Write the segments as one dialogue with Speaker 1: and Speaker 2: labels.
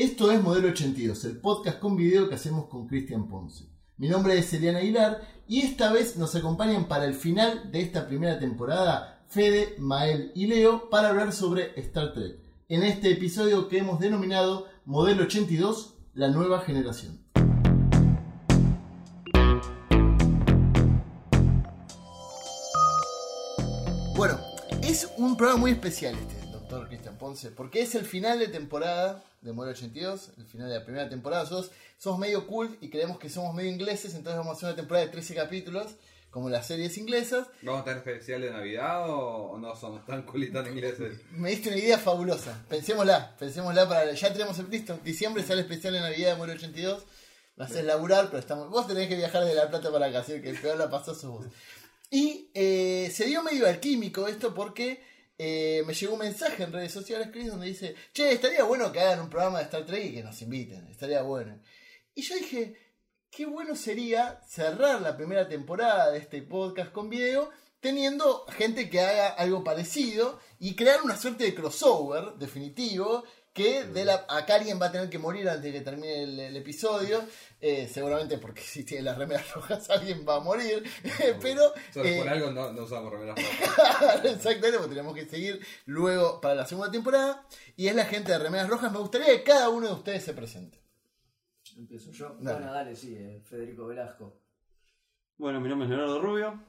Speaker 1: Esto es Modelo 82, el podcast con video que hacemos con Cristian Ponce. Mi nombre es Eliana Aguilar y esta vez nos acompañan para el final de esta primera temporada Fede, Mael y Leo para hablar sobre Star Trek. En este episodio que hemos denominado Modelo 82, la nueva generación. Bueno, es un programa muy especial este, doctor Cristian Ponce, porque es el final de temporada de Modelo 82, el final de la primera temporada. Nosotros somos medio cool y creemos que somos medio ingleses, entonces vamos a hacer una temporada de 13 capítulos, como las series inglesas.
Speaker 2: ¿Vamos a tener especial de Navidad o, no somos tan cool y tan ingleses?
Speaker 1: Me diste una idea fabulosa. Pensémosla, pensémosla para. Ya tenemos el listo. Diciembre sale especial de Navidad de Modelo 82. Me haces laburar, pero estamos. Vos tenés que viajar de La Plata para acá, así que el peor la pasó sos vos. Y eh, se dio medio alquímico esto porque eh, me llegó un mensaje en redes sociales, Chris, donde dice: Che, estaría bueno que hagan un programa de Star Trek y que nos inviten. Estaría bueno. Y yo dije: Qué bueno sería cerrar la primera temporada de este podcast con video teniendo gente que haga algo parecido y crear una suerte de crossover definitivo que de la, acá alguien va a tener que morir antes de que termine el, el episodio, eh, seguramente porque si tiene las remeras rojas alguien va a morir, pero...
Speaker 2: Solo
Speaker 1: eh,
Speaker 2: por algo no, no usamos remeras rojas.
Speaker 1: Exactamente, porque tenemos que seguir luego para la segunda temporada. Y es la gente de Remeras Rojas. Me gustaría que cada uno de ustedes se presente.
Speaker 3: Empiezo yo.
Speaker 1: Dale.
Speaker 3: Bueno, dale, sí, eh, Federico Velasco.
Speaker 4: Bueno, mi nombre es Leonardo Rubio.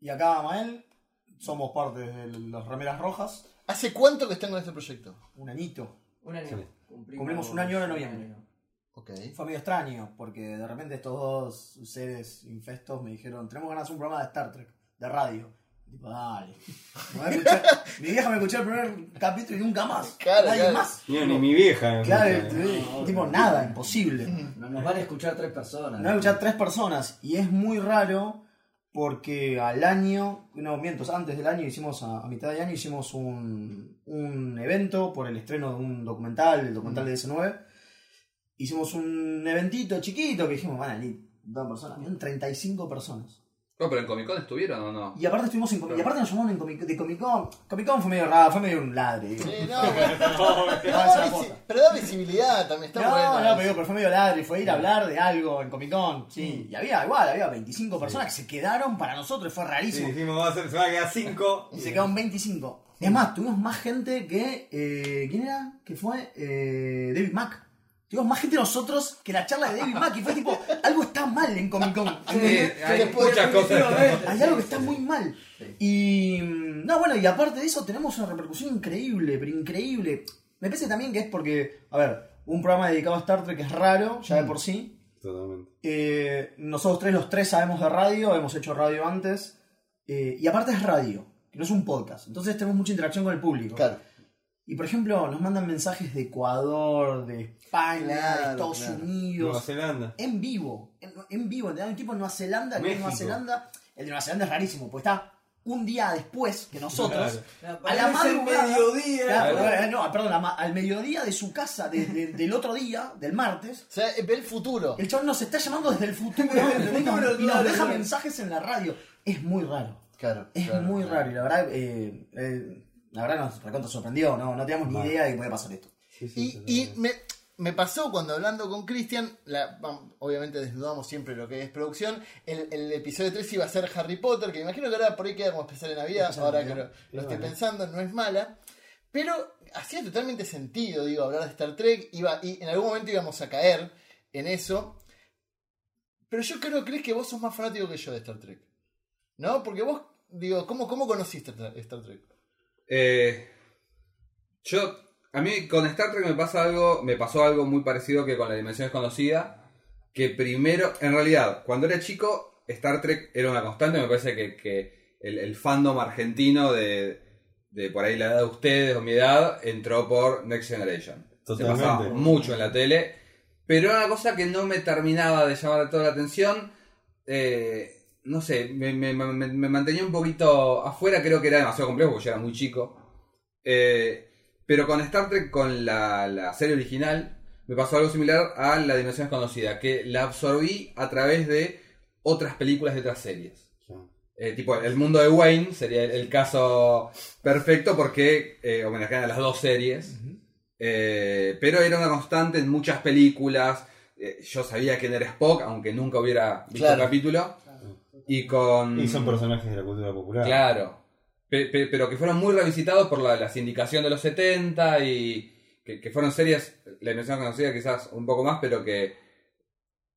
Speaker 5: Y acá, Mael, somos parte de los Remeras Rojas.
Speaker 1: ¿Hace cuánto que están con este proyecto?
Speaker 5: Un añito.
Speaker 3: Un año.
Speaker 4: Sí.
Speaker 3: Cumplimos,
Speaker 5: Cumplimos un año ahora en noviembre.
Speaker 3: un año.
Speaker 1: Ok.
Speaker 5: Fue medio extraño, porque de repente estos dos seres infestos me dijeron, tenemos ganas de hacer un programa de Star Trek, de radio. Y tipo, dale. Mi vieja me escuchó el primer capítulo y nunca más.
Speaker 1: Claro,
Speaker 5: Nadie
Speaker 1: claro.
Speaker 5: más.
Speaker 4: Ni, ni mi vieja.
Speaker 5: Claro,
Speaker 3: No,
Speaker 5: tipo,
Speaker 3: no.
Speaker 5: nada, imposible.
Speaker 3: No, nos van a escuchar tres personas.
Speaker 5: No voy a escuchar tres personas y es muy raro porque al año, no miento, antes del año hicimos, a, a mitad de año hicimos un, un evento por el estreno de un documental, el documental de DS9. Hicimos un eventito chiquito que dijimos, van a ir dos personas, eran 35 personas.
Speaker 2: No, pero en Comic Con estuvieron o no?
Speaker 5: Y aparte estuvimos en, Comic- y aparte nos llamaron en Comic, de Comic Con. Comic Con fue medio raro, fue medio un ladre.
Speaker 1: Sí, no, pero, da visi- pero da visibilidad también, está
Speaker 5: no,
Speaker 1: bueno.
Speaker 5: no, pero, digo, pero fue medio ladre, fue ir a hablar de algo en Comic Con, sí. Y había igual, había 25 personas que se quedaron para nosotros, fue
Speaker 4: Sí,
Speaker 5: rarísimo.
Speaker 4: dijimos, va a ser, se van a quedar 5.
Speaker 5: Y se quedaron 25. Es más, tuvimos más gente que. eh, ¿Quién era? Que fue eh, David Mack. Tuvimos más gente nosotros que la charla de David Mack. Y fue tipo, algo está mal en Comic Con.
Speaker 2: Sí, hay muchas cosas.
Speaker 5: Hay algo que está muy mal. Y. mm, No, bueno, y aparte de eso, tenemos una repercusión increíble, pero increíble. Me parece también que es porque. A ver, un programa dedicado a Star Trek es raro, ya de por sí.
Speaker 4: Totalmente.
Speaker 5: Eh, nosotros tres, los tres sabemos de radio, hemos hecho radio antes. eh, y aparte es radio, que no es un podcast. Entonces tenemos mucha interacción con el público.
Speaker 1: Claro.
Speaker 5: Y por ejemplo, nos mandan mensajes de Ecuador, de España,
Speaker 1: Claro,
Speaker 5: de Estados
Speaker 1: claro.
Speaker 4: Nueva
Speaker 5: Unidos.
Speaker 4: Zelanda.
Speaker 5: En vivo. En, en vivo. Hay un tipo en Nueva Zelanda, que en Nueva. Zelanda. El de Nueva Zelanda es rarísimo, pues está un día después que nosotros.
Speaker 4: Claro.
Speaker 5: A la
Speaker 3: el
Speaker 5: madrugada.
Speaker 3: mediodía.
Speaker 5: Claro, no, perdón, al mediodía de su casa, de- de- del otro día, del martes,
Speaker 1: O sea, ve el futuro.
Speaker 5: el chabón nos está llamando desde el futuro y nos- y nos
Speaker 3: claro,
Speaker 5: deja
Speaker 3: claro.
Speaker 5: mensajes en la radio. Es muy raro.
Speaker 1: Claro.
Speaker 5: Es
Speaker 1: claro,
Speaker 5: muy
Speaker 1: claro.
Speaker 5: raro y la verdad, eh, eh, la verdad nos recontra sorprendió, no, no teníamos ni
Speaker 4: Vale.
Speaker 5: idea de que podía pasar esto.
Speaker 4: Sí, sí,
Speaker 1: Y, me, me pasó cuando hablando con Cristian, obviamente desnudamos siempre lo que es producción, el, el episodio 3 iba a ser Harry Potter, que me imagino que ahora por ahí queda como especial de Navidad,
Speaker 5: Especial de
Speaker 1: ahora que lo, lo estoy pensando, no es mala, pero hacía totalmente sentido, digo, hablar de Star Trek, iba, y en algún momento íbamos a caer en eso, pero yo creo, crees que vos sos más fanático que yo de Star Trek, ¿no? Porque vos, digo, ¿cómo, cómo conociste Star Trek?
Speaker 2: Eh, yo, a mí con Star Trek me pasa algo, me pasó algo muy parecido que con la Dimensión Desconocida, que primero, en realidad, cuando era chico, Star Trek era una constante, me parece que, que el, el fandom argentino de, de por ahí la edad de ustedes o mi edad entró por Next Generation. Se pasaba mucho en la tele, pero era una cosa que no me terminaba de llamar toda la atención. Eh, no sé, me, me- me- me mantenía un poquito afuera, creo que era demasiado complejo porque yo era muy chico. Eh, pero con Star Trek, con la, la serie original, me pasó algo similar a La Dimensión Desconocida, que la absorbí a través de otras películas de otras series. Eh, tipo, el mundo de Wayne sería el, el caso perfecto porque eh, homenajean a las dos series. Eh, pero era una constante en muchas películas. Yo sabía quién era Spock, aunque nunca hubiera visto
Speaker 1: Claro.
Speaker 2: el capítulo. Y con.
Speaker 4: Y son personajes de la cultura popular.
Speaker 2: Claro. Pe- pe- pero que fueron muy revisitados por la, la sindicación de los 70 y que, que fueron series, la dimensión conocida quizás un poco más, pero que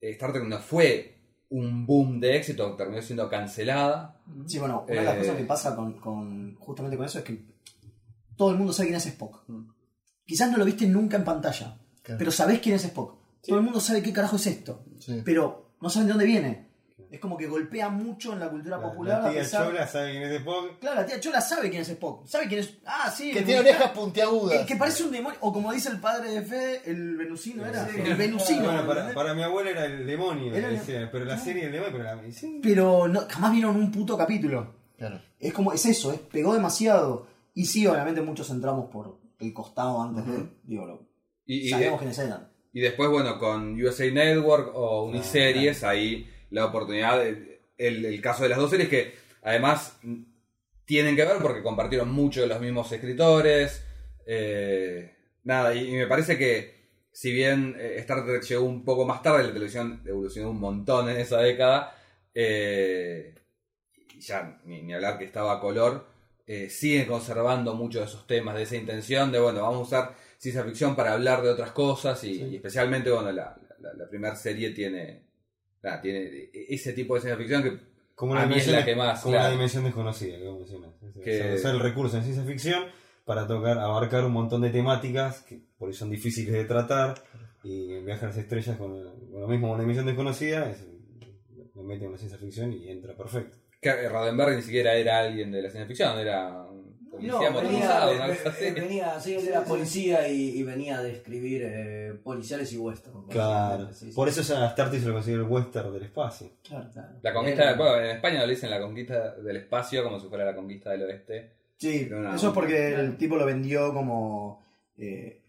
Speaker 2: eh, Star Trek no fue un boom de éxito, terminó siendo cancelada.
Speaker 5: Sí, bueno, una de las
Speaker 2: Eh.
Speaker 5: cosas que pasa con, con- justamente con eso es que todo el mundo sabe quién es Spock. Quizás no lo viste nunca en pantalla,
Speaker 1: Claro.
Speaker 5: pero sabés quién es Spock. Todo el mundo sabe qué carajo es esto,
Speaker 1: Sí.
Speaker 5: pero no saben de dónde viene. Es como que golpea mucho en la cultura
Speaker 4: La,
Speaker 5: popular.
Speaker 4: la tía
Speaker 5: pesar-
Speaker 4: Chola sabe quién es Spock.
Speaker 5: Claro, la tía Chola sabe quién es Spock. Sabe quién es. Ah, sí.
Speaker 1: Que tiene orejas puntiagudas.
Speaker 5: que parece un demonio. O como dice el padre de Fede, el venusino era.
Speaker 4: Sí.
Speaker 5: El venusino.
Speaker 4: Bueno, para, mi abuela era el demonio,
Speaker 5: Era el-
Speaker 4: decía, pero la serie del demonio, pero la medicina.
Speaker 5: Pero no, jamás vieron un puto capítulo.
Speaker 1: Claro.
Speaker 5: Es como, es eso, es, pegó demasiado. Y sí, obviamente muchos entramos por el costado antes de. Digo, lo,
Speaker 2: Y, y-
Speaker 5: sabíamos quiénes eran.
Speaker 2: y después, bueno, con USA Network o Uniseries, ahí la oportunidad, de- el, el caso de las dos series que además tienen que ver porque compartieron mucho de los mismos escritores. eh, nada, y, y me parece que si bien eh, Star Trek llegó un poco más tarde, la televisión evolucionó un montón en esa década, eh, y ya ni, ni hablar que estaba a color, eh, siguen conservando muchos de esos temas, de esa intención de, bueno, vamos a usar ciencia ficción para hablar de otras cosas y, y especialmente, bueno, la, la, la primera serie tiene, nada, tiene ese tipo de ciencia ficción que
Speaker 4: Como
Speaker 2: A
Speaker 4: una,
Speaker 2: mí es la que más,
Speaker 4: como
Speaker 2: claro.
Speaker 4: una dimensión desconocida, mencionás. Es-
Speaker 2: Que-
Speaker 4: usar el recurso en ciencia ficción para tocar, abarcar un montón de temáticas que por eso son difíciles de tratar. Y en Viaje a las Estrellas, con, con lo mismo, una dimensión desconocida, es, lo mete en la ciencia ficción y entra perfecto.
Speaker 2: que Roddenberry ni siquiera era alguien de la ciencia ficción, era policía
Speaker 3: No,
Speaker 2: motorizado,
Speaker 3: venía, venía, sí, él era policía y, y venía de escribir eh, policiales y western.
Speaker 4: Claro.
Speaker 3: básicamente, sí, sí.
Speaker 4: Por eso ya Star Trek se lo considera el western del espacio.
Speaker 5: Claro.
Speaker 3: Claro.
Speaker 2: La conquista,
Speaker 3: Era-
Speaker 2: bueno, en España lo dicen la conquista del espacio como si fuera la conquista del oeste.
Speaker 5: Sí,
Speaker 2: no.
Speaker 5: eso es porque el tipo lo vendió como. eh,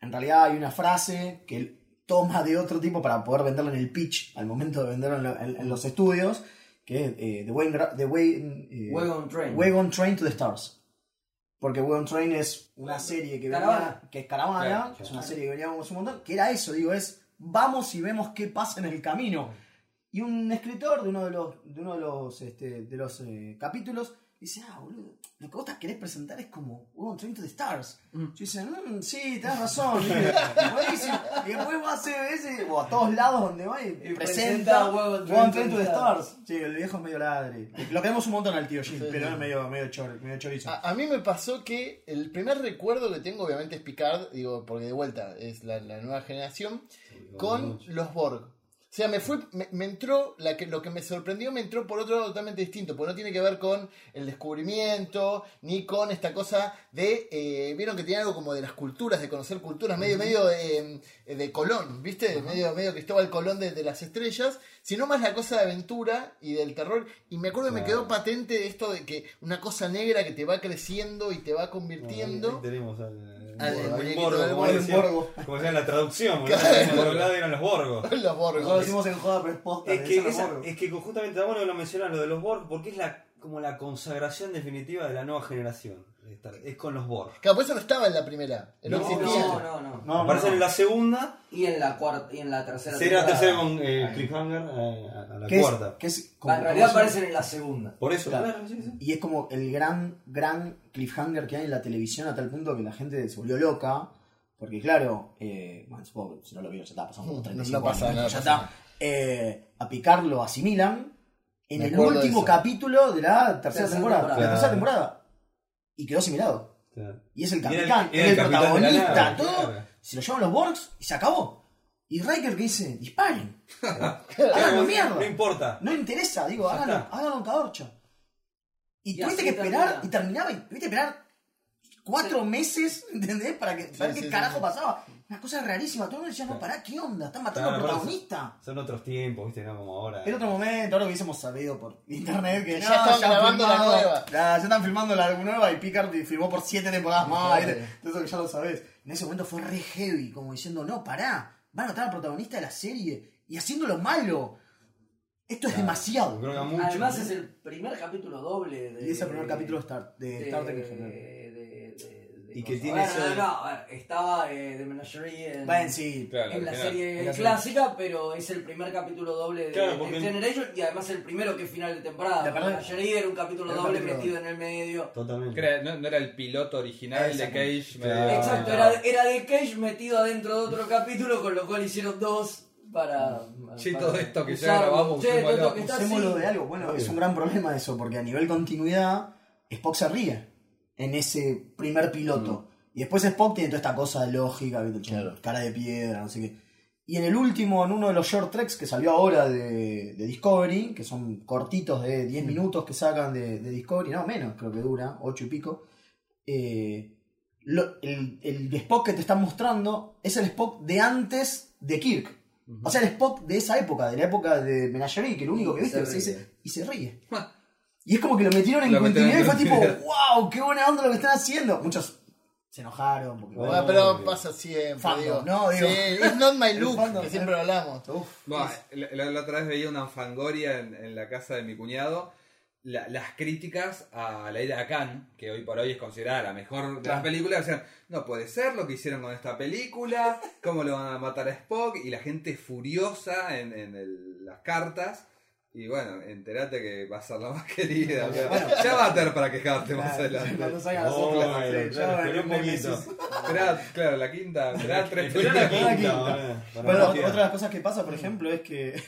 Speaker 5: en realidad hay una frase que él toma de otro tipo para poder venderlo en el pitch al momento de venderlo en, lo- en- en los estudios, que es eh, The, Wagon, the Way- eh,
Speaker 3: Wagon Train.
Speaker 5: Wagon Train to the Stars. Porque Wagon Train es una serie que venía,
Speaker 3: Caravana.
Speaker 5: que es Caravana,
Speaker 2: Claro,
Speaker 5: que es una serie que veníamos un montón, que era eso, digo, es vamos y vemos qué pasa en el camino. Y un escritor de uno de los, de uno de los, este, de los eh, capítulos dice, ah, boludo, lo que vos te querés presentar es como Wagon Train to the Stars. Yo dice, "Mm, sí, tenés razón. Buenísimo. y después va a o a todos lados donde va y,
Speaker 3: Y
Speaker 5: presenta
Speaker 3: Wagon Train
Speaker 5: to the Stars. Sí, el viejo es medio ladre. Lo queremos un montón al tío Jim,
Speaker 1: Sí,
Speaker 5: pero
Speaker 1: sí.
Speaker 5: es medio, medio, chor- medio chorizo.
Speaker 1: A, a mí me pasó que el primer recuerdo que tengo, obviamente, es Picard, digo, porque de vuelta es la, la nueva generación, con los Borg. O sea, me fue, me, me entró, la que, lo que me sorprendió me entró por otro lado totalmente distinto, porque no tiene que ver con el descubrimiento, ni con esta cosa de, eh, vieron que tiene algo como de las culturas, de conocer culturas, medio, medio eh, de Colón, ¿viste? Medio, medio Cristóbal Colón de, de las estrellas, sino más la cosa de aventura y del terror. Y me acuerdo que me quedó patente esto de que una cosa negra que te va creciendo y te va
Speaker 4: Ahí- ahí
Speaker 1: convirtiendo.
Speaker 4: tenemos al,
Speaker 1: Al
Speaker 4: al
Speaker 1: muñequito
Speaker 4: borgo, como
Speaker 1: borgo.
Speaker 4: decía-
Speaker 5: borgo.
Speaker 4: como la traducción, ¿no?
Speaker 1: Claro.
Speaker 4: por un lado eran los borgos.
Speaker 1: los Borgos.
Speaker 5: Decimos en joda, pero es posta.
Speaker 4: Es
Speaker 5: le
Speaker 4: que, esa- es que justamente está bueno que lo mencionas lo de los Borg, porque es la como la consagración definitiva de la nueva generación. Es con los Borg.
Speaker 1: Claro, por eso no estaba en la primera. No,
Speaker 4: No.
Speaker 3: No, no, no.
Speaker 5: No,
Speaker 4: Aparecen
Speaker 5: no.
Speaker 4: en la segunda,
Speaker 3: Y en la cuarta y en la tercera.
Speaker 4: será la tercera con eh, Cliffhanger eh, a, la cuarta.
Speaker 5: que es como-
Speaker 3: En realidad aparecen en la segunda.
Speaker 4: Por eso,
Speaker 5: Claro.
Speaker 4: claro, sí, sí.
Speaker 5: Y es como el gran, gran cliffhanger que hay en la televisión a tal punto que la gente se volvió loca. Porque claro, eh, bueno, supongo que si no lo vieron ya está, pasaron como
Speaker 1: No
Speaker 5: 35
Speaker 1: pasa
Speaker 5: años, ya está. Eh, a Picard lo asimilan en
Speaker 1: Me
Speaker 5: el
Speaker 1: de
Speaker 5: último capítulo de la tercera temporada.
Speaker 3: temporada.
Speaker 5: La tercera temporada. Y quedó asimilado.
Speaker 4: Claro.
Speaker 5: Y es el
Speaker 4: Y era el-
Speaker 5: capitán,
Speaker 4: era
Speaker 5: el, protagonista,
Speaker 4: nave,
Speaker 5: todo.
Speaker 4: claro.
Speaker 5: Se lo llevan los Borgs y se acabó. Y Riker que dice, disparen. Háganlo
Speaker 4: no,
Speaker 5: mierda.
Speaker 4: no importa.
Speaker 5: No interesa, digo, háganlo, háganlo en Cadorcha. Y,
Speaker 3: Y
Speaker 5: tuviste que esperar,
Speaker 3: termina.
Speaker 5: y terminaba, y tuviste que esperar cuatro meses, ¿entendés? Para que para ver
Speaker 1: sí,
Speaker 5: qué
Speaker 1: sí,
Speaker 5: carajo
Speaker 1: sí.
Speaker 5: pasaba. Una cosa rarísima, todo el mundo decía, no, pará, ¿qué onda? Están matando
Speaker 4: Claro,
Speaker 5: al protagonista.
Speaker 4: Son otros tiempos, viste, no como ahora.
Speaker 5: Era otro momento, ahora lo hubiésemos sabido por internet que
Speaker 1: Ya estaban
Speaker 5: han
Speaker 1: grabando la
Speaker 5: filmado-
Speaker 1: nueva.
Speaker 5: Ya, ya están filmando la nueva y Picard filmó por siete temporadas más. Eso que ya lo sabés. En ese momento fue re heavy, como diciendo, no, pará, van a matar al protagonista de la serie y haciéndolo malo. Esto es
Speaker 4: Claro.
Speaker 5: demasiado.
Speaker 4: Creo que mucho.
Speaker 3: Además es el primer capítulo doble de.
Speaker 5: Y es el primer capítulo de Star, de
Speaker 3: de,
Speaker 5: Star Trek en general.
Speaker 4: Y que tiene
Speaker 3: Bueno,
Speaker 4: ese-
Speaker 3: no, no, estaba eh, The Menagerie en,
Speaker 5: Bueno, sí.
Speaker 2: Claro,
Speaker 3: en la
Speaker 2: final.
Speaker 3: serie
Speaker 5: En la serie.
Speaker 3: clásica, pero es el primer capítulo doble de
Speaker 4: Claro,
Speaker 3: Generation y además el primero que es final de temporada.
Speaker 5: La verdad-
Speaker 3: Menagerie era un capítulo
Speaker 5: Era
Speaker 3: doble
Speaker 5: capítulo
Speaker 3: metido en el medio.
Speaker 4: Totalmente.
Speaker 2: Era- no, no era el piloto original de Cage.
Speaker 4: Claro.
Speaker 3: Exacto, era, era de Cage metido adentro de otro capítulo, con lo cual hicieron dos para.
Speaker 2: Sí,
Speaker 3: para
Speaker 2: todo esto que ya
Speaker 3: usar-
Speaker 2: grabamos,
Speaker 3: Che, todo esto que está
Speaker 5: Usémoslo
Speaker 3: así.
Speaker 5: de algo. Bueno,
Speaker 4: Obvio.
Speaker 5: es un gran problema eso, porque a nivel continuidad, Spock se ríe en ese primer piloto. Y después Spock tiene toda esta cosa lógica, ¿viste?
Speaker 1: Claro.
Speaker 5: cara de piedra, no sé qué. Y en el último, en uno de los short treks que salió ahora de, de Discovery, que son cortitos de 10 minutos que sacan de, de Discovery, no menos, creo que dura, 8 y pico. eh, lo- el, el Spock que te están mostrando es el Spock de antes de Kirk. O sea, el Spock de esa época, de la época de Menagerie, que lo único que viste es que se dice, y se ríe. Y es como que lo metieron en
Speaker 2: Lo metieron
Speaker 5: continuidad y fue tipo, wow, qué buena onda lo que están haciendo. Muchos se enojaron. Porque,
Speaker 1: Bueno,
Speaker 4: Bueno,
Speaker 1: pero pasa siempre,
Speaker 5: Fandom,
Speaker 1: digo.
Speaker 5: ¿no? Digo.
Speaker 1: Sí, it's not my look,
Speaker 5: fandom,
Speaker 1: que siempre hablamos.
Speaker 5: Uf,
Speaker 2: Bueno, la, la- la otra vez veía una fangoria en, en la casa de mi cuñado. la- las críticas a la ida a Cannes, que hoy por hoy es considerada la mejor de las películas, decían, no puede ser lo que hicieron con esta película, cómo lo van a matar a Spock, y la gente furiosa en, en el- las cartas. Y bueno, enterate que va a ser la más querida. o sea,
Speaker 5: Bueno.
Speaker 2: ya va a tener para quejarte más
Speaker 5: Claro,
Speaker 2: adelante.
Speaker 5: cuando salga la
Speaker 4: Oh, claro, claro,
Speaker 5: ya va a
Speaker 4: esperé
Speaker 5: haber
Speaker 4: un poquito.
Speaker 2: Esperá, claro, la quinta, esperá tres
Speaker 4: Esperá la quinta,
Speaker 5: quinta. Bueno, otra de las cosas que pasa, por ejemplo, es que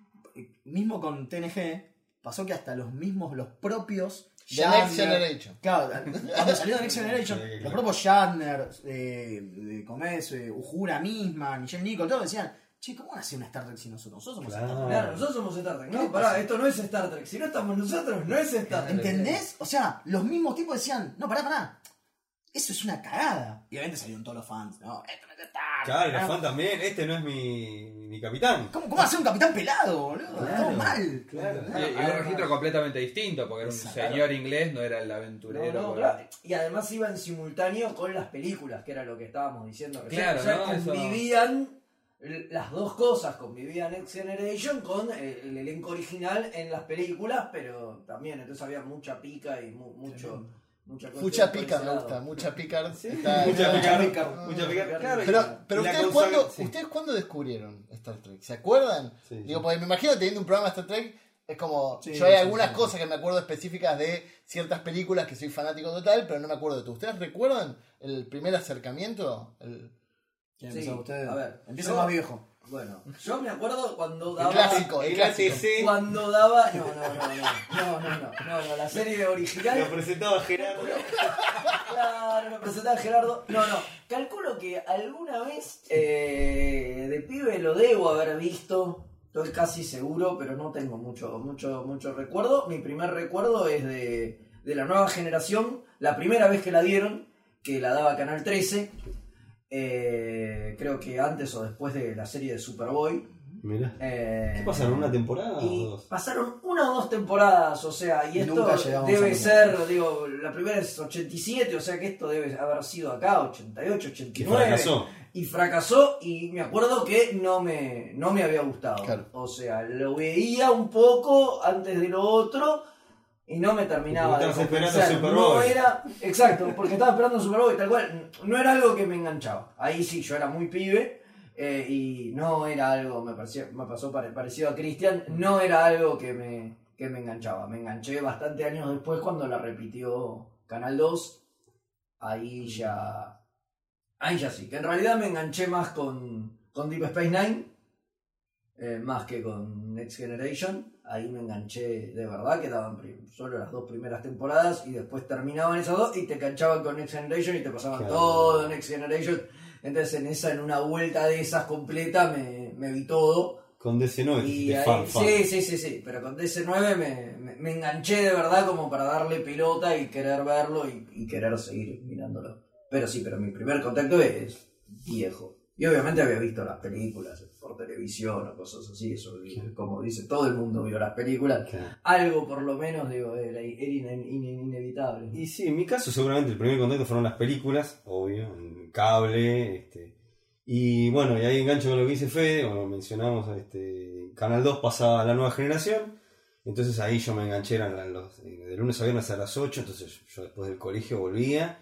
Speaker 5: mismo con TNG, pasó que hasta los mismos, los propios
Speaker 1: The Next Generation.
Speaker 5: Claro, cuando salió The Next Generation,
Speaker 4: Sí, claro.
Speaker 5: los propios Shatner, eh, de Comes, eh, Uhura misma, Michelle Nichols, todos decían, che, ¿cómo van a hacer una Star Trek si nosotros? Nosotros somos
Speaker 4: Claro.
Speaker 5: Star Trek.
Speaker 3: Claro, nosotros somos Star Trek.
Speaker 5: ¿Qué
Speaker 3: No, pará,
Speaker 5: pasa?
Speaker 3: esto no es Star Trek. Si no estamos nosotros, no es Star Trek.
Speaker 5: ¿Entendés? O sea, los mismos tipos decían, no, pará, pará. Eso es una cagada. Y obviamente salieron todos los fans. No, esto no es Star Trek.
Speaker 4: Claro, y los
Speaker 5: ¿no?
Speaker 4: fans también. Este no es mi, mi capitán.
Speaker 5: ¿Cómo, ¿Cómo va a ser un capitán pelado, boludo?
Speaker 4: Claro.
Speaker 5: Todo mal.
Speaker 4: Claro.
Speaker 2: Y, y un registro completamente distinto, porque era un
Speaker 5: Exacto.
Speaker 2: señor inglés, no era el
Speaker 3: No,
Speaker 2: aventurero.
Speaker 3: no, claro. Y además iba en simultáneo con las películas, que era lo que estábamos diciendo recién.
Speaker 2: Claro,
Speaker 3: o sea,
Speaker 2: ¿no? Eso-
Speaker 3: convivían las dos cosas, convivían Next Generation con el, el elenco original en las películas, pero también, entonces había mucha pica y mu- mucho, mucha
Speaker 1: Mucha pica me gusta, mucha picar. está-
Speaker 4: Mucha
Speaker 1: está-
Speaker 4: picar,
Speaker 5: picar.
Speaker 4: mucha picar. Claro,
Speaker 1: Pero, pero ustedes,
Speaker 4: consagra-
Speaker 1: cuándo,
Speaker 4: sí.
Speaker 1: ¿ustedes cuándo descubrieron Star Trek? ¿Se acuerdan?
Speaker 4: Sí, sí.
Speaker 1: Digo, porque me imagino teniendo un programa de Star Trek, es como.
Speaker 5: Sí,
Speaker 1: yo hay
Speaker 5: sí,
Speaker 1: algunas
Speaker 5: sí.
Speaker 1: cosas que me acuerdo específicas de ciertas películas que soy fanático total, pero no me acuerdo de tú. ¿Ustedes recuerdan el primer acercamiento? El,
Speaker 5: ¿Quién empezó? ¿Ustedes?
Speaker 3: A ver.
Speaker 5: Empieza
Speaker 3: yo,
Speaker 5: más viejo.
Speaker 3: Bueno, yo me acuerdo cuando daba.
Speaker 1: El clásico,
Speaker 4: el.
Speaker 3: Cuando daba. No, no, no, no. No, no, no. La serie original.
Speaker 4: Lo presentaba Gerardo.
Speaker 3: Claro, lo presentaba Gerardo. No, no. Calculo que alguna vez eh, de pibe lo debo haber visto. Estoy casi seguro, pero no tengo mucho, mucho, mucho recuerdo. Mi primer recuerdo es de, de la nueva generación. La primera vez que la dieron, que la daba Canal 13 eh, creo que antes o después de la serie de Superboy.
Speaker 4: Mira.
Speaker 3: Eh,
Speaker 4: ¿Qué pasaron? ¿Una temporada o dos?
Speaker 3: pasaron una o dos temporadas, o sea, y esto debe ser, digo, la primera es 87, o sea que esto debe haber sido acá, 88,
Speaker 4: Que
Speaker 3: 89.
Speaker 4: fracasó.
Speaker 3: Y fracasó y me acuerdo que no me, no me había gustado.
Speaker 1: Claro.
Speaker 3: O sea, lo veía un poco antes de lo otro y no me terminaba de
Speaker 4: esperando
Speaker 3: convencer.
Speaker 4: Superboy.
Speaker 3: No era, exacto, porque estaba esperando Superboy, tal cual. No era algo que me enganchaba. Ahí sí, yo era muy pibe eh, y no era algo, me, pareció, me pasó pare- parecido a Cristian, no era algo que me, que me enganchaba. Me enganché bastante años después cuando la repitió Canal 2. Ahí ya. Ahí ya sí. Que en realidad me enganché más con, con Deep Space Nine. eh, más que con Next Generation. Ahí me enganché de verdad, quedaban pri- solo las dos primeras temporadas y después terminaban esas dos y te enganchaban con Next Generation y te pasaban
Speaker 4: Claro.
Speaker 3: todo Next Generation. Entonces en esa, en una vuelta de esas completa, me, me vi todo.
Speaker 4: Con DC9.
Speaker 3: Y
Speaker 4: de
Speaker 3: ahí-
Speaker 4: fan, fan.
Speaker 3: sí, sí, sí, sí, pero con DC9 me, me- me enganché de verdad como para darle pelota y querer verlo y, y querer seguir mirándolo. Pero sí, pero mi primer contacto es viejo. Y obviamente había visto las películas por televisión o cosas así, eso, como dice, todo el mundo vio las películas.
Speaker 4: Claro.
Speaker 3: Algo por lo menos, digo, era, era ine- ine- inevitable.
Speaker 4: Y sí, en mi caso seguramente el primer contacto fueron las películas, obvio, en cable, este. Y bueno, y ahí engancho con lo que dice Fede, como mencionamos, este, Canal 2 pasaba a la nueva generación, entonces ahí yo me enganché, eran los, eh, de lunes a viernes a las 8, entonces yo después del colegio volvía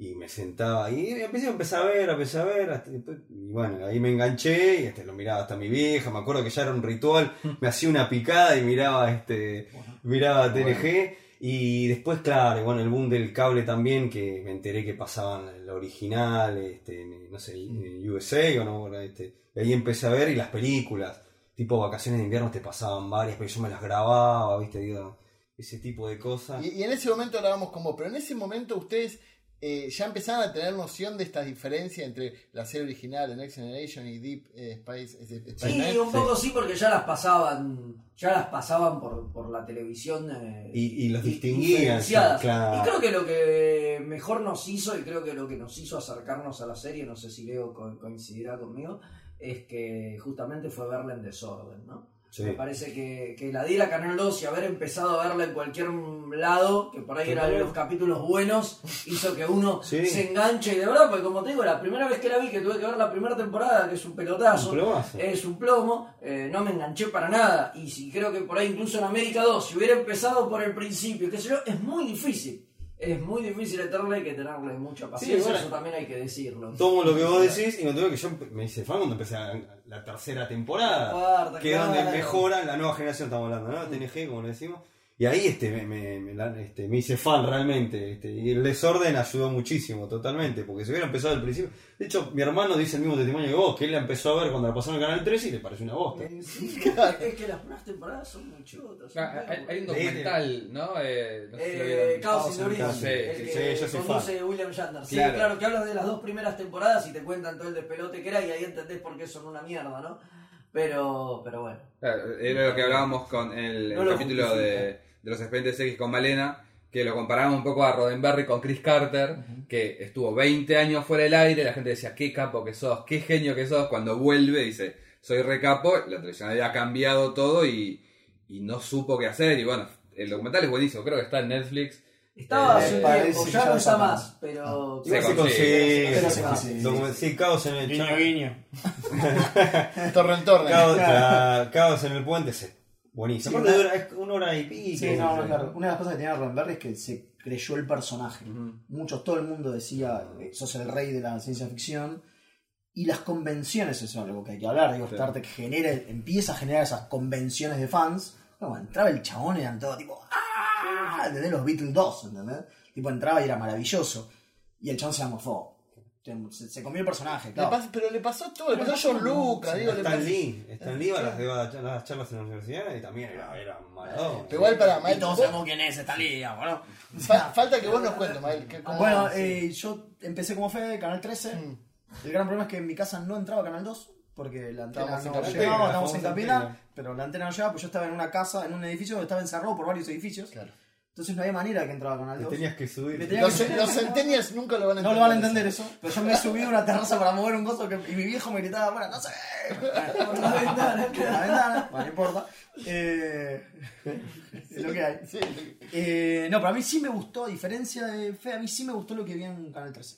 Speaker 4: Y me sentaba y empecé, empecé a ver, empecé a ver, hasta y bueno, ahí me enganché y este, lo miraba hasta mi vieja, me acuerdo que ya era un ritual, me hacía una picada y miraba este miraba TNG y después claro, y bueno, el boom del cable también que me enteré que pasaban la original, este, no sé, en USA o no, Bueno, este, y ahí empecé a ver y las películas, tipo vacaciones de invierno te pasaban varias, pero yo me las grababa, viste, digo, ese tipo de cosas.
Speaker 1: Y, y en ese momento hablábamos con vos, pero en ese momento ustedes eh, ya empezaban a tener noción de esta diferencia entre la serie original de Next Generation y Deep eh, Space, eh, Space
Speaker 3: Sí, un poco sí, porque ya las pasaban, ya las pasaban por, por la televisión. eh,
Speaker 4: Y- y los
Speaker 3: di-
Speaker 4: distinguían, claro.
Speaker 3: Y creo que lo que mejor nos hizo, y creo que lo que nos hizo acercarnos a la serie, no sé si Leo co- coincidirá conmigo, es que justamente fue verla en desorden, ¿no?
Speaker 4: Sí.
Speaker 3: Me parece que, que la diera Canal 2 y haber empezado a verla en cualquier lado, que por ahí eran los capítulos buenos, hizo que uno
Speaker 4: Sí.
Speaker 3: se enganche. Y de verdad, porque como te digo, la primera vez que la vi, que tuve que ver la primera temporada, que es un pelotazo,
Speaker 4: Un
Speaker 3: es un plomo, eh, no me enganché para nada. Y si creo que por ahí incluso en América 2, si hubiera empezado por el principio, qué sé yo, es muy difícil. Es muy difícil hay que tenerle mucha paciencia,
Speaker 4: bueno.
Speaker 3: eso también hay que decirlo.
Speaker 4: Tomo lo que vos decís y me tuve que yo me hice fan cuando empecé la, la tercera temporada.
Speaker 3: Cuarta,
Speaker 4: que es donde
Speaker 3: claro.
Speaker 4: mejora la nueva generación, estamos hablando, ¿no? TNG, como le decimos. Y ahí este, me, me, me este, me hice fan realmente. Este, y el desorden ayudó muchísimo, totalmente. Porque si hubiera empezado al principio. De hecho, mi hermano dice el mismo testimonio que vos, que él la empezó a ver cuando la pasaron en Canal 13 y le pareció una bosta.
Speaker 3: Eh, sí, es que las primeras temporadas son muy chotas.
Speaker 2: Ah, Hay, un documental, ¿no? Eh, no sé si
Speaker 3: Eh. Caos
Speaker 5: Caos
Speaker 3: in
Speaker 5: in
Speaker 3: the Origen,
Speaker 2: Sí,
Speaker 3: el que
Speaker 4: sí, yo soy
Speaker 3: conduce William Shatner. Sí,
Speaker 2: Claro.
Speaker 3: claro. que habla de las dos primeras temporadas y te cuentan todo el despelote que era y ahí entendés por qué son una mierda, ¿no? Pero, pero bueno.
Speaker 2: Claro, era lo que hablábamos con el, el
Speaker 3: No
Speaker 2: capítulo
Speaker 3: justifica.
Speaker 2: de, de los expedientes X con Malena, que lo comparábamos un poco a Roddenberry con Chris Carter, que estuvo 20 años fuera del aire, la gente decía, qué capo que sos, qué genio que sos, cuando vuelve dice, soy recapo, la televisión había cambiado todo y, y no supo qué hacer, y bueno, el documental es buenísimo, creo que está en Netflix.
Speaker 3: Estaba
Speaker 2: Eh,
Speaker 3: hace un
Speaker 5: parece
Speaker 3: ya
Speaker 5: ya
Speaker 3: no está más, pero...
Speaker 4: Se
Speaker 2: consigue.
Speaker 4: consigue.
Speaker 5: Se.
Speaker 4: Document- Sí, caos en el
Speaker 5: Guiño, guiño.
Speaker 1: Torre en torre.
Speaker 4: Caos, la- caos en el puente, sí. Buenísimo. Aparte dura es una hora y pico.
Speaker 5: Sí, no, no, claro. Una de las cosas que tenía Roddenberry es que se creyó el personaje. Muchos, todo el mundo decía, eh, sos el rey de la ciencia ficción. Y las convenciones, eso es algo que hay que hablar. Digo,
Speaker 2: Sí.
Speaker 5: Star Trek genera, empieza a generar esas convenciones de fans. Bueno, entraba el chabón y eran todo tipo, ¡ah! ¿Entendés? Los Beatles 2, ¿entendés? Tipo, entraba y era maravilloso. Y el chabón se amorfó. Se, se comió el personaje,
Speaker 1: Le
Speaker 5: claro.
Speaker 1: pero le pasó todo, le pasó a John. Lucas, digo, le
Speaker 4: Stan
Speaker 1: pasó-
Speaker 4: Lee, Stan Lee va a las, a las charlas en la universidad y también era, era maradona.
Speaker 1: Pero igual para
Speaker 5: Y
Speaker 1: Mael,
Speaker 5: todos
Speaker 1: vos-
Speaker 5: sabemos quién es esta liga, bueno.
Speaker 1: fa- falta que vos nos cuentes, Mael.
Speaker 5: Bueno,
Speaker 1: sí.
Speaker 5: eh, yo empecé como Fede, Canal 13.
Speaker 1: Mm.
Speaker 5: El gran problema es que en mi casa no entraba Canal 2 porque la antena no
Speaker 1: Capitán.
Speaker 5: llegaba, estábamos en
Speaker 4: antena.
Speaker 5: pero la antena no llegaba, pues yo estaba en una casa, en un edificio donde estaba encerrado por varios edificios.
Speaker 1: Claro.
Speaker 5: Entonces no había manera que entraba
Speaker 4: Te
Speaker 5: Canal 2.
Speaker 4: tenías que subir.
Speaker 5: Tenía
Speaker 1: Los,
Speaker 5: que-
Speaker 1: los centennials nunca lo van a
Speaker 5: No
Speaker 1: entender.
Speaker 5: lo van a entender eso, pero yo me he subido a una terraza para mover un gozo que, y mi viejo me gritaba, bueno, no sé,
Speaker 3: Por la ventana,
Speaker 5: por la ventana, bueno, no importa. Eh, es lo que hay.
Speaker 1: Sí,
Speaker 5: Eh, no, pero a mí sí me gustó, a diferencia de Fe, a mí sí me gustó lo que vi en Canal 13.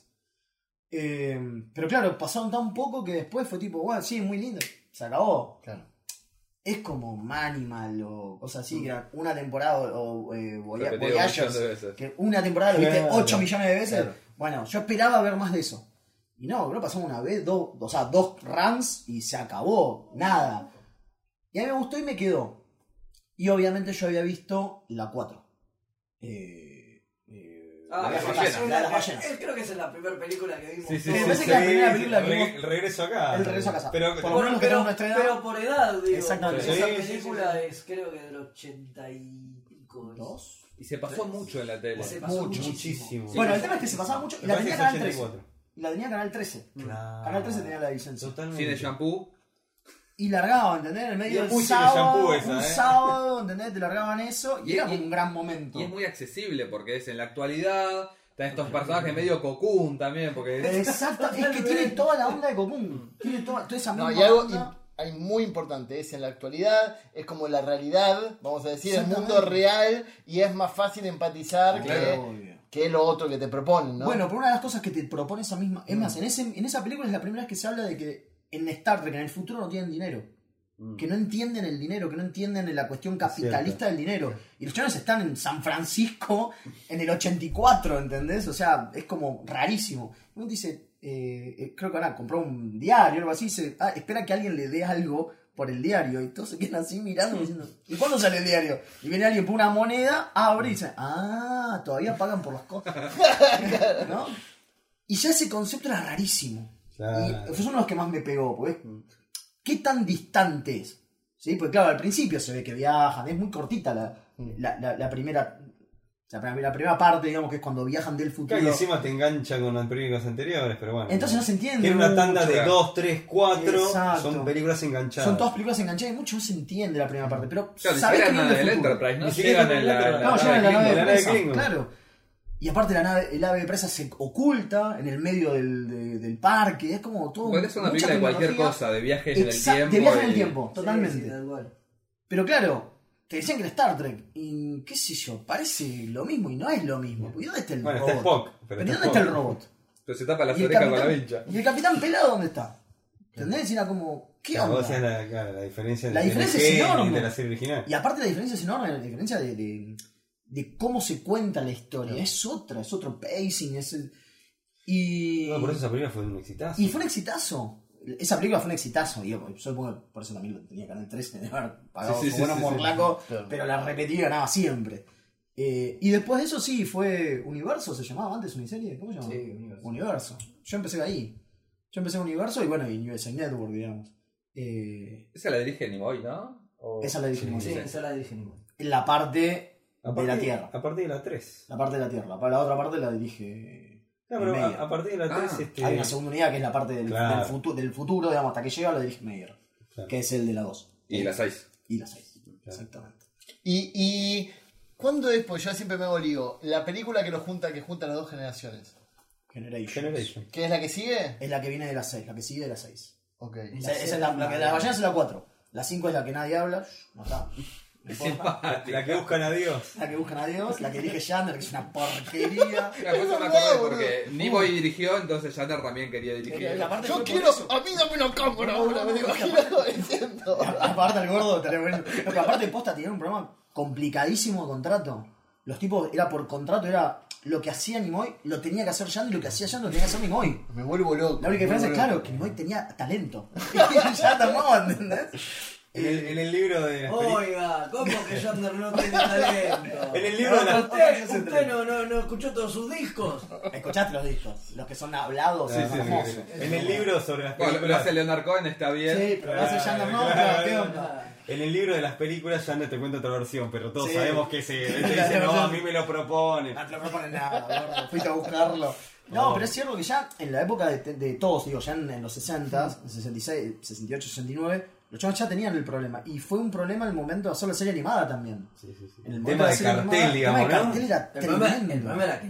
Speaker 5: Eh, pero claro, pasaron tan poco que después fue tipo, bueno, sí, muy lindo, se acabó.
Speaker 1: claro.
Speaker 5: Es como Manimal o cosas así, que era una temporada o, o, eh, Voya-
Speaker 2: Repetido un
Speaker 5: Voyagers,
Speaker 2: millón de veces.
Speaker 5: que una temporada lo viste
Speaker 4: Claro,
Speaker 5: 8 millones de veces.
Speaker 4: claro.
Speaker 5: Bueno, yo esperaba ver más de eso. Y no, creo que pasamos una vez, dos, o sea, dos runs y se acabó, nada. Y a mí me gustó y me quedó. Y obviamente yo había visto la 4.
Speaker 3: Ah,
Speaker 5: la de las
Speaker 2: las
Speaker 5: ballenas, las.
Speaker 3: Eh, Creo que esa es la primera película que vimos.
Speaker 2: Sí, sí,
Speaker 5: Me
Speaker 2: sí,
Speaker 5: parece
Speaker 2: sí.
Speaker 5: que la primera película
Speaker 4: el,
Speaker 5: que vimos-
Speaker 4: el regreso acá.
Speaker 5: El regreso a casa.
Speaker 4: Pero,
Speaker 5: Por lo menos que
Speaker 3: pero,
Speaker 5: tenemos nuestra edad.
Speaker 3: pero por edad, digo.
Speaker 5: Exactamente.
Speaker 3: Esa
Speaker 4: Sí, sí,
Speaker 3: película es creo que del 80 y pico.
Speaker 5: ¿Dos?
Speaker 2: Y se pasó mucho en la tele.
Speaker 3: Se pasó
Speaker 5: Mucho,
Speaker 3: muchísimo.
Speaker 5: bueno, el tema es que se pasaba mucho y
Speaker 4: Me
Speaker 5: la
Speaker 4: parece
Speaker 5: tenía Canal 13.
Speaker 4: 84.
Speaker 5: Y la tenía Canal 13.
Speaker 4: Claro.
Speaker 5: Canal 13 tenía la licencia.
Speaker 4: Totalmente.
Speaker 2: Cine shampoo.
Speaker 5: Y largaba, ¿entendés? En el medio
Speaker 4: Y
Speaker 5: del sábado,
Speaker 4: shampoo
Speaker 5: un
Speaker 4: ¿eh?
Speaker 5: sábado, ¿entendés? Te largaban eso y,
Speaker 2: Y-
Speaker 5: era
Speaker 2: y-
Speaker 5: como un gran momento.
Speaker 2: Y es muy accesible porque es en la actualidad. Están estos personajes medio cocoon también. Porque
Speaker 5: Exacto, es que tiene toda la onda de Cocoon. Tiene toda, toda esa
Speaker 1: No,
Speaker 5: misma
Speaker 1: y algo
Speaker 5: onda.
Speaker 1: im- hay muy importante, es en la actualidad, es como la realidad, vamos a decir, el mundo real y es más fácil empatizar
Speaker 5: Claro,
Speaker 1: que, que lo otro que te proponen, ¿no?
Speaker 5: Bueno, por una de las cosas que te propone esa misma. Es más, en, ese, en esa película es la primera vez que se habla de que en Star Trek, en el futuro, no tienen dinero.
Speaker 2: Mm.
Speaker 5: que no entienden el dinero, que no entienden la cuestión capitalista del dinero. Y los chavales están en San Francisco en el 84, ¿entendés? O sea, es como rarísimo. Uno dice, eh, eh, creo que ahora compró un diario o algo así, dice, ah, espera que alguien le dé algo por el diario. Y todos se quedan así mirando diciendo, ¿y cuándo sale el diario? Y viene alguien por una moneda, abre y dice, ah, todavía pagan por las cosas. ¿No? Y ya ese concepto era rarísimo.
Speaker 4: Claro.
Speaker 5: Y uno de los que más me pegó, porque ¿qué tan distante es? ¿Sí? Porque claro, al principio se ve que viajan, es muy cortita la, la, la- la primera la, prim- la primera parte, digamos, que es cuando viajan del futuro.
Speaker 4: Claro, y encima te engancha con las películas anteriores, pero bueno.
Speaker 5: Entonces no se entiende.
Speaker 4: Tiene una tanda
Speaker 5: mucho.
Speaker 4: de
Speaker 2: Claro.
Speaker 4: 2, 3, 4.
Speaker 5: Exacto.
Speaker 4: Son películas enganchadas.
Speaker 5: Son todas películas enganchadas y mucho no se entiende la primera parte, pero
Speaker 2: Claro,
Speaker 5: que viene
Speaker 2: en
Speaker 5: del.
Speaker 2: Enterprise, ¿no?
Speaker 4: Ni siquiera
Speaker 2: Llegan
Speaker 4: en
Speaker 2: la, la
Speaker 5: llegan en la
Speaker 2: Klingon.
Speaker 5: nave de
Speaker 4: la Klingon.
Speaker 5: claro. Y aparte la nave, el ave de presa se oculta en el medio del, de- del parque, es como todo...
Speaker 2: Ser una
Speaker 5: mucha
Speaker 2: película de cualquier
Speaker 5: tecnología.
Speaker 2: cosa, de viajes en el tiempo.
Speaker 5: de viaje en el
Speaker 2: y-
Speaker 5: tiempo, totalmente.
Speaker 3: Sí, sí, tal cual.
Speaker 5: Pero claro, te decían que era Star Trek. Y qué sé yo, parece lo mismo y no es lo mismo. ¿Y dónde está el
Speaker 4: Bueno,
Speaker 5: robot?
Speaker 4: está Spock.
Speaker 5: Pero ¿y
Speaker 4: está
Speaker 5: dónde está el
Speaker 4: Spock.
Speaker 5: robot?
Speaker 2: Pero se tapa las
Speaker 5: ¿Y el,
Speaker 2: orejas con la
Speaker 5: capitán,
Speaker 2: vincha.
Speaker 5: ¿Y el capitán pelado dónde está? ¿Entendés? Y era como, ¿qué
Speaker 4: Claro,
Speaker 5: onda?
Speaker 4: decías la, claro, la diferencia
Speaker 5: La
Speaker 4: de
Speaker 5: diferencia es enorme.
Speaker 4: de la serie original.
Speaker 5: Y aparte la diferencia es enorme, la diferencia de, de, de cómo se cuenta la historia. Es otra, es otro pacing. Es el- y,
Speaker 4: No, por eso esa película fue un exitazo.
Speaker 5: y fue un exitazo. Esa película fue un exitazo. Y yo, supongo por eso también lo tenía Canal 13, de haber pagado
Speaker 2: Sí, sí,
Speaker 5: buenos
Speaker 2: sí, sí.
Speaker 5: morlacos,
Speaker 1: Claro.
Speaker 5: pero la repetí ganaba siempre. Eh, y después de eso sí, fue Universo, se llamaba antes Uniserie, ¿cómo se llamaba?
Speaker 3: Sí, Universo.
Speaker 5: Universo. Yo empecé ahí. Yo empecé en Universo y bueno, y USA Network, digamos. Eh,
Speaker 2: Esa la dirige Nimoy, ¿no? O-
Speaker 5: esa la dije
Speaker 3: Sí, esa la dirige Nimoy.
Speaker 5: En la parte
Speaker 4: A
Speaker 5: de la Tierra.
Speaker 4: A partir de la 3.
Speaker 5: La parte de la Tierra. La, la otra parte la dirige.
Speaker 4: No, pero
Speaker 5: Meyer.
Speaker 4: a, a partir de la 3,
Speaker 2: Ah,
Speaker 4: este.
Speaker 5: Hay una segunda unidad que es la parte del,
Speaker 4: Claro.
Speaker 5: del, futu- del futuro, digamos, hasta que llega la dirige Meyer.
Speaker 4: Claro.
Speaker 5: Que es el de la 2.
Speaker 2: Y la 6.
Speaker 5: Y la 6. Exactamente.
Speaker 1: Y, y ¿cuándo es? Pues yo siempre me hago lío. La película que lo junta, que junta las dos generaciones.
Speaker 5: Generation.
Speaker 4: Generation.
Speaker 1: ¿Qué es la que sigue?
Speaker 5: Es la que viene de la 6, la que sigue de la 6.
Speaker 1: Ok.
Speaker 5: Esa, esa es la, la que la ballena es la 4. La 5 es la que nadie habla. No está.
Speaker 4: La que buscan a Dios.
Speaker 5: La que buscan a Dios, la que dirige Yander, que es una porquería.
Speaker 2: Por eso me
Speaker 1: boludo.
Speaker 2: porque Nimoy dirigió, entonces Jander también quería dirigir.
Speaker 5: La parte
Speaker 1: Yo quiero. A mí dame una cámara ahora, me lo imagino diciendo.
Speaker 5: Aparte el gordo, pero aparte posta tenía un programa complicadísimo de contrato. Los tipos, era por contrato, era lo que hacía Nimoy, lo tenía que hacer Yando y lo que hacía Yando lo tenía que hacer Nimoy.
Speaker 1: Me vuelvo loco.
Speaker 5: La única diferencia es, claro, que Nimoy tenía talento. Y ya tomó, ¿entendés?
Speaker 4: En el, en el libro de las películas.
Speaker 3: Oiga, ¿cómo que Yander no tiene talento?
Speaker 4: En el libro de la-
Speaker 3: ¿Usted, usted no, no, no escuchó todos sus discos?
Speaker 5: Escuchaste los discos, los que son hablados,
Speaker 4: Sí, sí, sí, sí. En el libro sobre las
Speaker 2: Bueno, lo
Speaker 4: películas.
Speaker 2: hace Leonard Cohen, está bien.
Speaker 5: Sí, pero lo hace Yander, no,
Speaker 4: Claro,
Speaker 5: claro, ¿qué onda?
Speaker 4: En el libro de las películas ya no te cuento otra versión, pero todos
Speaker 5: Sí.
Speaker 4: sabemos que se él te
Speaker 5: La
Speaker 4: dice, no, a mí me lo propone.
Speaker 5: No te lo proponen nada, gordo. Fuiste a buscarlo. No, pero es cierto que ya en la época de, de todos, digo, ya en, en los 60, en 66, 68, 69, los chavos ya tenían el problema. Y fue un problema el momento de hacer la serie animada también.
Speaker 4: Sí, sí, sí.
Speaker 5: En el
Speaker 4: tema de cartel,
Speaker 5: animada,
Speaker 4: digamos,
Speaker 5: el tema de cartel era
Speaker 3: El problema,
Speaker 5: tremendo.
Speaker 3: el problema era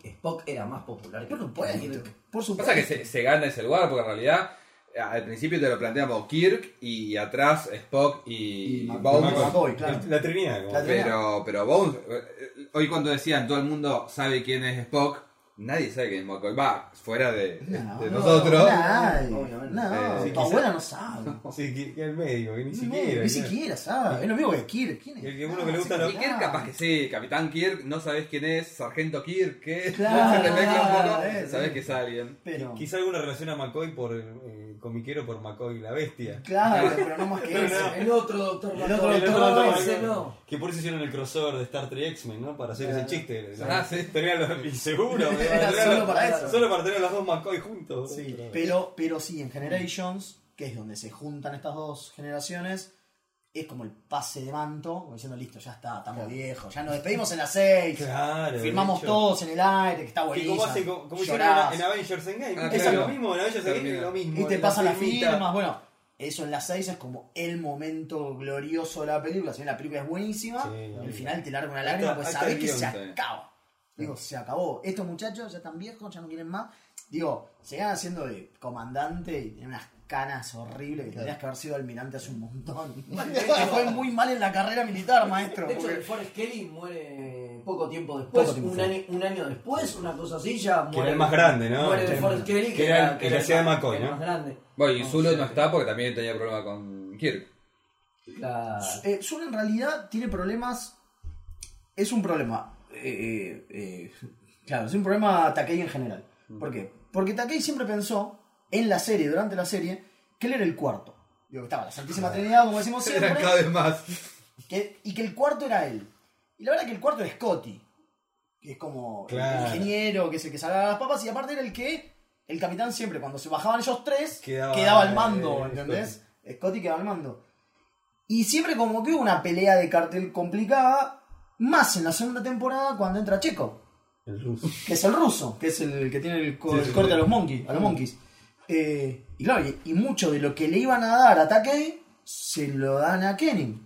Speaker 3: que Spock era más popular que
Speaker 5: Por supuesto, por supuesto.
Speaker 2: Pasa que se, se gana ese lugar porque en realidad al principio te lo planteamos Kirk y atrás Spock y,
Speaker 5: Y
Speaker 2: Bones.
Speaker 5: Mac- McCoy, claro.
Speaker 4: La Trinidad. como-
Speaker 5: La Trinidad.
Speaker 2: Pero, pero Bones, eh, hoy cuando decían todo el mundo sabe quién es Spock, nadie sabe quién es McCoy. Va, fuera de,
Speaker 5: No,
Speaker 2: de
Speaker 5: no,
Speaker 2: nosotros.
Speaker 5: nadie.
Speaker 3: Obviamente.
Speaker 5: No,
Speaker 2: Eh,
Speaker 4: sí,
Speaker 5: tu
Speaker 4: quizá-
Speaker 5: abuela no sabe.
Speaker 4: Sí, que, el médico, que ni
Speaker 5: No,
Speaker 4: siquiera.
Speaker 5: ni siquiera sabe. Es lo mismo que Kirk. ¿Quién es?
Speaker 4: El que uno que le
Speaker 5: Ah,
Speaker 4: gusta
Speaker 5: sí,
Speaker 4: lo-
Speaker 2: Y Kirk capaz que sí, Capitán Kirk, no sabes quién es, Sargento Kirk, ¿qué?
Speaker 5: Claro,
Speaker 2: Se te mezcla un poco,
Speaker 5: eh,
Speaker 2: sabes que es alguien.
Speaker 5: Pero,
Speaker 4: Quizá alguna relación a McCoy por eh, comiquero por McCoy la bestia.
Speaker 5: claro, pero no más que
Speaker 4: Pero
Speaker 5: eso.
Speaker 4: no.
Speaker 3: El otro doctor
Speaker 5: El
Speaker 3: McCoy.
Speaker 5: otro
Speaker 4: El otro
Speaker 5: doctor
Speaker 3: no,
Speaker 4: doctor
Speaker 3: ese no.
Speaker 4: Que por eso hicieron el crossover de Star Trek X-Men, ¿no? Para hacer ese chiste.
Speaker 2: Ah, sí.
Speaker 4: Tenían los inseguro.
Speaker 5: Era solo para eso.
Speaker 4: Solo para tener los dos McCoy juntos.
Speaker 5: Sí, pero, pero sí, en Generations, que es donde se juntan estas dos generaciones, es como el pase de manto, como diciendo, listo, ya está, estamos viejos, ya nos despedimos en las 6,
Speaker 4: Claro.
Speaker 5: firmamos todos en el aire, que está buenísimo.
Speaker 4: como, hace, como, hicieron en, en Avengers Endgame.
Speaker 2: Ah,
Speaker 4: es
Speaker 2: claro.
Speaker 4: lo mismo, en Avengers Endgame es lo mismo.
Speaker 5: y te pasan las firmas, bueno, eso en las 6 es como el momento glorioso de la película, si bien la película es buenísima,
Speaker 4: Sí,
Speaker 5: el
Speaker 4: obvio.
Speaker 5: final te larga una lágrima,
Speaker 4: está-
Speaker 5: pues sabés que se acaba. Digo, se acabó. Estos muchachos ya están viejos, ya no quieren más. Digo, se van haciendo de comandante y tienen unas canas horribles que tendrías que haber sido almirante hace un montón. Te fue muy mal en la carrera militar, maestro.
Speaker 3: De hecho,
Speaker 5: porque-
Speaker 3: Forrest Kelly muere poco tiempo después,
Speaker 5: Poco tiempo
Speaker 3: un, año, un año después, una cosa así, ya
Speaker 4: Que
Speaker 3: muere.
Speaker 4: era el más grande, ¿no?
Speaker 3: Muere de
Speaker 4: Que-
Speaker 3: Forrest Kelly,
Speaker 4: que era el- el que hacía de McCoy,
Speaker 3: el
Speaker 4: ¿no?
Speaker 3: más grande.
Speaker 2: Bueno, y Zulu no está porque también tenía problema con Kirk.
Speaker 3: Claro.
Speaker 5: Eh, Zulu en realidad tiene problemas. Es un problema. eh, eh, claro, es un problema Takei en general. ¿Por qué? Porque Takei siempre pensó, en la serie, durante la serie, que él era el cuarto. Digo, que estaba la Santísima Trinidad, como decimos siempre.
Speaker 2: Eran cada vez más.
Speaker 5: que- y que el cuarto era él. Y la verdad que el cuarto era Scotty, que es como
Speaker 4: Claro.
Speaker 5: el ingeniero, que es el que salga las papas, y aparte era el que el capitán siempre, cuando se bajaban ellos tres,
Speaker 4: Quedaba,
Speaker 5: quedaba, al mando,
Speaker 4: eh,
Speaker 5: ¿entendés? Scotty quedaba al mando. Y siempre como que hubo una pelea de cartel complicada, más en la segunda temporada cuando entra Checo,
Speaker 4: El ruso.
Speaker 5: que es el ruso, que es el que tiene el, co-
Speaker 4: Sí,
Speaker 5: el corte
Speaker 4: sí.
Speaker 5: a los monkeys, a los monkeys. Eh, y claro, y, y mucho de lo que le iban a dar a Takei se lo dan a Kenny.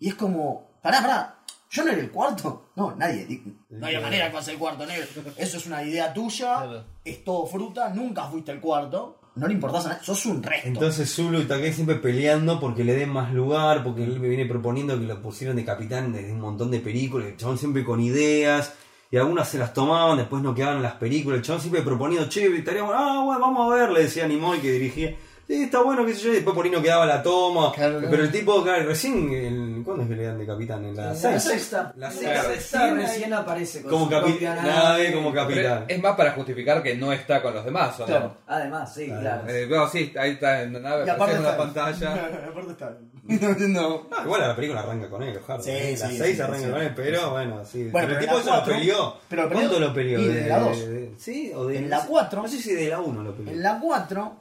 Speaker 5: Y es como, pará, pará, yo no era el cuarto. No, nadie. di- No hay manera que pase el cuarto, negro. Eso es una idea tuya,
Speaker 1: Claro.
Speaker 5: es todo fruta, nunca fuiste el cuarto. No le importás a nadie, sos un resto.
Speaker 4: Entonces Zulu y Takei siempre peleando porque le den más lugar, porque él me viene proponiendo que lo pusieron de capitán desde un montón de películas, el chabón siempre con ideas, y algunas se las tomaban, después no quedaban en las películas, el chabón siempre proponiendo, che, estaría bueno, ah, bueno, vamos a ver, le decía Nimoy que dirigía, sí, está bueno, qué sé yo, y después por ahí no quedaba la toma,
Speaker 1: Claro, claro.
Speaker 4: pero el tipo, claro, recién, el- ¿cuándo es que le dan de capitán? En la
Speaker 3: La
Speaker 4: seis.
Speaker 3: sexta.
Speaker 4: La
Speaker 3: La
Speaker 4: sexta.
Speaker 3: sexta recién aparece con
Speaker 4: Como capi- nave, como
Speaker 2: Pero
Speaker 4: capitán.
Speaker 2: es más para justificar que no está con los demás, ¿o no?
Speaker 5: Claro.
Speaker 3: Además, sí, claro.
Speaker 2: Eh, bueno, sí, ahí está en la nave,
Speaker 5: Y aparte
Speaker 2: en la
Speaker 5: está-
Speaker 2: pantalla.
Speaker 5: aparte está. no.
Speaker 4: Ah, igual la película arranca con él, ojalá.
Speaker 5: Sí,
Speaker 4: la
Speaker 5: sí,
Speaker 4: 6
Speaker 5: sí,
Speaker 4: arranca
Speaker 5: sí.
Speaker 4: con él, pero bueno, sí.
Speaker 5: Bueno,
Speaker 4: pero el
Speaker 5: pero
Speaker 4: tipo eso
Speaker 5: la
Speaker 4: lo peleó.
Speaker 5: pero lo
Speaker 4: ¿Cuánto
Speaker 5: peleó-
Speaker 4: lo peleó?
Speaker 5: y de la dos.
Speaker 4: de- ¿Sí? ¿O de
Speaker 5: En la cuatro.
Speaker 4: No sé si de la 1 lo peleó.
Speaker 5: En la 4,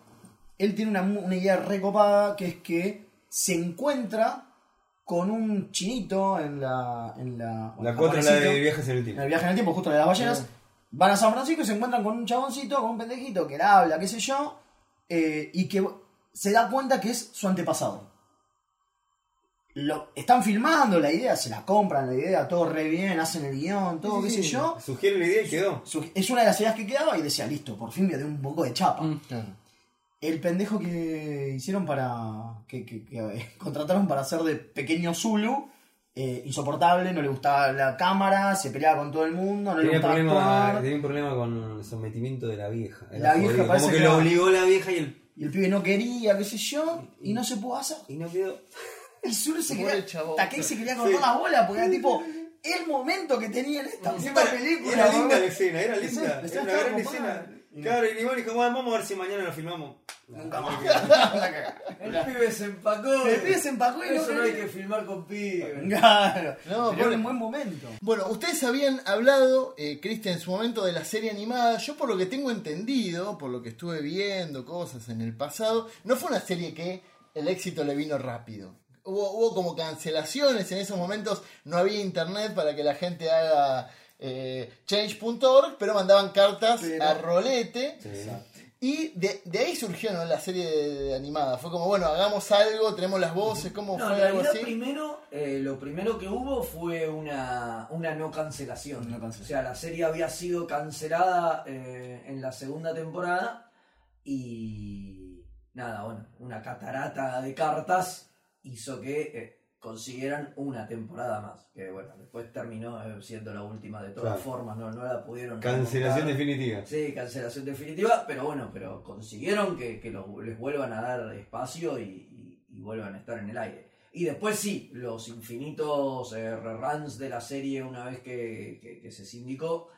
Speaker 5: él tiene una, una idea recopada que es que se encuentra con un chinito en la. En la,
Speaker 4: La 4 es la de viajes en el
Speaker 5: En
Speaker 4: tiempo.
Speaker 5: el viaje en el tiempo, justo la de las ballenas. Van a San Francisco y se encuentran con un chaboncito, con un pendejito que le habla, qué sé yo, eh, y que se da cuenta que es su antepasado. Lo, están filmando la idea, se la compran la idea, todo re bien, hacen el guion, todo, qué sé yo.
Speaker 4: Sugiere la idea y quedó.
Speaker 5: Su- Es una de las ideas que quedaba y decía, listo, por fin me dio un poco de chapa.
Speaker 1: Claro.
Speaker 5: El pendejo que hicieron para. que, que- que, eh, contrataron para hacer de pequeño Zulu, eh, insoportable, no le gustaba la cámara, se peleaba con todo el mundo, no le
Speaker 4: Tenía,
Speaker 5: gustaba
Speaker 4: problema,
Speaker 5: actuar.
Speaker 4: tenía un problema con el sometimiento de la vieja.
Speaker 5: La vieja
Speaker 4: jodido.
Speaker 5: parece
Speaker 4: Como que
Speaker 5: que
Speaker 4: lo obligó la vieja y el.
Speaker 5: Y el pibe no quería, qué sé yo, y no se pudo hacer.
Speaker 4: Y no quedó.
Speaker 5: Y Zulu se quería. Takei se quería cortar las bolas porque era tipo. El momento que tenía en esta película.
Speaker 4: Era linda la escena, era
Speaker 5: Sí,
Speaker 4: linda.
Speaker 5: sí,
Speaker 4: Era una gran Claro, y igual dijo, "Bueno, vamos a ver si mañana lo filmamos.
Speaker 5: Nunca más.
Speaker 3: El pibe se empacó.
Speaker 5: El pibe se empacó y no
Speaker 3: Eso no hay que filmar con pibe.
Speaker 5: Claro.
Speaker 1: No,
Speaker 5: Pero en buen momento.
Speaker 1: Bueno, ustedes habían hablado, eh, Cristian, en su momento de la serie animada. Yo, por lo que tengo entendido, por lo que estuve viendo cosas en el pasado, no fue una serie que el éxito le vino rápido. Hubo, hubo como cancelaciones en esos momentos, no había internet para que la gente haga eh, change.org, pero mandaban cartas
Speaker 5: Pero-
Speaker 1: a rolete.
Speaker 4: Sí.
Speaker 1: Y de, de ahí surgió ¿no? la serie de- de animada. Fue como, bueno, hagamos algo, tenemos las voces, ¿cómo
Speaker 3: No,
Speaker 1: fue algo así?
Speaker 3: primero, eh, lo primero que hubo fue una, una no cancelación.
Speaker 5: Una cancelación.
Speaker 3: O sea, la serie había sido cancelada eh, en la segunda temporada y nada, bueno, una catarata de cartas hizo que eh, consiguieran una temporada más. Que bueno, después terminó eh, siendo la última de todas
Speaker 4: Claro.
Speaker 3: formas, no, no la pudieron.
Speaker 4: Cancelación
Speaker 3: remontar.
Speaker 4: definitiva.
Speaker 3: Sí, cancelación definitiva, pero bueno, pero consiguieron que, que los- les vuelvan a dar espacio y, y- y vuelvan a estar en el aire. Y después sí, los infinitos eh, reruns de la serie una vez que, que- que se sindicó.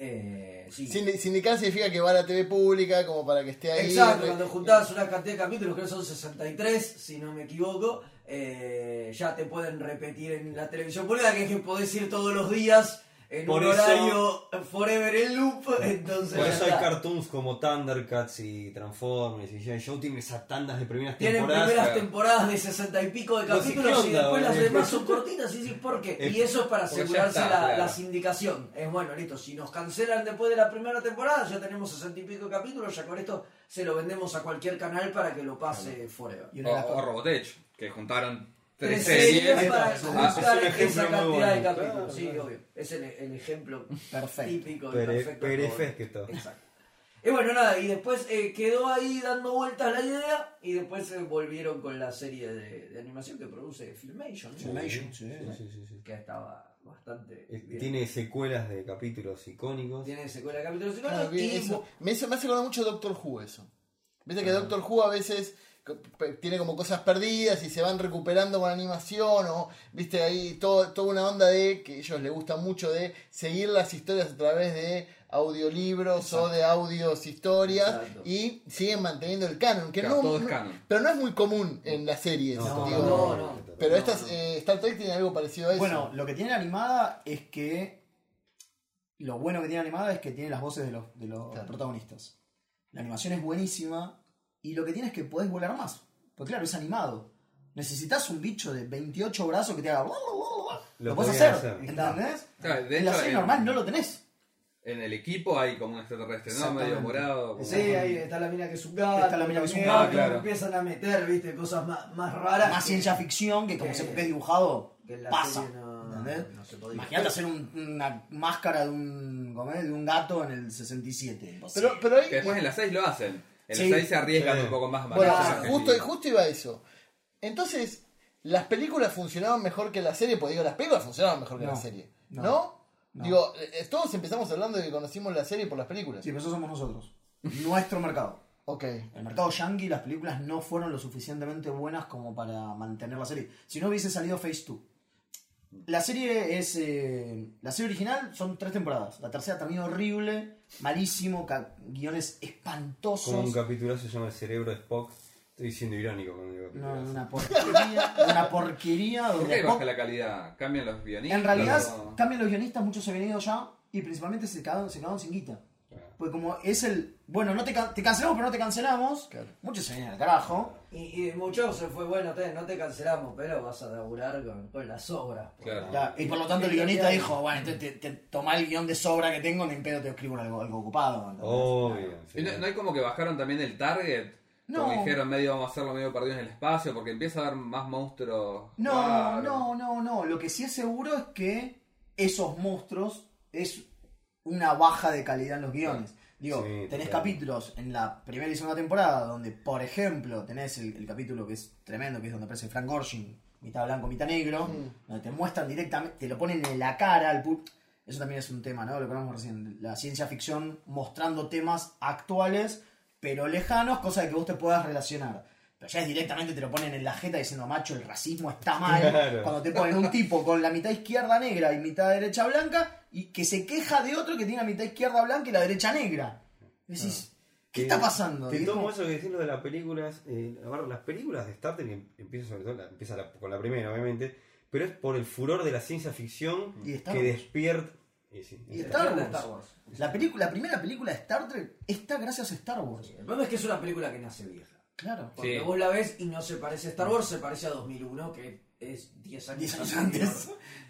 Speaker 3: eh, sí.
Speaker 1: Sindi- Sindical significa que va a la TV pública como para que esté ahí.
Speaker 3: Exacto, cuando juntabas una cantidad de capítulos, creo que son 63, si no me equivoco, eh, ya te pueden repetir en la televisión pública, que es que podés ir todos los días en
Speaker 4: Por
Speaker 3: un
Speaker 4: eso-
Speaker 3: horario forever en loop, entonces
Speaker 4: Por eso hay cartoons como Thundercats y Transformers y G.I. Joe tienen esas tandas de primeras
Speaker 3: Tienen
Speaker 4: temporadas.
Speaker 3: primeras
Speaker 2: claro.
Speaker 3: temporadas de sesenta y pico de
Speaker 4: No sé
Speaker 3: capítulos y
Speaker 4: onda,
Speaker 3: después las demás son cortitas y sí, ¿por qué?
Speaker 4: Es-
Speaker 3: Y eso es para asegurarse
Speaker 2: está,
Speaker 3: la,
Speaker 2: claro.
Speaker 3: la sindicación. Es bueno, listo, si nos cancelan después de la primera temporada, ya tenemos sesenta y pico de capítulos, ya con esto se lo vendemos a cualquier canal para que lo pase forever.
Speaker 5: Y
Speaker 2: O, o Robotech, que juntaron tres,
Speaker 3: Tres
Speaker 2: series.
Speaker 3: series para
Speaker 4: Ah, es
Speaker 3: esa cantidad de capítulos.
Speaker 4: Claro,
Speaker 3: sí,
Speaker 4: claro.
Speaker 3: obvio. Es el, el ejemplo
Speaker 5: Perfecto.
Speaker 3: típico y perfecto.
Speaker 4: perfecto.
Speaker 3: Exacto. Y bueno, nada, y después eh, quedó ahí dando vueltas la idea y después eh, volvieron con la serie de, de animación que produce Filmation, ¿no?
Speaker 5: Filmation, sí.
Speaker 4: Sí, sí, sí.
Speaker 3: que estaba bastante
Speaker 4: Eh,
Speaker 3: bien.
Speaker 4: Tiene secuelas de capítulos icónicos.
Speaker 3: Tiene secuela de capítulos
Speaker 1: Claro,
Speaker 3: icónicos y
Speaker 1: eso- me, hizo- me hace acordar mucho Doctor Who eso. Viste
Speaker 4: Ah.
Speaker 1: que Doctor Who a veces tiene como cosas perdidas y se van recuperando con animación o viste ahí todo, toda una onda de que a ellos les gusta mucho de seguir las historias a través de audiolibros o de audios historias
Speaker 3: Exacto.
Speaker 1: y siguen manteniendo el canon que
Speaker 2: Claro,
Speaker 1: no,
Speaker 2: todo es
Speaker 1: no- pero no es muy común en las series
Speaker 4: No,
Speaker 1: digo.
Speaker 3: no, no.
Speaker 1: pero
Speaker 3: No,
Speaker 1: estas eh, Star Trek tiene algo parecido a eso
Speaker 5: Bueno, lo que tiene animada es que. Lo bueno que tiene animada es que tiene las voces de los, de los
Speaker 1: Claro.
Speaker 5: protagonistas. La animación es buenísima y lo que tiene es que podés volar más. Porque claro, es animado. Necesitas un bicho de 28 brazos que te haga. Lo,
Speaker 4: Lo
Speaker 5: puedes
Speaker 4: podían
Speaker 5: hacer,
Speaker 4: hacer.
Speaker 5: ¿entendés?
Speaker 2: Claro, de
Speaker 5: en la serie normal no lo tenés.
Speaker 2: En el equipo hay como un extraterrestre, ¿no? Medio morado. como-
Speaker 3: Sí, ahí está la mina que es un gato.
Speaker 5: Está la mina que es un
Speaker 2: gato. claro.
Speaker 3: Empiezan a meter, viste, cosas más, más raras.
Speaker 5: Más
Speaker 3: que-
Speaker 5: ciencia ficción que como
Speaker 3: que-
Speaker 5: se ve dibujado
Speaker 3: que en la
Speaker 5: pasa.
Speaker 3: serie no-
Speaker 5: ¿entendés?
Speaker 3: no se podía.
Speaker 5: Imagínate hacer un- una máscara de un, ¿cómo es? de un gato en el 67. Imposible.
Speaker 1: pero, pero ahí
Speaker 2: Que después en las 6 lo hacen. En
Speaker 5: Sí.
Speaker 2: las 6 se arriesgan
Speaker 4: Sí.
Speaker 2: un poco más.
Speaker 1: Bueno,
Speaker 2: más
Speaker 3: Claro.
Speaker 1: justo, justo iba a eso. Entonces, las películas funcionaban mejor que la serie, pues digo, las películas funcionaban mejor que
Speaker 5: No,
Speaker 1: la serie. ¿No?
Speaker 5: no, no.
Speaker 1: Digo, eh, todos empezamos hablando de que conocimos la serie por las películas.
Speaker 5: Sí, pero eso somos nosotros. Nuestro mercado.
Speaker 1: Ok.
Speaker 5: El mercado yankee, las películas no fueron lo suficientemente buenas como para mantener la serie. Si no hubiese salido Phase 2. La serie es. eh, la serie original son tres temporadas. La tercera terminó horrible, malísimo, guiones espantosos.
Speaker 4: Como un capítulo se llama El cerebro de Spock. Estoy siendo irónico con el capítulo.
Speaker 5: No, una porquería. una porquería
Speaker 2: ¿Por
Speaker 5: donde
Speaker 2: qué baja la calidad? ¿Cambian los guionistas?
Speaker 5: En realidad
Speaker 2: o-
Speaker 5: cambian los guionistas, muchos se han ido ya y principalmente se quedaron, se quedaron sin guita. Porque como es el, bueno, no te, te cancelamos pero no te cancelamos,
Speaker 1: Claro.
Speaker 5: muchos se vienen al carajo.
Speaker 3: Y, y muchos se fue, bueno, te- no te cancelamos, pero vas a laburar con, con las obras.
Speaker 2: Claro.
Speaker 5: Y por lo tanto el guionista dijo, bueno, te, te, te- toma el guion de sobra que tengo, ni en pedo te escribo algo, algo ocupado. ¿entendés?
Speaker 4: Obvio. sí.
Speaker 2: ¿Y no, no hay como que bajaron también el target? Como
Speaker 5: No.
Speaker 2: dijeron, medio vamos a hacerlo medio perdido en el espacio, porque empieza a haber más monstruos.
Speaker 5: No,
Speaker 2: raros.
Speaker 5: no, no, no. Lo que sí es seguro es que esos monstruos es una baja de calidad en los guiones. Digo,
Speaker 4: Sí,
Speaker 5: tenés capítulos en la primera y segunda temporada donde, por ejemplo, tenés el, el capítulo que es tremendo, que es donde aparece Frank Gorshin, mitad blanco, mitad negro, donde te muestran directamente, te lo ponen en la cara al pu- Eso también es un tema, ¿no? Lo que hablamos recién, la ciencia ficción mostrando temas actuales, pero lejanos, cosa de que vos te puedas relacionar. Pero ya es directamente te lo ponen en la jeta diciendo, macho, el racismo está mal.
Speaker 4: Claro.
Speaker 5: Cuando te ponen un tipo con la mitad izquierda negra y mitad derecha blanca y que se queja de otro que tiene la mitad izquierda blanca y la derecha negra. Decís, ¿qué está pasando?
Speaker 4: Te tomo eso que decís lo de las películas. eh, a ver, las películas de Star Trek em- empieza sobre todo, la- empieza la- con la primera, obviamente, pero es por el furor de la ciencia ficción
Speaker 5: Y
Speaker 4: que despierta. y sí,
Speaker 5: Y Star Wars.
Speaker 3: Star Wars.
Speaker 5: La, película, la primera película de Star Trek está gracias a Star Wars.
Speaker 3: El problema es que es una película que nace vieja.
Speaker 5: Claro.
Speaker 3: Porque
Speaker 2: Sí.
Speaker 3: vos la ves y no se parece a Star Wars, se parece a 2001, que es 10 años,
Speaker 5: 10 años
Speaker 3: anterior.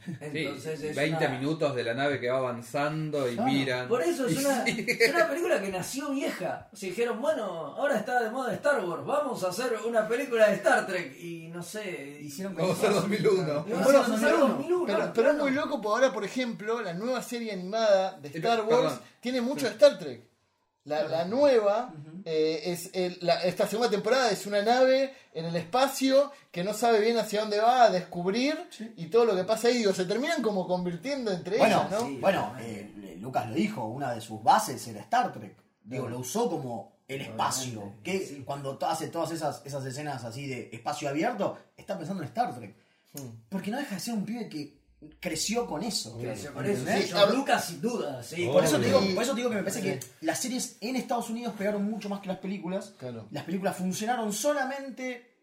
Speaker 2: Sí,
Speaker 3: Entonces es
Speaker 2: 20
Speaker 3: una-
Speaker 2: minutos de la nave que va avanzando y
Speaker 5: Claro.
Speaker 2: miran.
Speaker 3: Por eso es una,
Speaker 2: sí.
Speaker 3: es una película que nació vieja. Se dijeron, bueno, ahora está de moda Star Wars, vamos a hacer una película de Star Trek. Y no sé.
Speaker 5: Hicieron
Speaker 2: Vamos a hacer 2001.
Speaker 3: y vamos
Speaker 1: Bueno,
Speaker 3: a hacer 2001,
Speaker 1: Pero,
Speaker 3: claro.
Speaker 1: pero es muy loco porque ahora, por ejemplo, la nueva serie animada de
Speaker 2: Eh,
Speaker 1: Star
Speaker 2: perdón.
Speaker 1: Wars tiene mucho de Star Trek. La, la nueva, eh, es el- la- esta segunda temporada es una nave en el espacio que no sabe bien hacia dónde va a descubrir y todo lo que pasa ahí, digo, se terminan como convirtiendo entre
Speaker 5: Bueno,
Speaker 1: ellas, ¿no?
Speaker 3: sí.
Speaker 5: bueno eh, Lucas lo dijo, una de sus bases era Star Trek. Digo, lo usó como el espacio. Que cuando hace todas esas, esas escenas así de espacio abierto, está pensando en Star Trek. Porque no deja de ser un pibe que creció con eso.
Speaker 3: Se parece,
Speaker 5: ¿entendés?
Speaker 3: sí, Lucas sin duda, sí.
Speaker 5: Por eso, te digo, por eso te digo que me parece que las series en Estados Unidos pegaron mucho más que las películas.
Speaker 1: Claro.
Speaker 5: Las películas funcionaron solamente,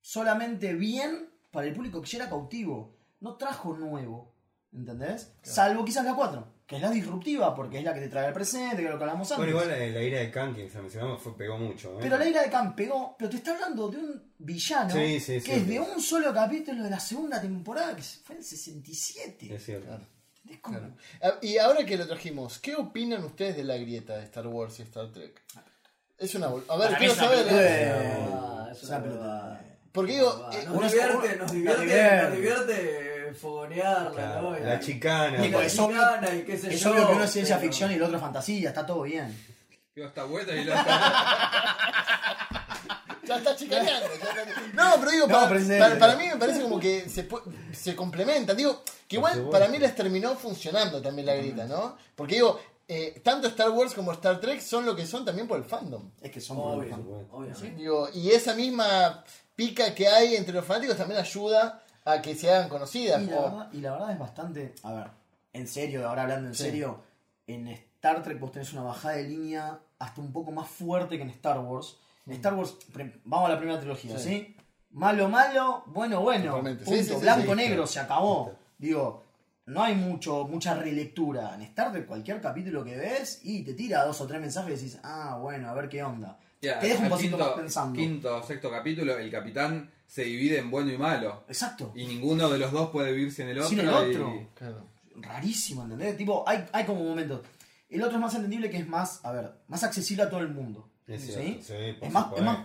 Speaker 5: solamente bien para el público que ya era cautivo. No trajo nuevo, ¿entendés? Salvo quizás la 4, que es la disruptiva, porque es la que te trae al presente, que es lo que hablamos antes.
Speaker 4: Bueno, igual la, la ira de Khan, que se mencionamos, fue, pegó mucho. ¿eh?
Speaker 5: Pero la ira de Khan pegó, pero te está hablando de un villano
Speaker 4: Sí, sí,
Speaker 5: que
Speaker 4: sí,
Speaker 5: es
Speaker 4: sí.
Speaker 5: de un solo capítulo de la segunda temporada, que fue en 67.
Speaker 4: Es cierto.
Speaker 5: ¿Entendés cómo?
Speaker 1: Ah, Y ahora que lo trajimos, ¿qué opinan ustedes de la grieta de Star Wars y Star Trek? Es una... A ver, quiero
Speaker 5: es una
Speaker 1: saber... ¿eh?
Speaker 3: Es
Speaker 5: Es una
Speaker 3: pelota.
Speaker 1: Porque digo, eh,
Speaker 3: Nos
Speaker 5: uno-
Speaker 3: divierte, nos divierte. nos divierte fogonearla,
Speaker 4: Claro,
Speaker 3: ¿no?
Speaker 4: La chicana.
Speaker 3: y la
Speaker 5: es obvio-
Speaker 3: chicana y qué sé
Speaker 5: Es
Speaker 3: yo,
Speaker 5: obvio que uno es ciencia
Speaker 3: pero-
Speaker 5: ficción y el otro es fantasía, está todo bien.
Speaker 2: Digo, está buena y la está...
Speaker 1: Ya está chicaneando. No, pero digo,
Speaker 5: No,
Speaker 1: para, mí me parece como que se, se complementan. Digo, que igual para mí les terminó funcionando también la grita, ¿no? Porque digo, eh, tanto Star Wars como Star Trek son lo que son también por el fandom.
Speaker 5: Es que son por el
Speaker 3: Obvio,
Speaker 5: fan.
Speaker 3: obviamente.
Speaker 1: Digo, y esa misma pica que hay entre los fanáticos también ayuda a que se hagan conocidas.
Speaker 5: Y la,
Speaker 1: O-
Speaker 5: verdad, y la verdad es bastante. A ver, en serio, ahora hablando en
Speaker 1: Sí.
Speaker 5: serio, en Star Trek vos tenés una bajada de línea hasta un poco más fuerte que en Star Wars. En Star Wars, vamos a la primera trilogía,
Speaker 1: Sí.
Speaker 5: ¿sí? Malo, malo, bueno, bueno. Punto.
Speaker 1: sí, sí,
Speaker 5: Blanco,
Speaker 1: sí,
Speaker 5: negro, se acabó. Digo, no hay mucho, mucha relectura. En Star Trek, cualquier capítulo que ves y te tira dos o tres mensajes y decís, ah, bueno, a ver qué onda. Te deja un poquito
Speaker 2: quinto,
Speaker 5: más pensando.
Speaker 2: Quinto, sexto capítulo, el capitán se divide en bueno y malo.
Speaker 5: Exacto.
Speaker 2: Y ninguno de los dos puede vivir sin el otro.
Speaker 5: Sin el
Speaker 2: y-
Speaker 5: otro.
Speaker 1: Claro.
Speaker 5: rarísimo, ¿entendés? Tipo, hay, hay como momentos. El otro es más entendible que es más, a ver, más accesible a todo el mundo.
Speaker 4: Es
Speaker 5: ¿sí?
Speaker 4: cierto, sí, por
Speaker 5: es, más, es, más,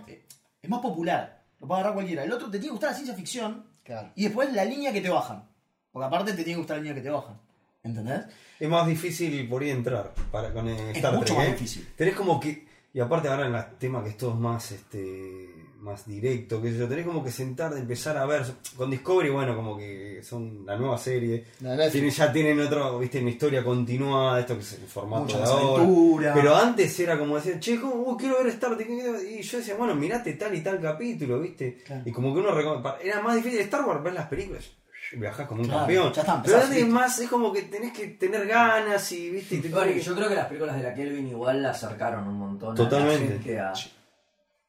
Speaker 5: es más popular. Lo puede agarrar cualquiera. El otro te tiene que gustar la ciencia ficción
Speaker 1: Claro.
Speaker 5: y después la línea que te bajan. Porque aparte te tiene que gustar la línea que te bajan. ¿Entendés?
Speaker 4: Es más difícil por ahí entrar para con eh, Star
Speaker 5: mucho
Speaker 4: Trek,
Speaker 5: más
Speaker 4: ¿eh?
Speaker 5: difícil.
Speaker 4: Tenés como que. Y aparte ahora en el tema que es todo más este más directo, que yo, tenés como que sentar de empezar a ver. Con Discovery, bueno, como que son la nueva serie.
Speaker 1: La.
Speaker 4: Tienen- ya tienen otro, viste, una historia continuada, esto que es el formato de ahora. Pero antes era como decir, che, ¿cómo vos quiero ver Star Trek? Y yo decía, bueno, mirate tal y tal capítulo, viste.
Speaker 5: Claro.
Speaker 4: Y como que uno Era más difícil Star Wars ver las películas. Viajás como un
Speaker 5: Claro,
Speaker 4: campeón.
Speaker 5: ya está,
Speaker 4: Pero antes más, es como que tenés que tener ganas y viste. Y te
Speaker 3: Bueno,
Speaker 4: tenés
Speaker 3: y
Speaker 4: que-
Speaker 3: yo creo que las películas de la Kelvin igual la acercaron un montón
Speaker 4: Totalmente.
Speaker 3: a la gente a,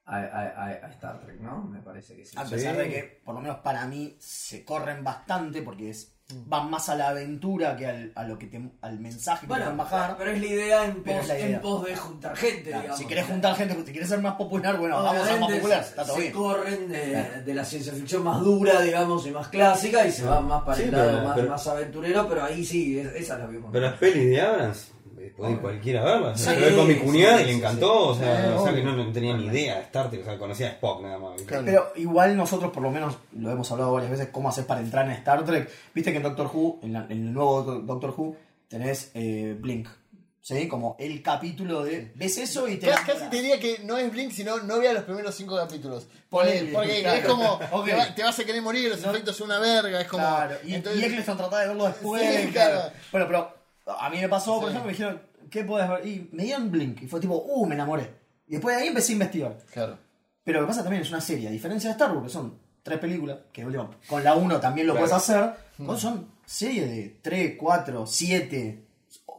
Speaker 3: a, a- a- a Star Trek, ¿no? Me parece que sí.
Speaker 5: A pesar
Speaker 4: Sí.
Speaker 5: de que, por lo menos para mí, se corren bastante porque es van más a la aventura que al, a lo que te, al mensaje que te
Speaker 3: Bueno,
Speaker 5: pueden bajar.
Speaker 3: pero es la idea en pos,
Speaker 5: es idea.
Speaker 3: en pos de juntar gente,
Speaker 5: Claro,
Speaker 3: digamos.
Speaker 5: si querés juntar gente, si querés ser más popular, bueno, vamos a ser más
Speaker 3: Obviamente
Speaker 5: popular.
Speaker 3: se-
Speaker 5: Está todo
Speaker 3: se
Speaker 5: bien.
Speaker 3: corren de,
Speaker 5: Claro.
Speaker 3: de la ciencia ficción más dura, digamos, y más clásica, y se van más para
Speaker 4: Sí,
Speaker 3: el lado
Speaker 4: pero-
Speaker 3: más,
Speaker 4: pero-
Speaker 3: más aventurero, pero ahí sí, es- esa la vimos.
Speaker 4: Pero las pelis de Abrams, puede ir cualquiera verlas.
Speaker 3: Sí,
Speaker 4: Yo la vi con mi
Speaker 3: sí,
Speaker 4: cuñada
Speaker 3: sí,
Speaker 4: y le
Speaker 3: sí,
Speaker 4: encantó,
Speaker 1: sí.
Speaker 4: o sea,
Speaker 1: Sí,
Speaker 4: o sea que no, no tenía ni idea de Star Trek, o sea, conocía a Spock nada más.
Speaker 5: Pero igual nosotros, por lo menos, lo hemos hablado varias veces, cómo hacer para entrar en Star Trek. Viste que en Doctor Who, en, la- en el nuevo Do- Doctor Who, tenés eh, Blink. ¿Sí? Como el capítulo de. ¿Ves eso y te.
Speaker 1: Casi, casi te diría que no es Blink, sino no vea los primeros cinco capítulos. Porque, porque
Speaker 5: claro.
Speaker 1: es como, te, va- te vas a querer morir, los efectos son una verga, es como...
Speaker 5: Claro, y,
Speaker 1: entonces-
Speaker 5: y Eccleston trataba de verlo después.
Speaker 1: Sí,
Speaker 5: claro.
Speaker 1: claro.
Speaker 5: Bueno, pero a mí me pasó, por
Speaker 1: Sí.
Speaker 5: ejemplo, me dijeron, ¿qué puedes ver? Y me dieron Blink. Y fue tipo, uh, me enamoré. Y después de ahí empecé a investigar.
Speaker 1: Claro.
Speaker 5: Pero lo que pasa también es una serie, a diferencia de Star Wars, que son tres películas, que con la 1 también lo
Speaker 2: Claro.
Speaker 5: puedes hacer, son series de 3, 4, 7,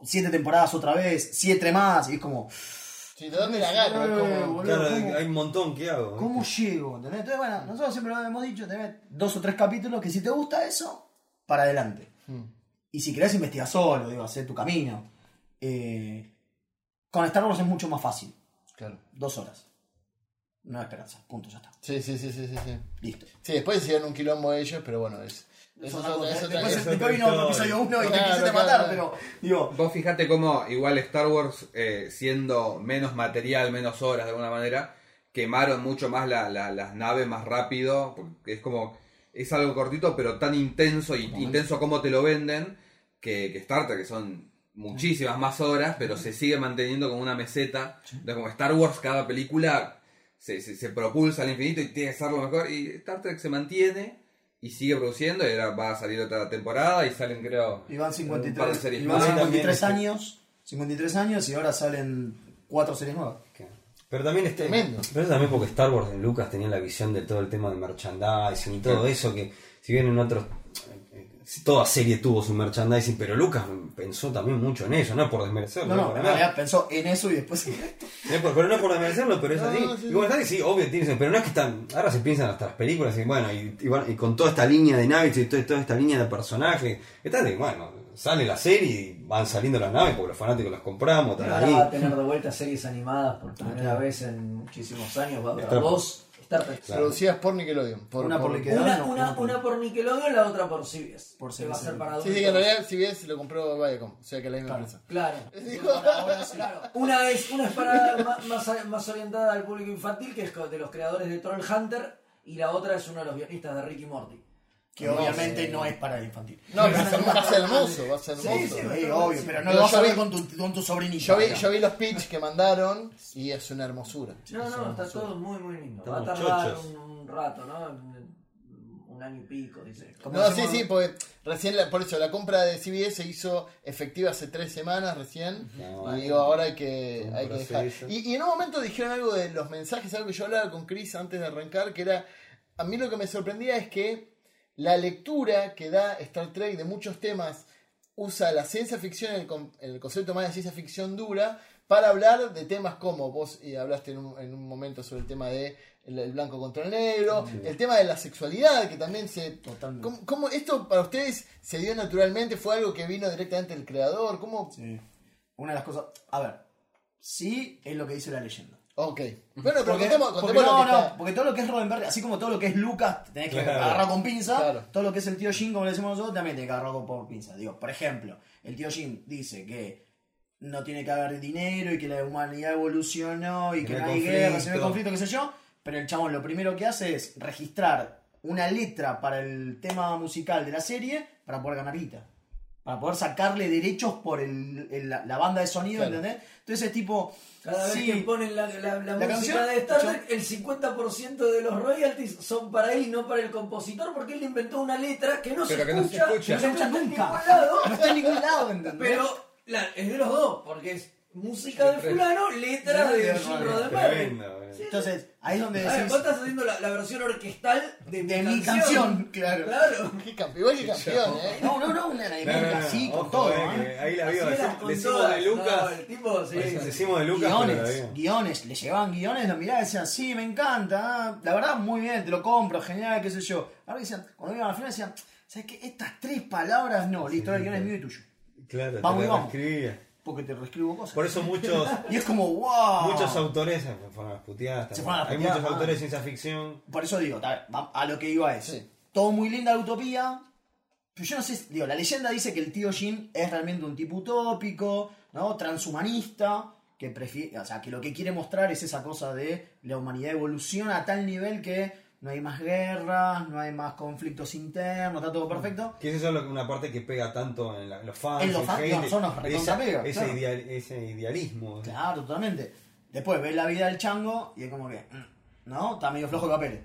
Speaker 5: 7 temporadas otra vez, 7 más, y es como,
Speaker 1: Si de dónde la agarro,
Speaker 5: Eh,
Speaker 1: como...
Speaker 5: boludo,
Speaker 4: Claro,
Speaker 5: ¿cómo?
Speaker 4: hay un montón que hago.
Speaker 5: ¿cómo llego? ¿Entendés? Entonces, bueno, nosotros siempre lo hemos dicho, tenés dos o tres capítulos que si te gusta eso, para adelante.
Speaker 1: Hmm.
Speaker 5: Y si querés investigar solo, digo, hacer tu camino. Eh, con Star Wars es mucho más fácil.
Speaker 1: Claro.
Speaker 5: Dos horas. No hay esperanza. Punto, ya está.
Speaker 1: Sí, sí, sí, sí, sí, sí.
Speaker 5: Listo.
Speaker 1: Sí, después hicieron un quilombo ellos, pero bueno, es... Eso es otra- es otra-
Speaker 5: después,
Speaker 1: es-
Speaker 5: después vino
Speaker 4: historia.
Speaker 5: episodio 1 y te quisiste
Speaker 1: claro,
Speaker 5: matar,
Speaker 1: claro.
Speaker 5: pero digo,
Speaker 2: Vos fijate cómo igual Star Wars, eh, siendo menos material, menos horas de alguna manera, quemaron mucho más la- la- las naves más rápido, porque es como, es algo cortito, pero tan intenso y intenso como te lo venden, que, que Star Trek, que son muchísimas más horas, pero se sigue manteniendo como una meseta. Entonces, como Star Wars, cada película se, se- se propulsa al infinito y tiene que ser lo mejor, y Star Trek se mantiene. Y sigue produciendo, y ahora va a salir otra temporada y salen creo un par de
Speaker 5: 53,
Speaker 2: series
Speaker 5: iban
Speaker 2: más.
Speaker 5: 53
Speaker 4: También,
Speaker 5: años, 53 años y ahora salen cuatro series nuevas.
Speaker 4: Pero también este,
Speaker 1: Tremendo.
Speaker 4: Pero eso también porque Star Wars en Lucas tenía la visión de todo el tema de merchandising y todo eso que si bien en otros toda serie tuvo su merchandising, pero Lucas pensó también mucho en eso, no es por desmerecerlo,
Speaker 5: No, no, en realidad pensó en eso y después
Speaker 4: No es por- pero no es por desmerecerlo, pero es
Speaker 1: No,
Speaker 4: así.
Speaker 1: no, sí,
Speaker 4: y como está, sí, obvio, tiene pero no es que están. Ahora se piensan hasta las películas y bueno, y, y bueno, y con toda esta línea de naves y toda, toda esta línea de personajes, está de, bueno, sale la serie y van saliendo las naves porque los fanáticos las compramos,
Speaker 3: ahora va a tener de vuelta series animadas por primera vez en muchísimos años. Va a haber dos Star Trek.
Speaker 1: Producidas por Nickelodeon. Por,
Speaker 5: Una por Nickelodeon.
Speaker 3: Una,
Speaker 5: no,
Speaker 3: una,
Speaker 5: no,
Speaker 3: una por Nickelodeon, la otra por CBS.
Speaker 5: Por
Speaker 3: que va a ser para
Speaker 1: Sí,
Speaker 3: adultos.
Speaker 1: sí, que en realidad CBS lo compró Viacom, o sea que la misma
Speaker 5: Claro.
Speaker 1: empresa.
Speaker 3: Claro. Claro. Una es, una es para más, más, más orientada al público infantil, que es de los creadores de Troll Hunter, y la otra es uno de los guionistas de Ricky Morty.
Speaker 5: Que obviamente no es para el infantil.
Speaker 1: No, pero va a ser hermoso, va a ser hermoso.
Speaker 3: Sí, sí,
Speaker 5: Sí, obvio, pero no
Speaker 1: Pero
Speaker 5: lo vas
Speaker 1: yo
Speaker 5: a ver
Speaker 1: vi-
Speaker 5: con tu, con tu sobrinito.
Speaker 1: Yo vi,
Speaker 5: digamos.
Speaker 1: yo vi los pitch que mandaron y es una hermosura.
Speaker 3: No,
Speaker 1: Es
Speaker 3: no, está todo muy, muy lindo. Va a
Speaker 4: Estamos
Speaker 3: tardar
Speaker 4: chochos.
Speaker 3: un, un rato, ¿no? un año y pico, dice.
Speaker 5: Como
Speaker 1: No, sí,
Speaker 5: decimos-
Speaker 1: sí, porque recién, la- por eso, la compra de CBS se hizo efectiva hace tres semanas recién.
Speaker 4: No,
Speaker 1: y digo, ahora hay que, hay que dejar. Y, y en un momento dijeron algo de los mensajes, algo que yo hablaba con Chris antes de arrancar, que era, a mí lo que me sorprendía es que la lectura que da Star Trek de muchos temas usa la ciencia ficción, el, el concepto más de ciencia ficción dura, para hablar de temas como vos eh, hablaste en un, en un momento sobre el tema de el, el blanco contra el negro, el tema de la sexualidad, que también se...
Speaker 5: Totalmente.
Speaker 1: ¿Cómo, cómo esto para ustedes se dio naturalmente? ¿Fue algo que vino directamente del creador? ¿Cómo?
Speaker 5: Sí. Una de las cosas. A ver. Sí, es lo que dice la leyenda.
Speaker 1: Ok. Bueno, pero
Speaker 5: Porque,
Speaker 1: contemos,
Speaker 5: porque
Speaker 1: contemos
Speaker 5: no,
Speaker 1: lo que
Speaker 5: no,
Speaker 1: está-
Speaker 5: porque todo lo que es Roddenberry, así como todo lo que es Lucas, tenés que
Speaker 4: Claro.
Speaker 5: agarrar con pinza.
Speaker 1: Claro.
Speaker 5: Todo lo que es el tío Jin, como le decimos nosotros, también tiene que agarrar con por pinza. Digo, por ejemplo, el tío Jin dice que no tiene que haber dinero y que la humanidad evolucionó y que
Speaker 4: No
Speaker 5: no
Speaker 4: hay
Speaker 5: guerra, no hay conflicto, qué sé yo. Pero el chabón lo primero que hace es registrar una letra para el tema musical de la serie para poder ganar guita. Para poder sacarle derechos por el, el- la, la banda de sonido,
Speaker 1: Claro.
Speaker 5: ¿entendés? Entonces es tipo.
Speaker 3: Cada vez
Speaker 5: sí,
Speaker 3: que ponen la, la, la música
Speaker 5: canción,
Speaker 3: de Star
Speaker 5: yo-
Speaker 3: Trek, el 50% de los royalties son para él y no para el compositor, porque él inventó una letra que no, se,
Speaker 2: Pero que no se
Speaker 3: escucha,
Speaker 2: escucha.
Speaker 5: no se escucha nunca. No está en ningún lado, ¿entendés?
Speaker 3: pero la- es de los dos, porque es música de fulano, letra de
Speaker 5: De.
Speaker 4: Tremendo, eh.
Speaker 5: Entonces, ahí es donde
Speaker 3: A ver,
Speaker 5: decís.
Speaker 3: vos estás haciendo la, la versión orquestal de mi
Speaker 5: De mi
Speaker 3: canción.
Speaker 5: canción, claro.
Speaker 3: Claro.
Speaker 1: Qué campe- Igual que campeón, ¿eh?
Speaker 5: No, no, no, una
Speaker 4: No,
Speaker 5: de
Speaker 4: no, no,
Speaker 5: así, con
Speaker 4: ojo,
Speaker 5: todo.
Speaker 4: eh,
Speaker 5: ¿eh?
Speaker 4: que ahí la vio.
Speaker 3: Así
Speaker 4: Decimos
Speaker 3: todas.
Speaker 4: de Lucas.
Speaker 3: No, el tipo, sí.
Speaker 4: Decimos de Lucas, pero la
Speaker 5: Guiones,
Speaker 4: vio.
Speaker 5: guiones, le llevaban guiones, lo miraba y decían, sí, me encanta, ah, la verdad, muy bien, te lo compro, genial, qué sé yo. Ahora decían, cuando iban al final decían, ¿sabes qué? Estas tres palabras, no, listo, el guion es mío y tuyo.
Speaker 4: Claro,
Speaker 5: Vamos
Speaker 4: te la
Speaker 5: vamos. Porque te reescribo cosas.
Speaker 4: Por eso muchos,
Speaker 5: Y es como, wow.
Speaker 4: muchos autores se fueron a las puteadas.
Speaker 5: Se
Speaker 4: también.
Speaker 5: fueron a las
Speaker 4: Hay muchos
Speaker 5: ah.
Speaker 4: autores de ciencia ficción.
Speaker 5: Por eso digo, a lo que iba es,
Speaker 1: Sí.
Speaker 5: todo muy linda la utopía, pero yo no sé, digo, la leyenda dice que el tío Jin es realmente un tipo utópico, ¿no? Transhumanista, que prefiere, o sea, que lo que quiere mostrar es esa cosa de la humanidad evoluciona a tal nivel que no hay más guerras, no hay más conflictos internos, está todo perfecto.
Speaker 4: Que es eso lo que- una parte que pega tanto en la- los fans,
Speaker 5: En los fans, no, son los
Speaker 4: esa-
Speaker 5: pega,
Speaker 4: ese,
Speaker 5: claro.
Speaker 4: ideal- ese idealismo.
Speaker 5: Claro, totalmente. Después ves la vida del chango y es como que, mm, ¿no? Está medio flojo de papeles.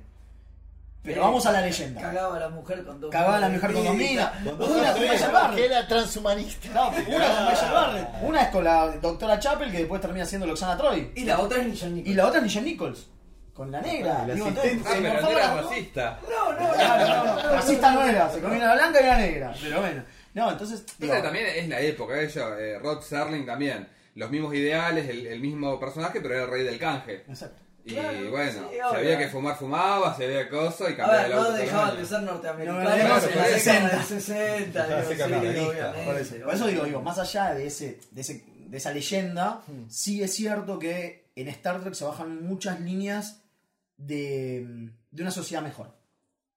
Speaker 5: Pero vamos a la leyenda.
Speaker 3: Cagaba a la mujer con dos
Speaker 5: Cagaba a la mujer con dos minas. Una con Marshall Barnett.
Speaker 1: Que era transhumanista.
Speaker 5: No, una con Marshall Barnett. Una es con la doctora Chapel, que después termina siendo Loxana Troy.
Speaker 3: Y la otra es Nishan
Speaker 5: Y la otra es Nichelle Nichols. Con la negra.
Speaker 4: La
Speaker 5: Digo,
Speaker 4: asistente.
Speaker 5: entonces,
Speaker 2: Ah,
Speaker 5: se
Speaker 2: pero no
Speaker 5: morfaba
Speaker 2: era
Speaker 5: las dos.
Speaker 2: racista.
Speaker 3: No, no,
Speaker 5: Claro, no, no, Racista no era. Se comió la blanca y la negra. Pero bueno. No, entonces. digo,
Speaker 2: Pero también es la época, eh, Rod Serling también. Los mismos ideales, el, el mismo personaje, pero era el rey del canje.
Speaker 5: Exacto.
Speaker 2: Y
Speaker 3: Claro,
Speaker 2: bueno,
Speaker 3: sí,
Speaker 2: si
Speaker 3: obvio.
Speaker 2: había que fumar, fumaba, si había cosas y
Speaker 3: A
Speaker 2: cambiaba
Speaker 3: ver,
Speaker 2: el auto.
Speaker 3: no
Speaker 2: todos los
Speaker 3: dejaban
Speaker 2: años.
Speaker 3: de ser norteamericanos
Speaker 5: No, no,
Speaker 3: en la
Speaker 2: por
Speaker 3: década del 60.
Speaker 4: Estaba
Speaker 3: digo,
Speaker 4: ese
Speaker 3: sí,
Speaker 4: capitalista.
Speaker 3: obviamente,
Speaker 5: Por eso, por eso digo, digo, más allá de ese, de ese, de esa leyenda, sí es cierto que en Star Trek se bajan muchas líneas de, de una sociedad mejor.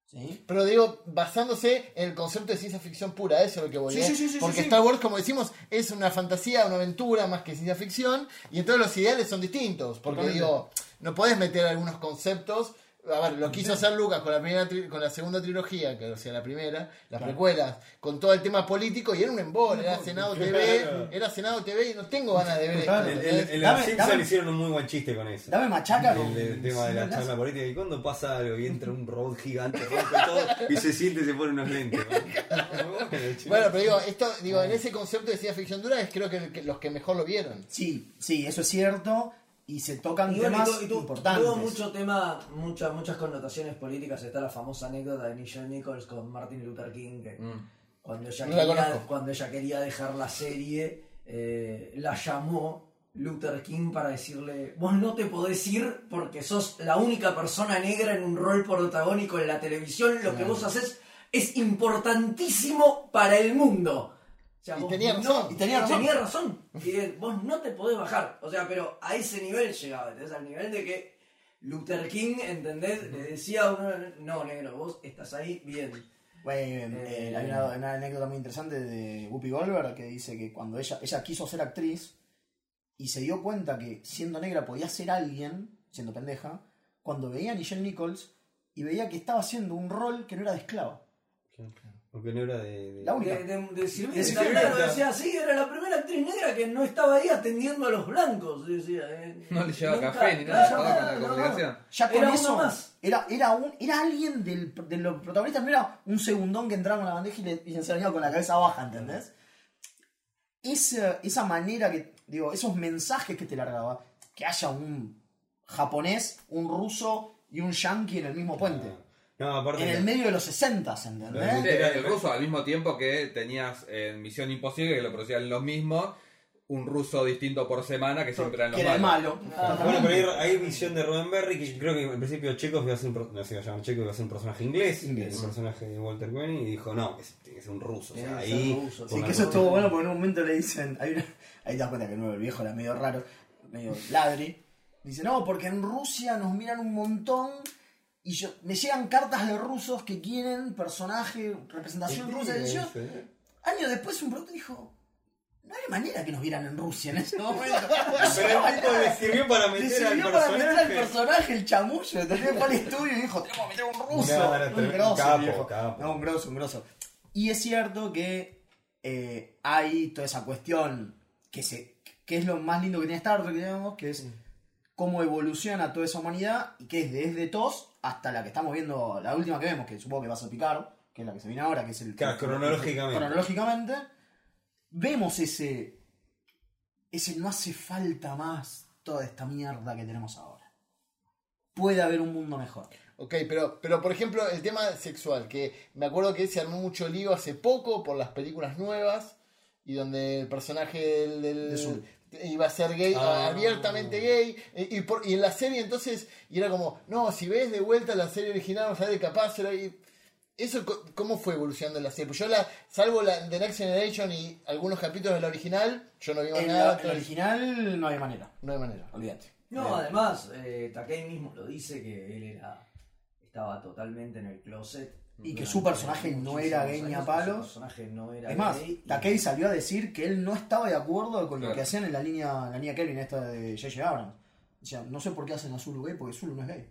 Speaker 5: ¿Sí?
Speaker 1: Pero digo, basándose en el concepto de ciencia ficción pura, eso es lo que voy
Speaker 5: Sí,
Speaker 1: ¿eh?
Speaker 5: sí, sí, sí,
Speaker 1: Porque
Speaker 5: sí, sí.
Speaker 1: Star Wars, como decimos, es una fantasía, una aventura más que ciencia ficción, y entonces los ideales son distintos. Porque
Speaker 5: Totalmente.
Speaker 1: digo, no podés meter algunos conceptos. A ver, lo quiso hacer Lucas con la primera tri- con la segunda trilogía, que o sea la primera, las precuelas, con todo el tema político, y era un embol, era Senado TV, era Senado TV y no tengo ganas de ver esto.
Speaker 5: Claro.
Speaker 4: En, en, hicieron un muy buen chiste con eso.
Speaker 5: Dame machaca
Speaker 4: El,
Speaker 5: con-
Speaker 4: del tema de la
Speaker 5: sí,
Speaker 4: charla política. Y cuando pasa algo y entra un robot gigante, rompe todo y se siente y se pone unos lentes. ¿no?
Speaker 1: Bueno, pero digo, esto, digo, en ese concepto de ciencia ficción dura es creo que, que los que mejor lo vieron.
Speaker 5: Sí, sí, eso es cierto. Y se tocan
Speaker 3: Y bueno,
Speaker 5: temas
Speaker 3: y
Speaker 5: importantes.
Speaker 3: tuvo mucho tema, muchas muchas connotaciones políticas. Está la famosa anécdota de Nichelle Nichols con Martin Luther King, que
Speaker 2: Mm.
Speaker 3: cuando, ella
Speaker 1: No
Speaker 3: quería, cuando ella quería dejar la serie, eh, la llamó Luther King para decirle, vos no te podés ir porque sos la única persona negra en un rol protagónico en la televisión, lo que vos haces es importantísimo para el mundo. Sea,
Speaker 1: Y
Speaker 3: vos
Speaker 1: tenía
Speaker 3: no-
Speaker 1: razón.
Speaker 5: Y tenía razón.
Speaker 3: tenía razón. Y él, vos no te podés bajar. O sea, pero a ese nivel llegaba, ¿entendés? Al nivel de que Luther King, ¿entendés? Le decía a uno, no, negro, vos estás ahí bien.
Speaker 5: Bueno, eh,
Speaker 3: Eh,
Speaker 5: hay una, una anécdota muy interesante de Whoopi Goldberg que dice que cuando ella, ella quiso ser actriz y se dio cuenta que siendo negra podía ser alguien, siendo pendeja, cuando veía a Nichelle Nichols y veía que estaba haciendo un rol que no era de esclava.
Speaker 4: Porque no era de. de-
Speaker 5: La única.
Speaker 3: De, de, de claro, decía, sí, era la primera actriz negra que no estaba ahí atendiendo a los blancos. Decía, eh,
Speaker 2: No le llevaba
Speaker 3: nunca-
Speaker 2: café ni nada,
Speaker 3: claro,
Speaker 2: estaba con la
Speaker 3: no, no.
Speaker 2: comunicación.
Speaker 5: Ya con
Speaker 3: Era
Speaker 5: eso,
Speaker 3: uno más.
Speaker 5: Era, era, un, era alguien del, de los protagonistas, no era un segundón que entraba con la bandeja y le, y enseñaba con la cabeza baja, ¿entendés? Esa, esa manera que, digo, esos mensajes que te largaba, que haya un japonés, un ruso y un yankee en el mismo puente.
Speaker 4: No, aparte.
Speaker 5: En el medio de los 60, ¿entendés?
Speaker 2: Sí, el ruso al mismo tiempo que tenías en Misión Imposible, que lo producían los mismos, un ruso distinto por semana que siempre eran los
Speaker 5: que era el
Speaker 2: malos.
Speaker 5: malo.
Speaker 4: Bueno, pero hay, hay visión de Roddenberry que creo que en principio Chekhov iba a ser un, pro- no se iba a llamar Chekhov, iba a ser un personaje inglés,
Speaker 5: Inglés.
Speaker 4: un personaje de Walter Koenig, y dijo, no, que es- tiene que ser un ruso. O sea,
Speaker 3: Tiene que
Speaker 4: ahí,
Speaker 3: ruso,
Speaker 5: Sí, que eso estuvo bueno porque en un momento le dicen, hay una- ahí te das cuenta que el nuevo el viejo era medio raro, medio ladri. Dice, no, porque en Rusia nos miran un montón y yo, me llegan cartas de rusos que quieren personaje, representación rusa. Y yo, años después un producto dijo, no hay manera que nos vieran en Rusia en ese momento.
Speaker 4: Pero el tipo le sirvió para meter al
Speaker 5: meter
Speaker 4: personaje.
Speaker 5: el chamullo, ¿entendés? Fue al estudio y dijo, tenemos que meter un ruso. Un grosso,
Speaker 4: Capo,
Speaker 5: viejo.
Speaker 4: capo.
Speaker 5: No, un grosso, un grosso. Y es cierto que eh, hay toda esa cuestión que, se, que es lo más lindo que tiene Star Trek, digamos, que es cómo evoluciona toda esa humanidad y que es desde TOS hasta la que estamos viendo, la última que vemos, que supongo que va a ser Picard, que es la que se viene ahora, que es el...
Speaker 4: Claro, cronológicamente.
Speaker 5: Cronológicamente, vemos ese... Ese no hace falta más toda esta mierda que tenemos ahora. Puede haber un mundo mejor.
Speaker 1: Ok, pero, pero por ejemplo, el tema sexual, que me acuerdo que se armó mucho lío hace poco por las películas nuevas y donde el personaje del, del-
Speaker 5: De Sul.
Speaker 1: Iba a ser gay,
Speaker 4: Ah.
Speaker 1: abiertamente gay, y, y por- y en la serie entonces, y era como, no, si ves de vuelta la serie original, vas a ver capaz era y ¿Eso cómo fue evolucionando la serie? Pues yo la, salvo la The Next Generation y algunos capítulos de la original, yo no vi más nada,
Speaker 5: la, en la
Speaker 1: entonces
Speaker 5: original no hay manera.
Speaker 1: no hay manera.
Speaker 5: Olvídate.
Speaker 3: No, además, eh, Takei mismo lo dice que él era estaba totalmente en el closet.
Speaker 5: Y que su personaje no era gay ni a palos.
Speaker 3: Su personaje no era
Speaker 5: Es más,
Speaker 3: gay y-
Speaker 5: Takei salió a decir que él no estaba de acuerdo con lo que hacían en la línea, la línea Kelvin esta de J.J. Abrams. Decía, no sé por qué hacen a Zulu gay porque Zulu no es gay.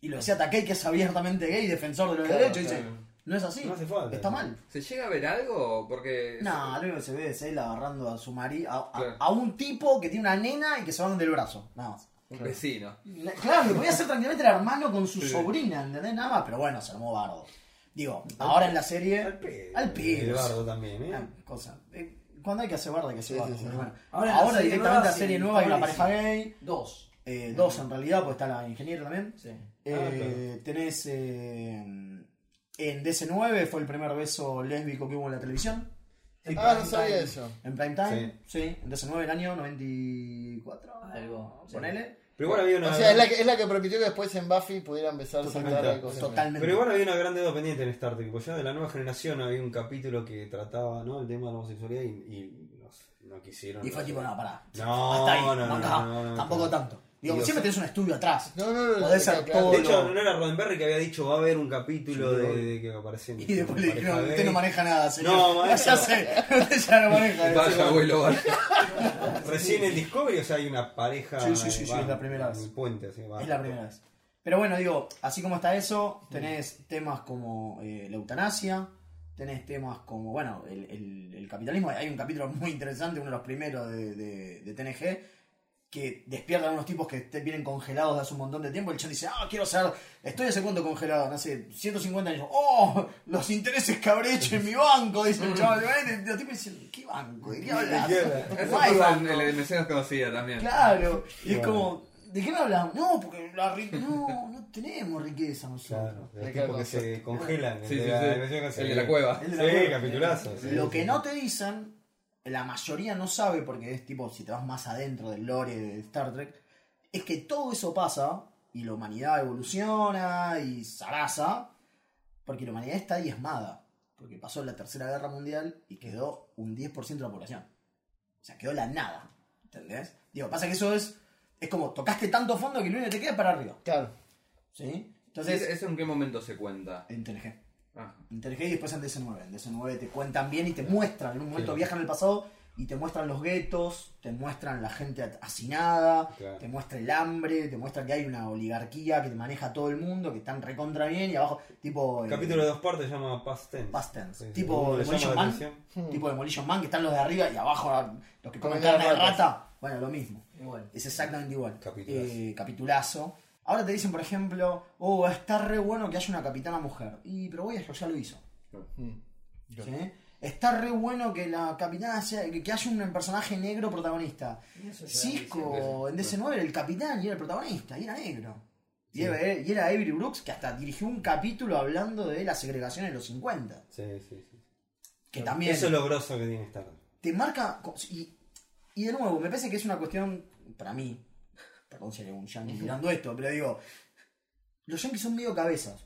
Speaker 5: Y lo decía Takei que es abiertamente gay, defensor de los
Speaker 1: Claro,
Speaker 5: derechos, y dice, no es así,
Speaker 4: No hace falta.
Speaker 5: está mal.
Speaker 2: ¿Se llega a ver algo? Porque.
Speaker 5: No, lo único que se ve es él agarrando a su marido, a, a-
Speaker 2: Claro.
Speaker 5: a un tipo que tiene una nena y que se van del brazo, nada más.
Speaker 2: Un vecino.
Speaker 5: Claro, que podía ser tranquilamente el hermano con su sobrina, ¿entendés? Nada más, pero bueno, se armó bardo. Digo, ahora en la serie.
Speaker 4: Al pedo.
Speaker 5: Al pedo.
Speaker 4: El bardo también, ¿eh?
Speaker 5: Ah, cosa. Eh, Cuando hay que hacer bardo hay que hacer
Speaker 1: Sí,
Speaker 5: bardo.
Speaker 1: sí, sí.
Speaker 5: pero bueno.
Speaker 3: Ahora
Speaker 5: Ahora,
Speaker 3: en la
Speaker 5: directamente
Speaker 3: nueva,
Speaker 5: la serie
Speaker 3: sí,
Speaker 5: nueva hay una pareja gay.
Speaker 3: Dos.
Speaker 5: eh, dos en realidad, pues está la ingeniera también.
Speaker 3: Sí.
Speaker 5: Eh, Tenés. eh, en DC9 fue el primer beso lésbico que hubo en la televisión.
Speaker 1: Ah, no sabía eso.
Speaker 5: En prime time, sí. En DC9 el año 94.
Speaker 3: Algo, sí.
Speaker 5: Ponele.
Speaker 4: Pero igual había una.
Speaker 1: O sea, es la, que, es la que permitió que después en Buffy pudieran y
Speaker 5: Totalmente.
Speaker 1: tal, y cosas.
Speaker 5: Totalmente.
Speaker 4: Pero igual había una gran deuda pendiente en Star Trek, porque ya de la nueva generación había un capítulo que trataba ¿no? el tema de la homosexualidad y, y no, sé, no quisieron.
Speaker 5: Y fue tipo, no, pará.
Speaker 4: No, no, no,
Speaker 5: acá,
Speaker 4: no, no,
Speaker 5: tampoco
Speaker 4: no.
Speaker 5: tanto. Digo, siempre tenés un estudio atrás.
Speaker 1: No, no, no.
Speaker 5: Podés
Speaker 1: no, claro.
Speaker 4: De hecho, no era Roddenberry que había dicho va a haber un capítulo
Speaker 5: Sí,
Speaker 4: de,
Speaker 5: no.
Speaker 4: de que aparece.
Speaker 5: Y después le dijeron, usted no maneja nada, señor.
Speaker 4: No,
Speaker 5: sé, usted ya no maneja.
Speaker 2: Vaya, abuelo, vaya.
Speaker 4: Recién en Discovery, o sea, hay una pareja.
Speaker 5: Sí, sí, sí, es la primera
Speaker 4: en
Speaker 5: vez.
Speaker 4: el puente, así, va.
Speaker 5: Es la primera vez. Pero bueno, digo, así como está eso, tenés temas como eh, la eutanasia, tenés temas como, bueno, el, el- el capitalismo. Hay un capítulo muy interesante, uno de los primeros de, de- de TNG, que despiertan a unos tipos que te- vienen congelados de hace un montón de tiempo. El chat dice, ah, quiero saber, estoy hace cuánto congelado, no sé, 150 años. ¡Oh! Los intereses que habré hecho en mi banco, dice el chaval. Y los tipos dicen, ¿qué banco? ¿De qué hablas?
Speaker 2: Eso
Speaker 5: No hay
Speaker 2: pasa en
Speaker 5: banco".
Speaker 2: la dimensión desconocida también.
Speaker 5: Claro, y es como, ¿de qué me hablan? No, porque la no, no tenemos riqueza nosotros.
Speaker 4: Claro, tipos
Speaker 1: cago
Speaker 4: que
Speaker 1: en
Speaker 4: se congelan.
Speaker 2: Sí,
Speaker 4: el
Speaker 2: sí,
Speaker 4: de la
Speaker 2: El cueva.
Speaker 5: El de la
Speaker 4: Sí,
Speaker 5: cueva.
Speaker 4: capitulazo. sí,
Speaker 5: Lo
Speaker 4: sí.
Speaker 5: que no te dicen, la mayoría no sabe, porque es tipo, si te vas más adentro del lore de Star Trek, es que todo eso pasa y la humanidad evoluciona y zaraza, porque la humanidad está diezmada. Porque pasó la Tercera Guerra Mundial y quedó un 10% de la población. O sea, quedó la nada. ¿Entendés? Digo, pasa que eso es. Es como tocaste tanto fondo que único que te queda para arriba.
Speaker 1: Claro.
Speaker 5: ¿Sí? Entonces.
Speaker 2: ¿Eso en qué momento se cuenta?
Speaker 5: En TNG.
Speaker 2: Ah,
Speaker 5: y después en DC9. En DC9 te cuentan bien y te muestran. En un momento
Speaker 4: Sí.
Speaker 5: viajan al pasado y te muestran los guetos, te muestran la gente hacinada,
Speaker 4: Claro.
Speaker 5: te muestra el hambre, te muestra que hay una oligarquía que te maneja todo el mundo, que están recontra bien y abajo, tipo... eh,
Speaker 4: Capítulo de dos partes se llama Past Tense.
Speaker 5: Past tense.
Speaker 4: Sí,
Speaker 5: Tipo Demolition Man.
Speaker 4: atención.
Speaker 5: Tipo Demolition Man, que están los de arriba y abajo los que comen carne de rata. Bueno, lo mismo.
Speaker 3: Igual.
Speaker 5: Es exactamente igual.
Speaker 4: Capitulazo.
Speaker 5: Eh, capitulazo. Ahora te dicen, por ejemplo, oh, está re bueno que haya una capitana mujer. Y, pero Voyager ya lo hizo.
Speaker 1: Mm.
Speaker 5: ¿sí? Está re bueno que la capitana sea, que, que haya un personaje negro protagonista. Cisco en DC9 era el capitán y era el protagonista, y era negro. Y, era, y era Avery Brooks, que hasta dirigió un capítulo hablando de la segregación en los 50.
Speaker 4: Sí, sí, sí.
Speaker 5: Que también
Speaker 4: Eso es lo grosso que tiene Star.
Speaker 5: te marca. Y, y de nuevo, me parece que es una cuestión, para mí, perdón si hay un yankee mirando esto, pero digo, los yankees son medio cabezas.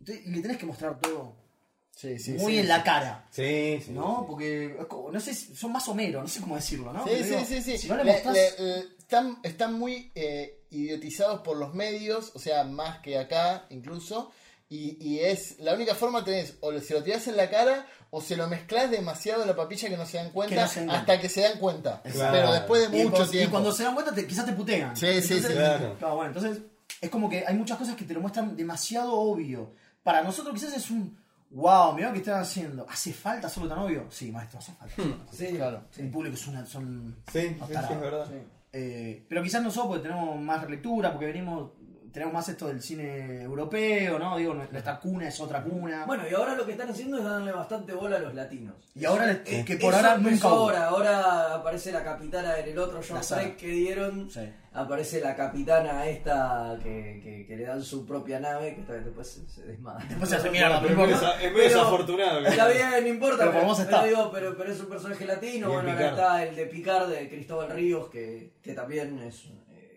Speaker 5: Entonces, y le tenés que mostrar todo
Speaker 1: Sí, sí,
Speaker 5: muy
Speaker 1: sí,
Speaker 5: en la cara.
Speaker 4: Sí, sí.
Speaker 5: ¿No? Porque, no sé, son más Homero, no sé cómo decirlo, ¿no?
Speaker 1: Sí,
Speaker 5: digo,
Speaker 1: sí, sí.
Speaker 5: Si no le
Speaker 1: Le-
Speaker 5: mostrás-
Speaker 1: le- le- están, están muy eh, idiotizados por los medios, o sea, más que acá incluso. Y, y es la única forma tenés o se lo tirás en la cara o se lo mezclas demasiado en la papilla que no se dan cuenta
Speaker 5: Que no se den
Speaker 1: hasta que se dan cuenta.
Speaker 4: Claro.
Speaker 1: Pero después de
Speaker 5: y,
Speaker 1: mucho
Speaker 5: cuando, y
Speaker 1: tiempo.
Speaker 5: cuando se dan cuenta, te- quizás te putean.
Speaker 1: Sí, sí, sí.
Speaker 4: Claro.
Speaker 5: Claro, bueno, entonces es como que hay muchas cosas que te lo muestran demasiado obvio. Para nosotros quizás es un wow, mira lo que están haciendo. ¿Hace falta hacerlo tan obvio? Sí, maestro, hace falta.
Speaker 3: Sí,
Speaker 1: Claro.
Speaker 5: El público es una, son
Speaker 4: Sí, sí, sí, es verdad.
Speaker 5: Eh, pero quizás nosotros porque tenemos más lectura, porque venimos, tenemos más esto del cine europeo, ¿no? Digo, nuestra cuna es otra cuna.
Speaker 3: Bueno, y ahora lo que están haciendo es darle bastante bola a los latinos.
Speaker 5: y ahora les-
Speaker 3: Eh,
Speaker 5: que por
Speaker 3: eso
Speaker 5: ahora nunca
Speaker 3: ahora, ahora aparece la capitana en el otro John. Trek que dieron.
Speaker 5: Sí.
Speaker 3: Aparece la capitana esta que, que, que le dan su propia nave, que después se, se desmadra.
Speaker 5: Después se hace mierda,
Speaker 4: Pero
Speaker 5: pero
Speaker 4: es medio-
Speaker 3: Pero-
Speaker 4: desafortunado. que-
Speaker 3: Está bien, no importa,
Speaker 5: Pero
Speaker 3: pero,
Speaker 5: está.
Speaker 3: digo, pero, pero es un personaje latino. Bueno, acá está el de Picard, de Cristóbal Ríos, que, que también es,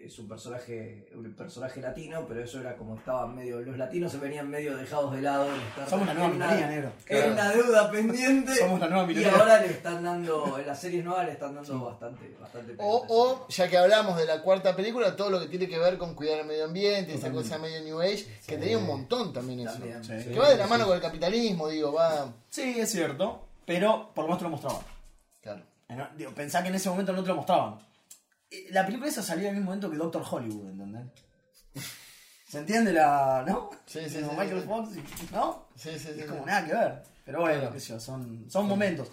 Speaker 3: es un personaje un personaje latino, pero eso era como estaban medio. Los latinos se venían medio dejados de lado. en Star
Speaker 5: Somos la nueva minoría, negro.
Speaker 3: Era una deuda pendiente.
Speaker 5: Somos la nueva
Speaker 3: Y
Speaker 5: minoría.
Speaker 3: ahora le están dando, en las series nuevas le están dando bastante, bastante
Speaker 1: O, o, ya que hablamos de la cuarta película, todo lo que tiene que ver con cuidar el medio ambiente, esa cosa medio New Age, que tenía un montón también eso.
Speaker 5: Sí.
Speaker 1: Que va de la mano con el capitalismo, digo, va.
Speaker 5: Sí, es cierto, pero por lo menos te lo mostraban.
Speaker 1: Claro.
Speaker 5: Digo, pensá que en ese momento no te lo mostraban. Eh, La película esa salió al mismo momento que Doctor Hollywood, ¿entendés? ¿Se entiende la. ¿no?
Speaker 1: Sí, sí,
Speaker 5: Como
Speaker 1: sí,
Speaker 5: Michael
Speaker 1: sí.
Speaker 5: Fox, ¿no?
Speaker 1: Sí, sí, sí.
Speaker 5: Es como nada que ver. Pero bueno,
Speaker 1: Claro.
Speaker 5: qué sé yo, son, son momentos.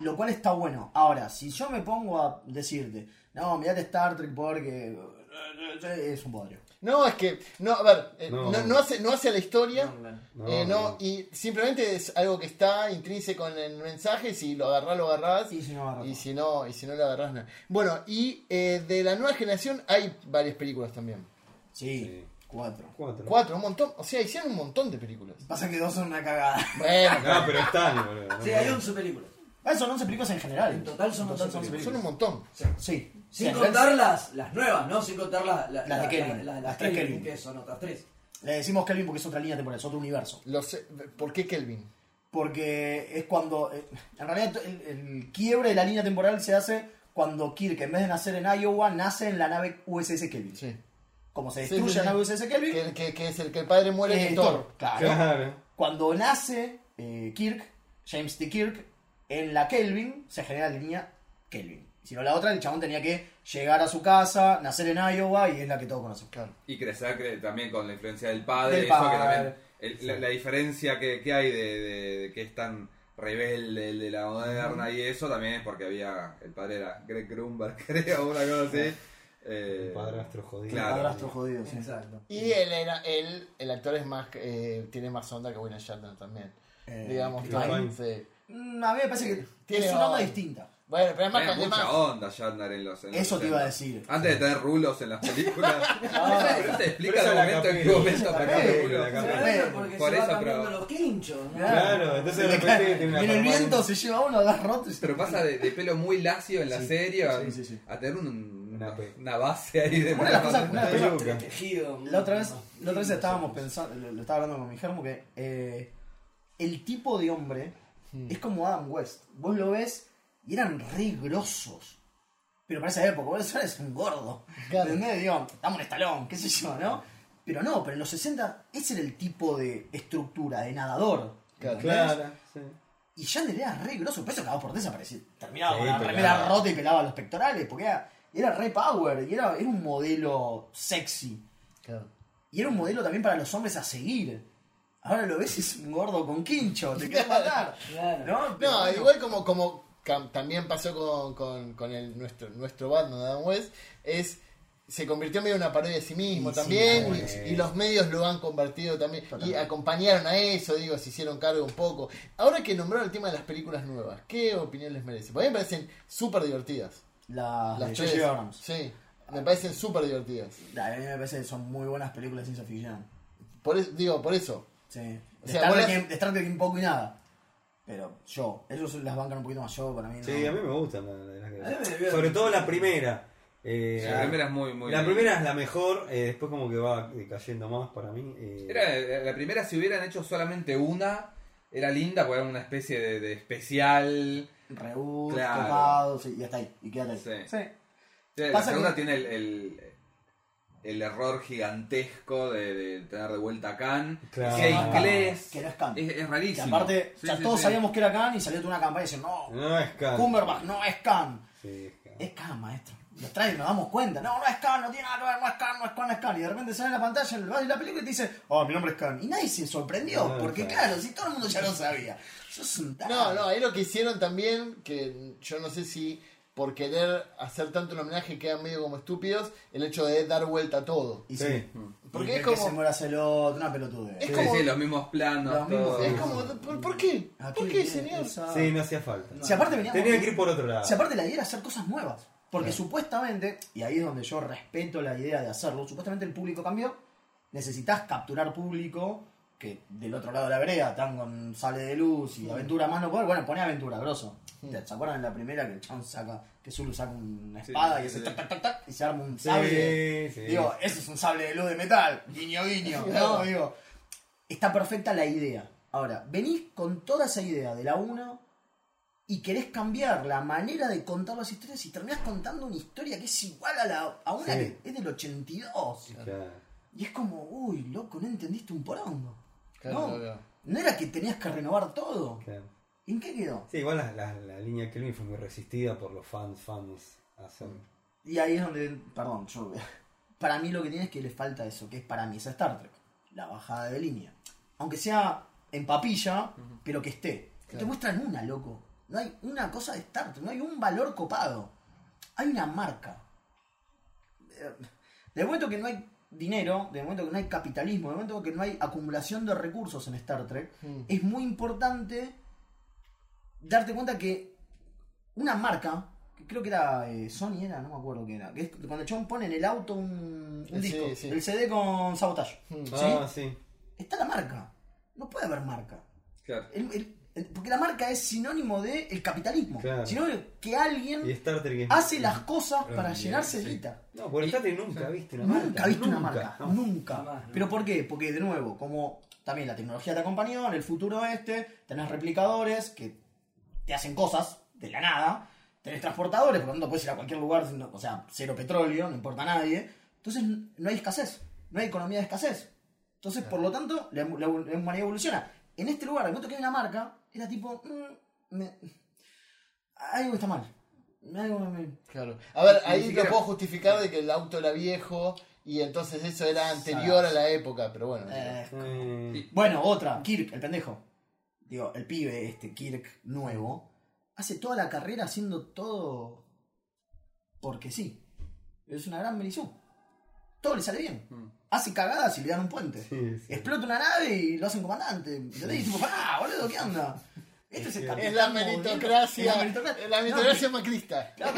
Speaker 5: Lo cual está bueno. Ahora, si yo me pongo a decirte, no, mirate Star Trek porque. eh, Es un bodrio.
Speaker 1: No, es que, no, a ver, eh, no,
Speaker 4: No.
Speaker 1: no hace, no hace a la historia,
Speaker 3: No,
Speaker 1: eh, no,
Speaker 4: no.
Speaker 1: y simplemente es algo que está intrínseco en el mensaje, si lo agarrás, lo agarrás,
Speaker 5: Sí, sí, no agarrás.
Speaker 1: y si no, y si no lo agarrás, no. Bueno, y eh, de la nueva generación hay varias películas también.
Speaker 5: Sí,
Speaker 4: Sí.
Speaker 5: cuatro.
Speaker 4: Cuatro.
Speaker 1: Cuatro, un montón, o sea, hicieron un montón de películas.
Speaker 5: Pasa que dos son una cagada.
Speaker 1: Bueno,
Speaker 4: No, pero están.
Speaker 3: Sí, hay 11 películas.
Speaker 5: Ah, son 11 películas en general.
Speaker 3: En total son
Speaker 5: En total
Speaker 3: 11 películas.
Speaker 1: son un montón.
Speaker 5: Sí.
Speaker 3: Sin contar las, las nuevas, ¿no? Sin contar la- la-
Speaker 5: Las de
Speaker 3: la-
Speaker 5: Kelvin,
Speaker 3: la- la-
Speaker 5: las tres
Speaker 3: Kelvin,
Speaker 5: Kelvin.
Speaker 3: que son otras tres.
Speaker 5: Le decimos Kelvin porque es otra línea temporal, es otro universo.
Speaker 1: Lo sé- ¿Por qué Kelvin?
Speaker 5: Porque es cuando. eh, En realidad, el, el quiebre de la línea temporal se hace cuando Kirk, en vez de nacer en Iowa, nace en la nave USS Kelvin.
Speaker 1: Sí.
Speaker 5: Como se
Speaker 1: Sí,
Speaker 5: destruye
Speaker 1: sí,
Speaker 5: la nave USS Kelvin,
Speaker 1: Que, que- que es el que el padre muere
Speaker 5: eh,
Speaker 1: que
Speaker 5: Thor.
Speaker 1: Thor.
Speaker 5: Claro.
Speaker 4: Claro.
Speaker 5: Cuando nace eh, Kirk, James T. Kirk, en la Kelvin se genera la línea Kelvin. Si no la otra, el chabón tenía que llegar a su casa, nacer en Iowa y es la que todos conocen.
Speaker 1: Claro.
Speaker 2: Y crecer cre- también con la influencia del padre,
Speaker 5: Del
Speaker 2: eso que
Speaker 5: padre.
Speaker 2: también, el- la, la diferencia que, que hay de, de- de que es tan rebelde el de la moderna y eso también es porque había, el padre era Greg Grunberg, creo, una cosa así. Eh,
Speaker 4: padrastro jodido.
Speaker 2: Claro.
Speaker 5: Padrastro jodido, sí.
Speaker 3: Exacto.
Speaker 1: Y él era, él, el actor es más, eh, tiene más onda que William Shatner también.
Speaker 5: Eh,
Speaker 1: Digamos, también, sí.
Speaker 5: Mm, A mí me parece que
Speaker 1: Tiene
Speaker 5: es una onda. distinta.
Speaker 1: Bueno, pero es más,
Speaker 2: Tenía
Speaker 1: es
Speaker 2: mucha
Speaker 1: más-
Speaker 2: onda Shatner en los en los
Speaker 5: Eso te iba a
Speaker 2: 60.
Speaker 5: decir.
Speaker 2: Antes de tener rulos en las películas. pero te explica
Speaker 4: la
Speaker 2: momento en qué momento aparece el rulo.
Speaker 3: porque
Speaker 2: por
Speaker 3: se
Speaker 2: eso,
Speaker 3: va
Speaker 2: pero-
Speaker 3: los quinchos. ¿no?
Speaker 4: Claro, entonces de repente tiene una
Speaker 5: Viene el
Speaker 4: forma-
Speaker 5: viento, se lleva uno, das roto y se-
Speaker 2: Pero pasa de, de pelo muy lacio en la
Speaker 5: Sí,
Speaker 2: serie a,
Speaker 5: sí, sí, sí.
Speaker 2: a tener un-
Speaker 4: Una
Speaker 2: una,
Speaker 4: pe-
Speaker 2: base ahí de
Speaker 5: Una de las cosas- una de las cosas-
Speaker 4: peluca.
Speaker 3: Tejido.
Speaker 5: La otra vez, la otra vez estábamos pensando, lo, lo estaba hablando con mi germo, que eh, el tipo de hombre es como Adam West. Vos lo ves y eran re grosos. Pero para esa época, vos eres un gordo.
Speaker 1: Claro.
Speaker 5: ¿Entendés? Digo, estamos en estalón, qué sé yo, ¿no? Pero no, pero en los 60 ese era el tipo de estructura, de nadador.
Speaker 1: Claro.
Speaker 5: ¿entendés?
Speaker 4: Claro, sí.
Speaker 5: Y Yandel era re grosso, por eso acababa por desaparecer. Terminaba
Speaker 4: Sí,
Speaker 5: con la remera rota y pelaba los pectorales, porque era, era re power y era, era un modelo sexy.
Speaker 1: Claro.
Speaker 5: Y era un modelo también para los hombres a seguir. Ahora lo ves y es un gordo con quincho, te querés matar.
Speaker 3: Claro.
Speaker 5: ¿No?
Speaker 1: No,
Speaker 5: bueno,
Speaker 1: igual como, también pasó con, con, con el, nuestro, nuestro Batman, Adam West, es se convirtió medio en una parodia de sí mismo
Speaker 5: Y
Speaker 1: también y, y los medios lo han convertido también y acompañaron a eso, digo, se hicieron cargo un poco. Ahora que nombraron el tema de las películas nuevas, ¿qué opinión les merece? Porque a mí me parecen súper divertidas.
Speaker 5: las
Speaker 1: Las
Speaker 5: de. Abrams.
Speaker 1: Sí, me parecen súper divertidas.
Speaker 5: A mí me parece que son muy buenas películas de ciencia ficción.
Speaker 1: Por digo, por eso.
Speaker 5: Sí. De,
Speaker 1: O sea,
Speaker 5: Star Trek,
Speaker 1: las-
Speaker 5: un poco y nada. Pero yo, ellos las bancan un poquito más yo, para mí no.
Speaker 4: Sí, a mí me gustan las- que-. Sobre todo la primera. Eh,
Speaker 2: La primera es muy, muy
Speaker 4: la primera es la mejor, eh, después como que va cayendo más para mí. eh,
Speaker 2: Era, la primera, si hubieran hecho solamente una, era linda, porque era una especie de, de especial.
Speaker 5: Reboot,
Speaker 2: Claro.
Speaker 5: copado, sí, y hasta ahí. Y quédate ahí.
Speaker 2: Sí.
Speaker 5: Sí.
Speaker 2: La
Speaker 5: Pasa
Speaker 2: segunda
Speaker 5: que-
Speaker 2: tiene el, el, el error gigantesco de, de tener de vuelta a Khan.
Speaker 4: Claro.
Speaker 2: Que inglés.
Speaker 5: que no es Khan.
Speaker 2: Es, es
Speaker 5: Que
Speaker 2: rarísimo.
Speaker 5: aparte,
Speaker 2: Sí,
Speaker 5: o sea,
Speaker 2: sí,
Speaker 5: todos
Speaker 2: sí.
Speaker 5: sabíamos que era Khan y salió toda una campaña diciendo, no,
Speaker 4: No es Khan.
Speaker 5: Cumberbatch no es Khan.
Speaker 4: Sí, es Khan.
Speaker 5: Es Khan, maestro. Los trae y nos damos cuenta. No, no es Khan, no tiene nada que ver, no es Khan, no es Khan, no es Khan. Y de repente sale en la pantalla, en el- la película y te dice, oh, mi nombre es Khan. Y nadie se sorprendió,
Speaker 4: No,
Speaker 5: porque
Speaker 4: claro.
Speaker 5: claro, si todo el mundo ya lo sabía. Sos un
Speaker 1: No, no, ahí lo que hicieron también, que yo no sé si por querer hacer tanto un homenaje quedan medio como estúpidos, el hecho de dar vuelta a todo.
Speaker 5: Y
Speaker 4: Sí.
Speaker 5: sí.
Speaker 1: Porque
Speaker 5: Y
Speaker 1: es
Speaker 5: que
Speaker 1: como-
Speaker 5: se muera Celot, una pelotude.
Speaker 1: Es
Speaker 2: Sí,
Speaker 1: como-
Speaker 2: sí, los mismos planos.
Speaker 5: Los mismos-.
Speaker 1: Es como, ¿por, por qué?
Speaker 5: ¿A
Speaker 1: ¿Por
Speaker 5: qué
Speaker 1: señor?
Speaker 5: esa-
Speaker 4: Sí, no hacía falta.
Speaker 5: Si aparte veníamos-
Speaker 4: Tenían que ir por otro lado.
Speaker 5: Si aparte la idea era hacer cosas nuevas. Porque supuestamente, y ahí es donde yo respeto la idea de hacerlo, supuestamente el público cambió. Necesitas capturar público que del otro lado de la vereda están con sale de luz y aventura más no poder. Bueno, pone aventura, grosso. ¿Se acuerdan de la primera que el chabón saca, que Zulu saca una
Speaker 2: Sí,
Speaker 5: espada y hace
Speaker 2: sí.
Speaker 5: tac, tac, tac, tac, y se arma un sable?
Speaker 4: sí.
Speaker 5: Digo, ese es un sable de luz de metal. Guiño, guiño. No, digo. Está perfecta la idea. Ahora, venís con toda esa idea de la 1 y querés cambiar la manera de contar las historias y terminás contando una historia que es igual a, la, a una que es del 82.
Speaker 4: Claro.
Speaker 5: Y es como, uy, loco, no entendiste un porongo.
Speaker 1: Claro,
Speaker 5: no,
Speaker 1: claro.
Speaker 5: no era que tenías que renovar todo.
Speaker 4: claro.
Speaker 5: ¿Y en qué quedó?
Speaker 4: Sí, igual la, la, la línea Kelvin fue muy resistida por los fans, fans. hacer-
Speaker 5: Y ahí es donde, perdón, yo, para mí lo que tiene es que le falta eso, que es para mí esa Star Trek, la bajada de línea. Aunque sea en papilla, pero que esté. Que Te
Speaker 1: Claro.
Speaker 5: muestran una, loco. No hay una cosa de Star Trek, no hay un valor copado. Hay una marca. Eh, Del momento que no hay dinero, del momento que no hay capitalismo, del momento que no hay acumulación de recursos en Star Trek,
Speaker 1: Mm.
Speaker 5: es muy importante darte cuenta que una marca, que creo que era eh, Sony, era, no me acuerdo qué era, que es cuando el chabón pone en el auto un, un
Speaker 1: Sí,
Speaker 5: disco,
Speaker 1: sí.
Speaker 5: el CD con Sabotage,
Speaker 1: Mm.
Speaker 4: Ah, sí.
Speaker 5: está la marca. No puede haber marca.
Speaker 2: Claro.
Speaker 5: El- el- el- porque la marca es sinónimo de el capitalismo.
Speaker 4: Claro.
Speaker 5: Sinónimo de que alguien hace las cosas
Speaker 2: Ah,
Speaker 5: para llenarse de
Speaker 2: sí.
Speaker 5: guita.
Speaker 4: No, por el Star Trek nunca viste una marca.
Speaker 5: Nunca viste una
Speaker 4: nunca,
Speaker 5: marca,
Speaker 4: no.
Speaker 5: nunca. ¿Pero por qué? Porque de nuevo, como también la tecnología te acompañó, en el futuro este tenés replicadores que te hacen cosas de la nada, tenés transportadores, por lo tanto puedes ir a cualquier lugar, o sea, cero petróleo, no importa a nadie. Entonces no hay escasez, no hay economía de escasez. Entonces, por lo tanto, la, la- la humanidad evoluciona. En este lugar, al momento que hay una marca, era tipo, mm, me- algo está mal. Algo me-
Speaker 1: Claro. A ver, ahí
Speaker 2: siquiera-
Speaker 1: lo puedo justificar de que el auto era viejo y entonces eso era anterior a la época, pero bueno.
Speaker 5: eh, Bueno, otra, Kirk, el pendejo. Digo, el pibe este, Kirk nuevo, hace toda la carrera haciendo todo porque sí. Es una gran melizú. Todo le sale bien.
Speaker 2: Mm.
Speaker 5: Hace cagadas y le dan un puente.
Speaker 4: sí, sí.
Speaker 5: Explota una nave y lo hacen comandante. ¿Entendés? Y tipo, pará, boludo, ¿qué onda? Este es el
Speaker 1: Es
Speaker 5: capitán
Speaker 1: la meritocracia.
Speaker 5: Es la meritocracia.
Speaker 1: Es la
Speaker 5: No,
Speaker 1: meritocracia macrista.
Speaker 5: Claro.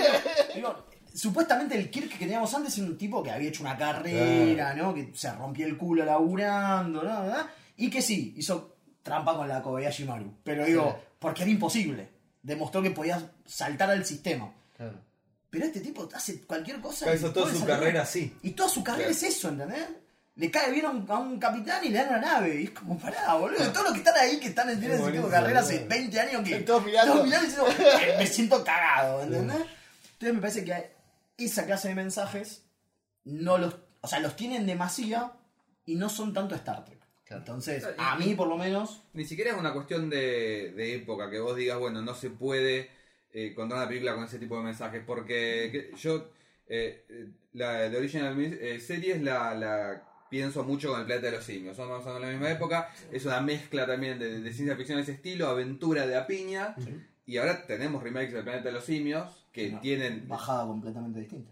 Speaker 5: Digo, supuestamente el Kirk que teníamos antes era un tipo que había hecho una carrera, ¿no? Que se rompía el culo laburando, ¿no? ¿verdad? Y que sí, hizo trampa con la Kobayashi Maru. Pero digo,
Speaker 1: Sí.
Speaker 5: porque era imposible. Demostró que podías saltar al sistema.
Speaker 1: Claro.
Speaker 5: Pero este tipo hace cualquier cosa.
Speaker 4: Hizo
Speaker 5: todo
Speaker 4: toda su carrera así.
Speaker 5: Y toda su carrera
Speaker 2: Claro.
Speaker 5: es eso, ¿entendés? Le cae bien a un, a un capitán y le dan una nave. Y es como, pará, boludo. Todos los que están ahí, que están en tienen ese tipo de carrera hace
Speaker 4: boludo.
Speaker 5: 20 años que.
Speaker 1: Todos mirando.
Speaker 5: Todos mirando y diciendo, "Eh, me siento cagado, ¿entendés? Entonces me parece que esa clase de mensajes no los. O sea, los tienen demasía y no son tanto Star Trek. Entonces, a mí por lo menos,
Speaker 2: Ni siquiera es una cuestión de, de época, que vos digas, bueno, no se puede eh, contar una película con ese tipo de mensajes, porque que- yo, eh, la de Original eh, Series la, la pienso mucho con el planeta de los simios, somos en la misma época, es una mezcla también de, de ciencia ficción de ese estilo, aventura de a piña, y ahora tenemos remakes del planeta de los simios que
Speaker 5: No,
Speaker 2: tienen...
Speaker 5: bajada completamente distinta.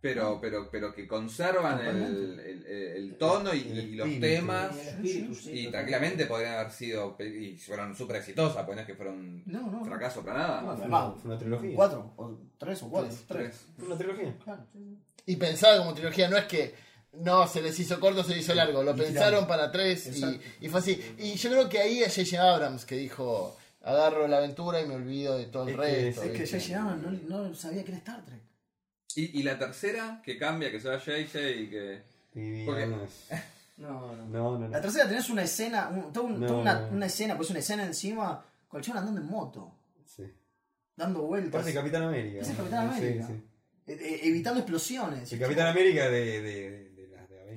Speaker 2: Pero, pero, pero que conservan el, el- tono y,
Speaker 4: El
Speaker 2: y los
Speaker 4: espíritu.
Speaker 2: temas.
Speaker 3: Y el espíritu, sí,
Speaker 2: Y
Speaker 3: totalmente.
Speaker 2: tranquilamente podrían haber sido, y fueron súper exitosas, pues no es que fueron
Speaker 5: No, no, no.
Speaker 2: fracaso para nada.
Speaker 5: No,
Speaker 4: Fue una, fue una trilogía.
Speaker 5: cuatro, o tres o cuatro.
Speaker 1: Tres,
Speaker 5: Tres.
Speaker 4: Fue una trilogía.
Speaker 5: Claro.
Speaker 1: Y pensaba como trilogía, no es que no se les hizo corto, se les hizo largo, lo
Speaker 5: Y
Speaker 1: pensaron para tres y, y fue así. Y yo creo que ahí es J.J. Abrams que dijo, agarro la aventura y me olvido de todo el
Speaker 4: Es que-
Speaker 1: resto.
Speaker 5: Es que. J.J. Abrams no, no sabía que era Star Trek.
Speaker 2: Y, y la tercera, que cambia, que se va JJ y que...
Speaker 4: Y
Speaker 2: Porque-
Speaker 4: no es-
Speaker 3: No, no.
Speaker 4: No, no,
Speaker 5: La tercera tenés una escena, un- toda, un-
Speaker 4: No,
Speaker 5: toda una,
Speaker 4: no, no.
Speaker 5: una escena, pues una escena encima con el chabón andando en moto,
Speaker 4: Sí.
Speaker 5: dando vueltas,
Speaker 4: Parece Capitán América.
Speaker 5: Parece Capitán
Speaker 4: Sí,
Speaker 5: América.
Speaker 4: sí.
Speaker 5: e- e- evitando explosiones.
Speaker 4: El Capitán América de, de,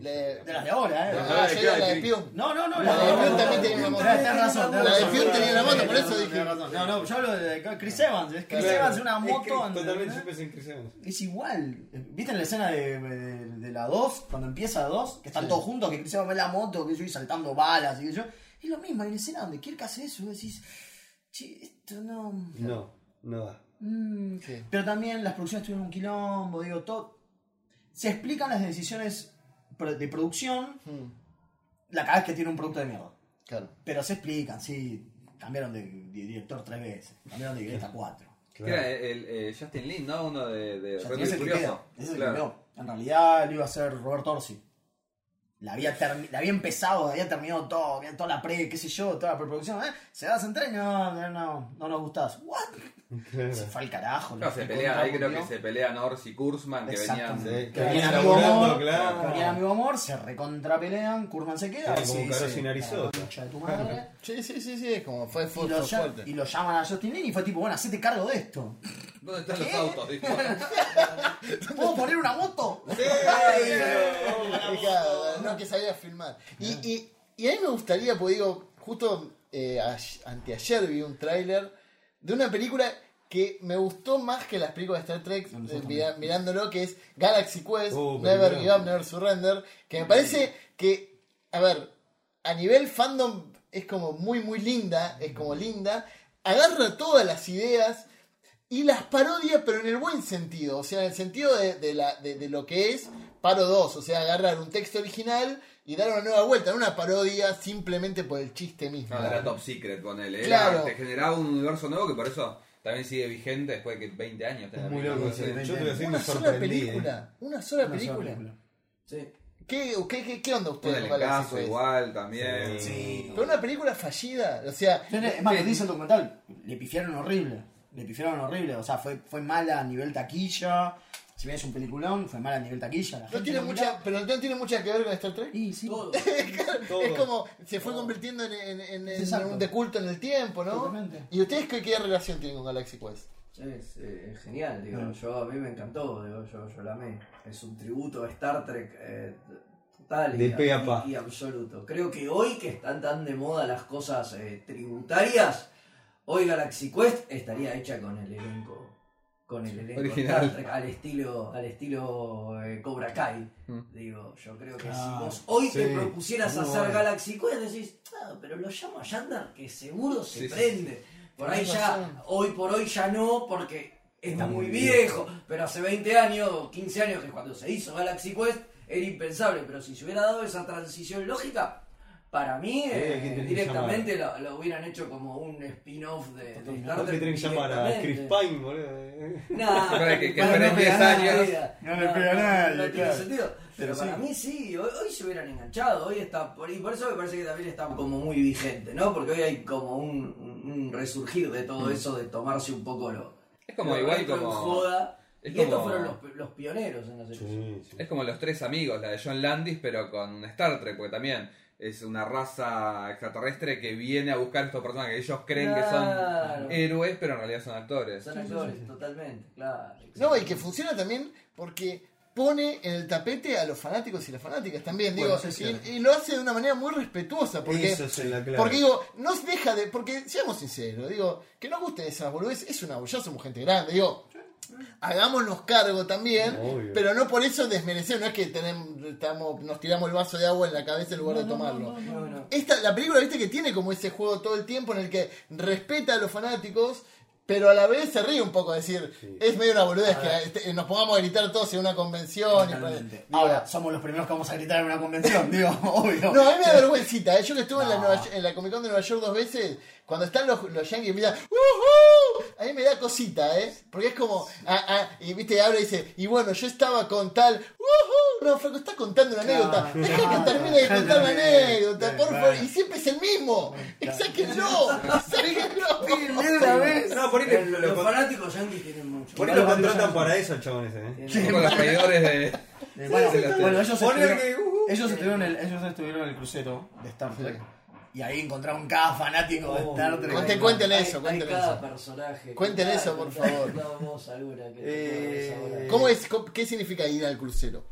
Speaker 4: de, de las de
Speaker 5: ahora, ¿eh?
Speaker 1: Ah,
Speaker 4: Ah,
Speaker 1: yo
Speaker 4: claro,
Speaker 1: era la de
Speaker 4: que-
Speaker 1: Pium.
Speaker 5: No, no, no,
Speaker 1: La de Pium también tenía una moto.
Speaker 5: Tenés razón,
Speaker 1: La de. Pium tenía la moto, por eso dije.
Speaker 5: No, no, yo hablo de Chris Evans. Es Chris. Evans una moto.
Speaker 4: Totalmente, yo pensé en Chris Evans.
Speaker 5: Es igual. ¿Viste en la escena de, la 2? Cuando empieza la 2, que están todos juntos, que Chris Evans ve la moto, que yo y saltando balas y que yo. Es lo mismo, hay una escena donde Kirk hace eso y decís, che, esto no.
Speaker 4: No, no da.
Speaker 5: Mm,
Speaker 1: Sí.
Speaker 5: Pero también las producciones tuvieron un quilombo, digo, todo. Se explican las decisiones de producción
Speaker 1: Mm,
Speaker 5: la cada vez que tiene un producto de mierda.
Speaker 1: Claro.
Speaker 5: Pero se explican, sí. Cambiaron de, de director tres veces, cambiaron de guionista cuatro.
Speaker 2: Que era el, el Justin Lin, ¿no? Uno de, de Rápido
Speaker 5: ese
Speaker 2: y
Speaker 5: es el que queda, ese es el que
Speaker 2: Claro.
Speaker 5: quedó. En realidad lo iba a ser Robert Orsi. La había, termi- la había empezado, había terminado todo, había toda la pre, qué sé yo, toda la preproducción. ¿eh? ¿Se das en tren? No, no, no, no nos gustás. ¿What?
Speaker 4: Claro.
Speaker 5: Se fue al carajo.
Speaker 2: Claro,
Speaker 5: le
Speaker 2: se
Speaker 5: contra
Speaker 2: ahí creo que se pelean Ors y Kurzman, que venían...
Speaker 4: Sí,
Speaker 5: Que venían amigo amor,
Speaker 4: claro.
Speaker 5: que venían amigo amor, se recontrapelean, Kurman se queda. Y
Speaker 4: como Narizota.
Speaker 5: "La concha de tu madre".
Speaker 1: Sí, sí, sí, sí, es como fue, fue,
Speaker 5: y,
Speaker 1: fuerte.
Speaker 5: y lo llaman a Justin Lin y fue tipo, bueno, hacete cargo de esto.
Speaker 2: ¿Dónde están
Speaker 5: ¿Qué?
Speaker 2: los autos?
Speaker 5: ¿Puedo poner una moto?
Speaker 1: Claro, no que sabía filmar. Y, y, y a mí me gustaría, pues digo, justo eh, a- anteayer vi un tráiler de una película que me gustó más que las películas de Star Trek, eh, mira- mirándolo, que es Galaxy Quest,
Speaker 4: Uh,
Speaker 1: Never. Give Up, Never Surrender, que me parece que, a ver, a nivel fandom es como muy, muy linda, es como linda, agarra todas las ideas y las parodia, pero en el buen sentido, o sea, en el sentido de, de la, de, de lo que es Paro 2, o sea, agarrar un texto original y dar una nueva vuelta, no una parodia simplemente por el chiste mismo.
Speaker 2: No, era top secret con él. Era,
Speaker 1: Claro.
Speaker 2: Te generaba un universo nuevo que por eso también sigue vigente después de que 20 años. tenga
Speaker 4: muy loco, sí. Yo te voy a decir,
Speaker 1: Una
Speaker 4: me
Speaker 1: sola
Speaker 4: eh.
Speaker 1: película, una sola
Speaker 5: Una sola
Speaker 1: película.
Speaker 3: Sí.
Speaker 1: ¿Qué, qué, qué, qué onda
Speaker 2: Con
Speaker 1: ustedes
Speaker 2: el
Speaker 1: con Galaxy
Speaker 2: caso igual también.
Speaker 5: Sí.
Speaker 1: Pero una película fallida, o sea,
Speaker 5: Es más, lo dice el documental, le pifiaron horrible. Le pifiaron horrible, o sea, fue, fue mala a nivel taquilla. Si bien es un peliculón, fue mala a nivel taquilla. La
Speaker 1: no
Speaker 5: gente
Speaker 1: tiene mucha,
Speaker 5: miraba.
Speaker 1: pero no tiene mucha que ver con Star Trek.
Speaker 5: Y sí,
Speaker 3: Todo.
Speaker 4: Todo.
Speaker 1: Es como se fue convirtiendo en, en, en- en
Speaker 5: Exacto.
Speaker 1: un de culto en el tiempo, ¿no?
Speaker 5: Totalmente.
Speaker 1: ¿Y ustedes qué, qué relación tienen con Galaxy Quest?
Speaker 3: Es, eh, es genial, digo,
Speaker 5: Mm.
Speaker 3: yo a mí me encantó, digo, yo, yo la amé. Es un tributo a Star Trek eh, total
Speaker 4: De
Speaker 3: y,
Speaker 4: pe a pa.
Speaker 3: y- y absoluto. Creo que hoy que están tan de moda las cosas eh, tributarias, hoy Galaxy Quest estaría hecha con el elenco. Con el elenco
Speaker 2: Original.
Speaker 3: Star Trek al estilo, al estilo eh, Cobra Kai.
Speaker 2: Mm.
Speaker 3: Digo, yo creo que si vos hoy te propusieras
Speaker 4: muy
Speaker 3: hacer
Speaker 4: bueno.
Speaker 3: Galaxy Quest, decís, ah, pero lo llamo a Yandar que seguro se
Speaker 2: Sí, sí,
Speaker 3: prende. Por ahí ya, hoy por hoy ya no, porque está muy
Speaker 4: muy
Speaker 3: viejo. Pero hace 20 años o 15 años, que cuando se hizo Galaxy Quest, era impensable. Pero si se hubiera dado esa transición lógica, para mí
Speaker 4: Sí,
Speaker 3: eh,
Speaker 4: ¿a quién tenés que
Speaker 3: directamente lo, lo hubieran hecho como un spin-off de, de. Star
Speaker 4: ¿Por qué
Speaker 3: Trek.
Speaker 4: tienen que llamar a Chris. Pine, boludo?
Speaker 3: Nah,
Speaker 2: Para que- que
Speaker 3: no
Speaker 2: 10
Speaker 3: pegar
Speaker 2: años.
Speaker 3: nadie.
Speaker 5: No le pega a nadie,
Speaker 3: no tiene
Speaker 5: claro.
Speaker 3: sentido. Pero
Speaker 5: Pero
Speaker 3: para
Speaker 5: sí.
Speaker 3: mí sí, hoy, hoy se hubieran enganchado, hoy está por, y por eso me parece que también está como muy vigente, ¿no? Porque hoy hay como un, un- un resurgir de todo eso, de tomarse un poco lo,
Speaker 2: Es como
Speaker 3: lo
Speaker 2: igual como...
Speaker 3: joda.
Speaker 2: es
Speaker 3: y estos
Speaker 2: como-
Speaker 3: fueron los, los pioneros en.
Speaker 4: Sí, sí.
Speaker 2: Es como los tres amigos, la de John Landis, pero con Star Trek, porque también es una raza extraterrestre que viene a buscar a estos personajes que ellos creen que son héroes, pero en realidad son actores.
Speaker 3: Son actores, totalmente, claro.
Speaker 1: No, y que funciona también porque pone en el tapete a los fanáticos y las fanáticas también, digo,
Speaker 5: Bueno, sí, sí.
Speaker 1: y, y lo hace de una manera muy respetuosa, porque,
Speaker 4: Eso es la clave.
Speaker 1: porque digo, no se deja de, porque seamos sinceros, digo, que nos guste esas boludeces, es una ya somos gente grande, digo, hagámonos cargo también,
Speaker 4: Obvio.
Speaker 1: pero no por eso desmerecer, no es que tenemos, estamos, nos tiramos el vaso de agua en la cabeza en lugar de tomarlo.
Speaker 3: No, no.
Speaker 1: Esta, la película, viste que tiene como ese juego todo el tiempo en el que respeta a los fanáticos, pero a la vez se ríe un poco, es decir, es medio una boludez que este, nos pongamos a gritar todos en una convención. y-
Speaker 5: Totalmente.
Speaker 1: digo,
Speaker 5: Ahora, somos los primeros que vamos a gritar en una convención, digo, obvio.
Speaker 1: no, a mí me da vergüencita, ¿eh? yo que estuve en, la
Speaker 5: No.
Speaker 1: Nueva- en la Comic Con de Nueva York dos veces, cuando están los, los yankees, mira, "Uhú", a mí me da cosita, ¿eh? Porque es como, ah, ah, y viste, habla y dice, y bueno, yo estaba con tal, "Uhú". no, Franco, está contando una anécdota, deja que termine de contar una anécdota,
Speaker 5: Sí,
Speaker 1: por favor, y siempre es el mismo, sáquenlo, sáquenlo.
Speaker 5: una vez.
Speaker 4: No, por ahí lo,
Speaker 3: Los
Speaker 4: lo-
Speaker 3: fanáticos yankees tienen mucho.
Speaker 4: por ahí lo contratan para eso ese, ¿eh?
Speaker 3: Tienen-
Speaker 2: Como los seguidores de.
Speaker 5: Bueno,
Speaker 2: Sí, sí, sí.
Speaker 5: bueno, ellos estuvieron,
Speaker 4: uh,
Speaker 5: ellos estuvieron en el crucero de Star Trek. Y ahí encontraron cada fanático de
Speaker 3: Oh,
Speaker 5: Star Trek.
Speaker 1: Cuente-
Speaker 3: hay-
Speaker 1: eso,
Speaker 3: hay cada
Speaker 1: eso.
Speaker 3: personaje.
Speaker 1: Cuenten
Speaker 3: Contá-
Speaker 1: eso, por favor.
Speaker 3: contá vos alguna que te
Speaker 4: Eh.
Speaker 1: ¿Cómo es, qué significa ir al crucero?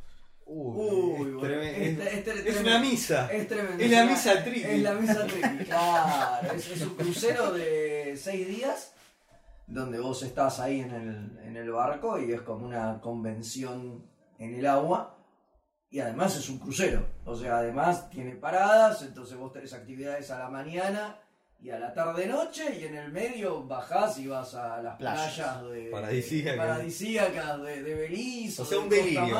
Speaker 3: Uy,
Speaker 4: tremendo.
Speaker 3: es- es
Speaker 4: Es- una misa.
Speaker 3: Es tremendo.
Speaker 4: Es la misa triqui.
Speaker 3: Es la misa triqui, claro. Es, es un crucero de seis días donde vos estás ahí en el, en el barco y es como una convención en el agua. Y además es un crucero. O sea, además tiene paradas, entonces vos tenés actividades a la mañana y a la tarde-noche y en el medio bajás y vas a las
Speaker 5: Playas.
Speaker 3: playas de,
Speaker 4: Paradisíacas.
Speaker 3: paradisíacas de, de Belice.
Speaker 4: O sea,
Speaker 3: de
Speaker 4: un delirio.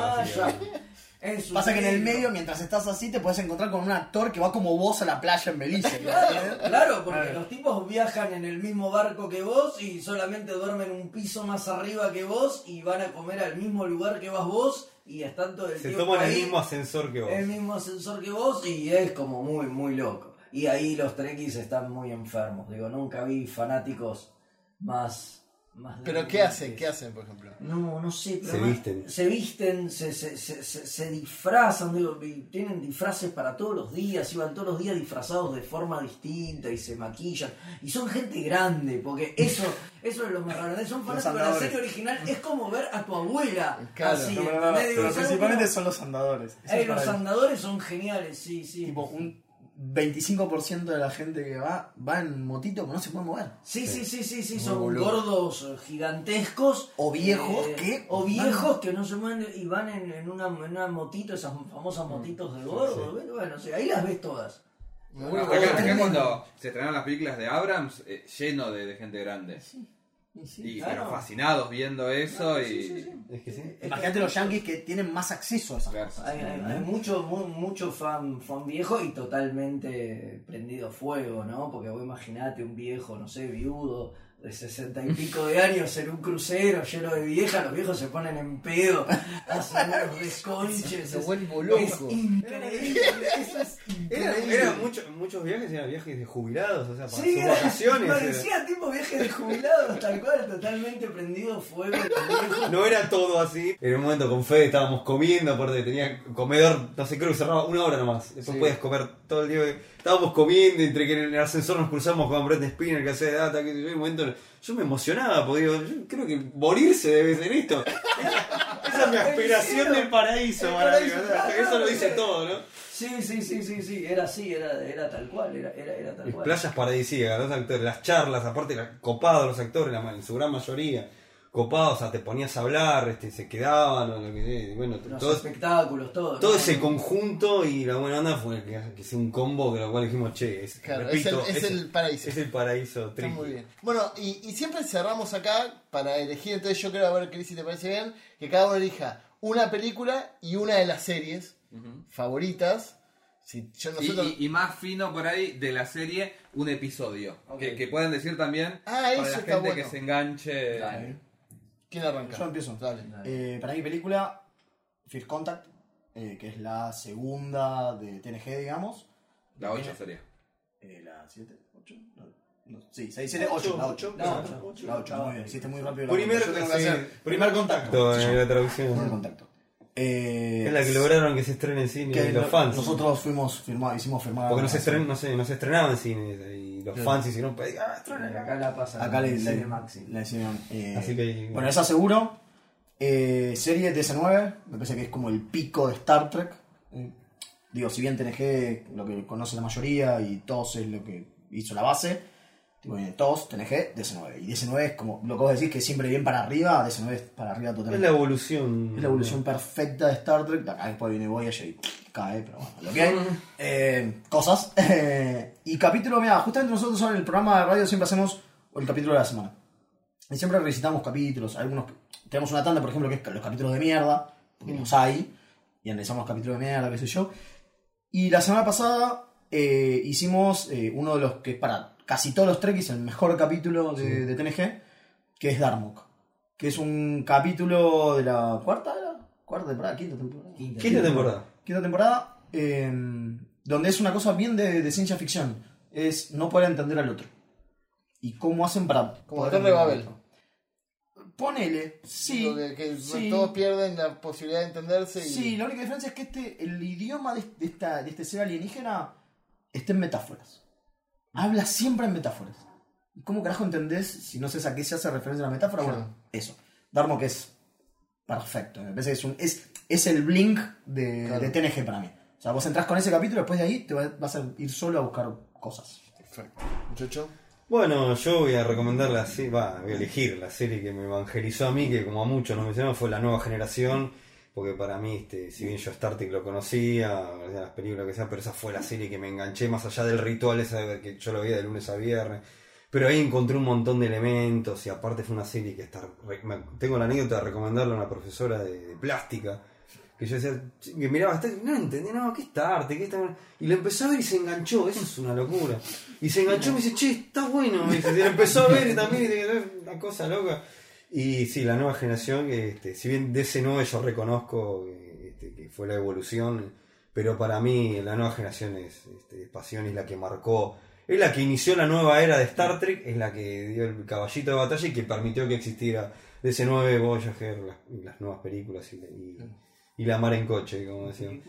Speaker 3: Es
Speaker 5: Pasa que en el medio, mientras estás así, te puedes encontrar con un actor que va como vos a la playa en Belice.
Speaker 3: Claro, claro, porque los tipos viajan en el mismo barco que vos y solamente duermen un piso más arriba que vos y van a comer al mismo lugar que vas vos y están todo el
Speaker 4: Se
Speaker 3: tiempo
Speaker 4: toman el mismo ascensor que vos.
Speaker 3: el mismo ascensor que vos y es como muy, muy loco. Y ahí los trekkies están muy enfermos. Digo, nunca vi fanáticos más... más
Speaker 1: ¿Pero qué hacen? ¿Qué hacen, por ejemplo?
Speaker 3: No, no sé. pero
Speaker 4: Se visten.
Speaker 3: Se visten, se, se, se, se- se disfrazan, tienen disfraces para todos los días, iban todos los días disfrazados de forma distinta y se maquillan. Y son gente grande, porque eso, eso es lo más raro. Son fanáticos de la
Speaker 5: andadores.
Speaker 3: serie original, es como ver a tu abuela.
Speaker 1: Claro.
Speaker 3: así,
Speaker 5: No, no, no, no,
Speaker 3: ¿entendés? Digo,
Speaker 5: pero principalmente
Speaker 3: como-
Speaker 5: son los andadores.
Speaker 3: Ey,
Speaker 5: es
Speaker 3: los andadores son geniales, sí, sí.
Speaker 5: Tipo, un 25% de la gente que va, va en motito que no se puede mover.
Speaker 3: Sí, sí, sí, sí, sí, son
Speaker 1: boludo.
Speaker 3: gordos eh, gigantescos. eh,
Speaker 5: O viejos que
Speaker 3: O
Speaker 5: van-
Speaker 3: viejos que no se mueven y van en, en una, en una motito, esas famosas motitos de gordo. Bueno, sí, ahí las ves todas.
Speaker 1: Muy
Speaker 2: Acá,
Speaker 1: bueno.
Speaker 2: acá cuando se estrenaron las películas de Abrams, eh, lleno de, de gente grande. Y
Speaker 3: claro.
Speaker 2: pero fascinados viendo eso y.
Speaker 4: Es que sí.
Speaker 5: Imagínate los yankees que tienen más acceso a esas
Speaker 2: Claro.
Speaker 5: cosas.
Speaker 3: Hay, hay- hay mucho, mu- mucho fan, fan viejo y totalmente prendido a fuego, ¿no? Porque vos imaginate un viejo, no sé, viudo, de sesenta y pico de años en un crucero lleno de viejas, los viejos se ponen en pedo, hacen unos desconches.
Speaker 1: Se
Speaker 3: es-
Speaker 1: vuelvo
Speaker 3: Es
Speaker 1: loco.
Speaker 3: increíble, eso es
Speaker 4: Era,
Speaker 3: increíble.
Speaker 4: era mucho- muchos viajes, eran viajes de jubilados, o sea, para
Speaker 3: Sí,
Speaker 4: sus
Speaker 3: era-
Speaker 4: vacaciones. era-
Speaker 3: parecía tipo viaje de jubilados, tal cual, totalmente prendido fuego.
Speaker 4: No era todo así. En un momento con Fede estábamos comiendo, aparte tenía comedor, no sé, creo que cerraba una hora nomás. Después
Speaker 1: Sí.
Speaker 4: podías comer todo el día. Estábamos comiendo, entre que en el ascensor nos cruzamos con Brett Spinner que hacía data, que yo, en un momento yo me emocionaba, porque digo, yo creo que morirse debe ser esto. Esa es mi aspiración del paraíso,
Speaker 3: El claro,
Speaker 4: Eso lo dice todo, ¿no?
Speaker 3: Sí, sí, sí, sí, sí, era así, era, era tal cual, era, era, era tal cual.
Speaker 4: Playas paradisíacas, los actores, las charlas, aparte copados los actores, la- en su gran mayoría, copados, o sea, te ponías a hablar, este, se quedaban, o lo que sea, bueno,
Speaker 3: Los
Speaker 4: todo,
Speaker 3: espectáculos, todo.
Speaker 4: todo
Speaker 3: ¿no?
Speaker 4: ese conjunto y la buena onda fue que, que sea un combo que lo cual dijimos, che, es,
Speaker 1: Claro,
Speaker 4: repito,
Speaker 1: es, el, es el paraíso.
Speaker 4: es el paraíso
Speaker 1: Está
Speaker 4: tricky.
Speaker 1: muy bien. Bueno, y, y siempre cerramos acá para elegir, entonces yo creo, a ver, Cris, si te parece bien, que cada uno elija una película y una de las series favoritas. Si yo
Speaker 2: Y,
Speaker 1: nosotros...
Speaker 2: y- y más fino por ahí de la serie, un episodio. Que, que pueden decir también
Speaker 1: Ah,
Speaker 2: para la gente
Speaker 1: bueno.
Speaker 2: que se enganche.
Speaker 1: ¿Quién arranca?
Speaker 5: Yo empiezo.
Speaker 1: Dale.
Speaker 5: Eh, para mi película, First Contact, eh, que es la segunda de TNG, digamos.
Speaker 2: La 8 sería.
Speaker 5: Eh, la 7, 8, no, sí, 6, 7, 8, la 8.
Speaker 3: La ocho.
Speaker 5: La 8, muy bien, hiciste muy rápido. la
Speaker 4: Primer, primer contacto en la traducción.
Speaker 5: primer contacto. Eh,
Speaker 4: Es la que lograron que se estrene en cine
Speaker 5: que
Speaker 4: los
Speaker 5: no-
Speaker 4: fans.
Speaker 5: Nosotros fuimos firmados, hicimos firmar.
Speaker 4: Porque no se, estren, no, se, no se estrenaba en cine y los fans hicieron pedir, ah, acá.
Speaker 3: Acá la pasan
Speaker 5: Acá le, hicieron. eh,
Speaker 4: Así que-
Speaker 5: Bueno, esa seguro. Eh, serie DS9, me parece que es como el pico de Star Trek. Eh, digo, si bien TNG, lo que conoce la mayoría, y TOS es lo que hizo la base, tipo, viene TOS, TNG, DS9. Y DS9 es como lo que vos decís que siempre bien para arriba, DS9 es para arriba
Speaker 4: Es
Speaker 5: totalmente.
Speaker 4: la evolución.
Speaker 5: Es la evolución perfecta de Star Trek. Acá después viene Voyager y cae, pero bueno, lo que hay. Eh, cosas. Eh, y capítulo, mira, justamente nosotros en el programa de radio siempre hacemos el capítulo de la semana. Y siempre revisitamos capítulos. Algunos tenemos una tanda, por ejemplo, que es los capítulos de mierda, porque los hay. Y analizamos capítulos de mierda, qué sé yo. Y la semana pasada eh, hicimos eh, uno de los que para casi todos los Trekkies el mejor capítulo de, de TNG, que es Darmok. Que es un capítulo de la cuarta, cuarta temporada, quinta temporada.
Speaker 4: Quinta temporada.
Speaker 5: Quinta temporada, eh, donde es una cosa bien de, de ciencia ficción. Es no poder entender al otro. Y cómo hacen para.
Speaker 1: Como Torre de Babel.
Speaker 5: Ponele, sí.
Speaker 1: Lo que, que
Speaker 5: sí.
Speaker 1: todos pierden la posibilidad de entenderse. Y...
Speaker 5: Sí, la única diferencia es que este, el idioma de, de esta, de este ser alienígena está en metáforas. Habla siempre en metáforas. ¿Y ¿Cómo carajo entendés si no sabes a qué se hace referencia a la metáfora?
Speaker 1: Claro.
Speaker 5: Bueno, eso. Darmo que es perfecto. Me parece que es, un, es, es el blink de,
Speaker 1: Claro.
Speaker 5: de TNG para mí. O sea, vos entras con ese capítulo, después de ahí te va- vas a ir solo a buscar cosas.
Speaker 1: Perfecto. Muchacho.
Speaker 4: Bueno, yo voy a recomendar la serie, va, voy a elegir la serie que me evangelizó a mí, que como a muchos nos mencionamos, fue La Nueva Generación, porque para mí, este, si bien yo Star Trek lo conocía, las películas que sea, pero esa fue la serie que me enganché más allá del ritual ese que yo lo veía de lunes a viernes. Pero ahí encontré un montón de elementos y aparte fue una serie que está... Tengo la anécdota de recomendarle a una profesora de, plástica, que yo decía, que miraba, no entendí, no, ¿qué está arte? ¿Qué está? Y lo empezó a ver y se enganchó, eso es una locura. Y se enganchó y me dice, che, está bueno, y empezó a ver y también, y "Es una cosa loca. Y sí, la nueva generación, este, si bien de ese 9 yo reconozco este, que fue la evolución, pero para mí la nueva generación es, este, es pasión, es la que marcó, es la que inició la nueva era de Star Trek, es la que dio el caballito de batalla y que permitió que existiera DC 9, Voyager, las, nuevas películas y la mar en coche, como decían.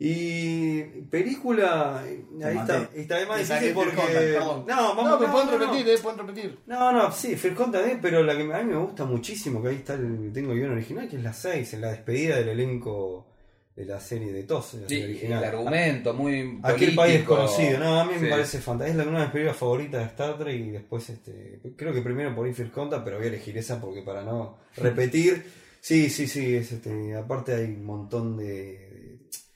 Speaker 4: Y película, ahí está, está más
Speaker 5: Te saqué
Speaker 4: difícil porque... No, vamos,
Speaker 1: No, pero
Speaker 4: no,
Speaker 1: pueden
Speaker 4: no, no.
Speaker 1: repetir, eh, pueden repetir.
Speaker 4: No, no, sí, First Contact, eh, pero la que a mí me gusta muchísimo, que ahí está el, tengo el guion original, que es la 6, en la despedida del elenco de la serie de TOS, de la
Speaker 2: Sí,
Speaker 4: serie
Speaker 2: el
Speaker 4: original.
Speaker 2: argumento muy
Speaker 4: Aquel país
Speaker 2: político.
Speaker 4: desconocido, no, a mí me parece fantástico. Es la una de mis películas favoritas de Star Trek y después, este, creo que primero por ahí First Contact, pero voy a elegir esa porque para no repetir. Sí, sí, sí, es, este, aparte hay un montón de-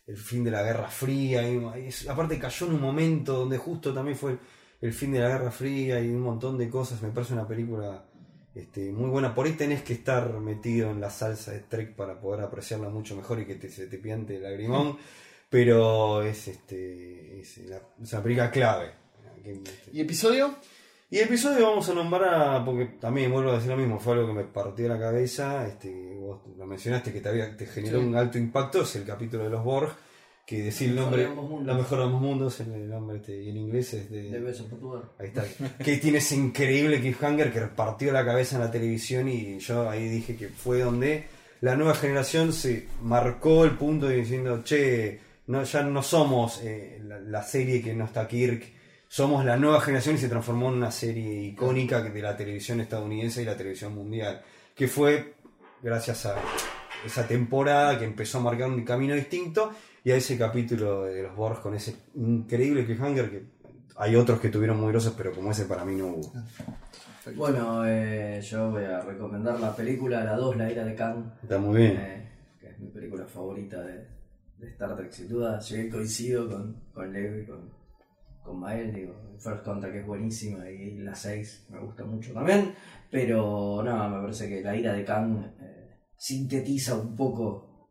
Speaker 4: el fin de la Guerra Fría, y, aparte cayó en un momento donde justo también fue el, el fin de la Guerra Fría y un montón de cosas. Me parece una película este, muy buena. Por ahí tenés que estar metido en la salsa de Trek para poder apreciarla mucho mejor y que te, se te piante el lagrimón. Pero es este es, la, es una película clave.
Speaker 1: ¿Y episodio?
Speaker 4: Y el episodio vamos a nombrar, porque también vuelvo a decir lo mismo, fue algo que me partió la cabeza, este, vos lo mencionaste que te, había, te generó
Speaker 1: Sí.
Speaker 4: un alto impacto, es el capítulo de los Borg, que decir el nombre, la mejor de ambos mundos, el, el nombre este, y en inglés es de...
Speaker 3: De besos por tu bar.
Speaker 4: Ahí está. Que tiene ese increíble cliffhanger que partió la cabeza en la televisión y yo ahí dije que fue donde la nueva generación se marcó el punto diciendo, che, no, ya no somos eh, la, la serie que no está Kirk, somos la nueva generación y se transformó en una serie icónica de la televisión estadounidense y la televisión mundial. Que fue gracias a esa temporada que empezó a marcar un camino distinto y a ese capítulo de los Borgs con ese increíble cliffhanger que hay otros que tuvieron muy grosos, pero como ese para mí no hubo.
Speaker 3: Bueno, eh, yo voy a recomendar la película La 2, La Era de Khan,
Speaker 4: Está muy bien.
Speaker 3: eh, que es mi película favorita de, de Star Trek, sin duda. Yo coincido con, con Leo y con, con Mael, digo, First Contact es buenísima y la 6 me gusta mucho también, pero no, me parece que La Ira de Khan eh, sintetiza un poco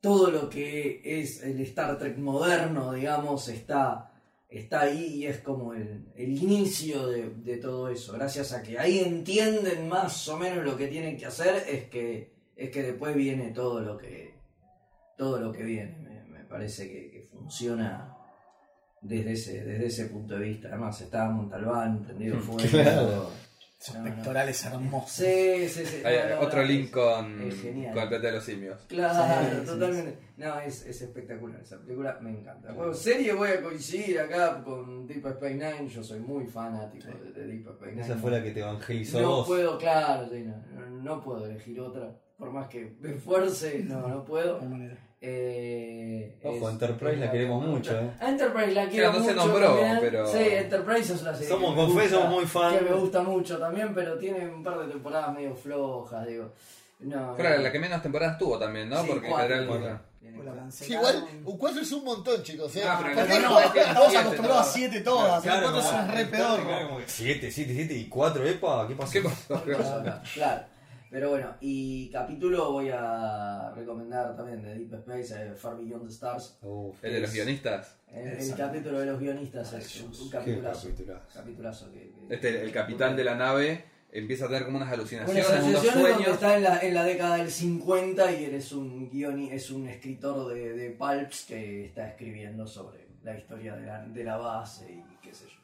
Speaker 3: todo lo que es el Star Trek moderno, digamos, está, está ahí y es como el, el inicio de, de todo eso. Gracias a que ahí entienden más o menos lo que tienen que hacer, es que, es que después viene todo lo que, todo lo que viene. Me, parece que funciona desde ese, desde ese punto de vista. Además, está Montalbán, prendido fuego.
Speaker 4: Claro.
Speaker 5: Esos
Speaker 3: No, no.
Speaker 5: pectorales hermosos.
Speaker 3: Sí, sí, sí.
Speaker 2: Hay
Speaker 3: No, no,
Speaker 2: otro
Speaker 3: no,
Speaker 2: link
Speaker 3: es-
Speaker 2: con,
Speaker 3: es genial.
Speaker 2: con el planeta de los simios.
Speaker 3: Claro,
Speaker 5: Sí, sí,
Speaker 3: totalmente. No, es, es espectacular esa película, me encanta. Bueno, serie voy a coincidir acá con Deep Space Nine, yo soy muy fanático de, de Deep Space Nine.
Speaker 4: Esa fue la que te evangelizó
Speaker 3: No
Speaker 4: vos.
Speaker 3: puedo, claro, sí, no, no, no puedo elegir otra. por más que me esfuerce, no, no puedo.
Speaker 5: No manera.
Speaker 3: Eh,
Speaker 4: Ojo,
Speaker 3: es-
Speaker 4: Enterprise la queremos mucho, eh.
Speaker 3: Enterprise la quiero
Speaker 2: no se
Speaker 3: mucho.
Speaker 2: nombró,
Speaker 3: también.
Speaker 2: pero-
Speaker 3: Sí, Enterprise es una serie.
Speaker 4: Somos, confeso,
Speaker 3: gusta,
Speaker 4: muy fan.
Speaker 3: Que me gusta mucho también, pero tiene un par de temporadas medio flojas, digo. No,
Speaker 2: la,
Speaker 3: no.
Speaker 2: la que menos temporadas tuvo también, ¿no?
Speaker 3: Sí,
Speaker 2: Porque en
Speaker 3: cuatro,
Speaker 2: general.
Speaker 5: la
Speaker 3: cuatro.
Speaker 1: Sí, igual, un 4 es un montón, chicos. ¿eh?
Speaker 2: Ah, pero
Speaker 1: ¿Por
Speaker 2: la no,
Speaker 1: no?
Speaker 5: Estamos
Speaker 2: siete
Speaker 5: acostumbrados a
Speaker 2: todas.
Speaker 5: 7 todas.
Speaker 4: Claro,
Speaker 5: el 4
Speaker 4: como-
Speaker 5: es re peor.
Speaker 4: 7, 7, 7 y 4, epa, ¿qué pasó?
Speaker 2: ¿Qué pasó?
Speaker 3: Claro, claro. Pero bueno, y capítulo voy a recomendar también de Deep Space, eh, Far Beyond the Stars.
Speaker 4: Uf,
Speaker 2: El de los guionistas.
Speaker 3: El, capítulo de los guionistas es un, un capitulazo.
Speaker 4: capitulazo.
Speaker 3: Capitulazo que, que-
Speaker 2: Este, el capitán de la nave empieza a tener como unas alucinaciones,
Speaker 3: donde
Speaker 2: sueños.
Speaker 3: está en la, en la década del 50 y eres un guioni, es un escritor de, de pulps que está escribiendo sobre la historia de la, de la base y qué sé yo.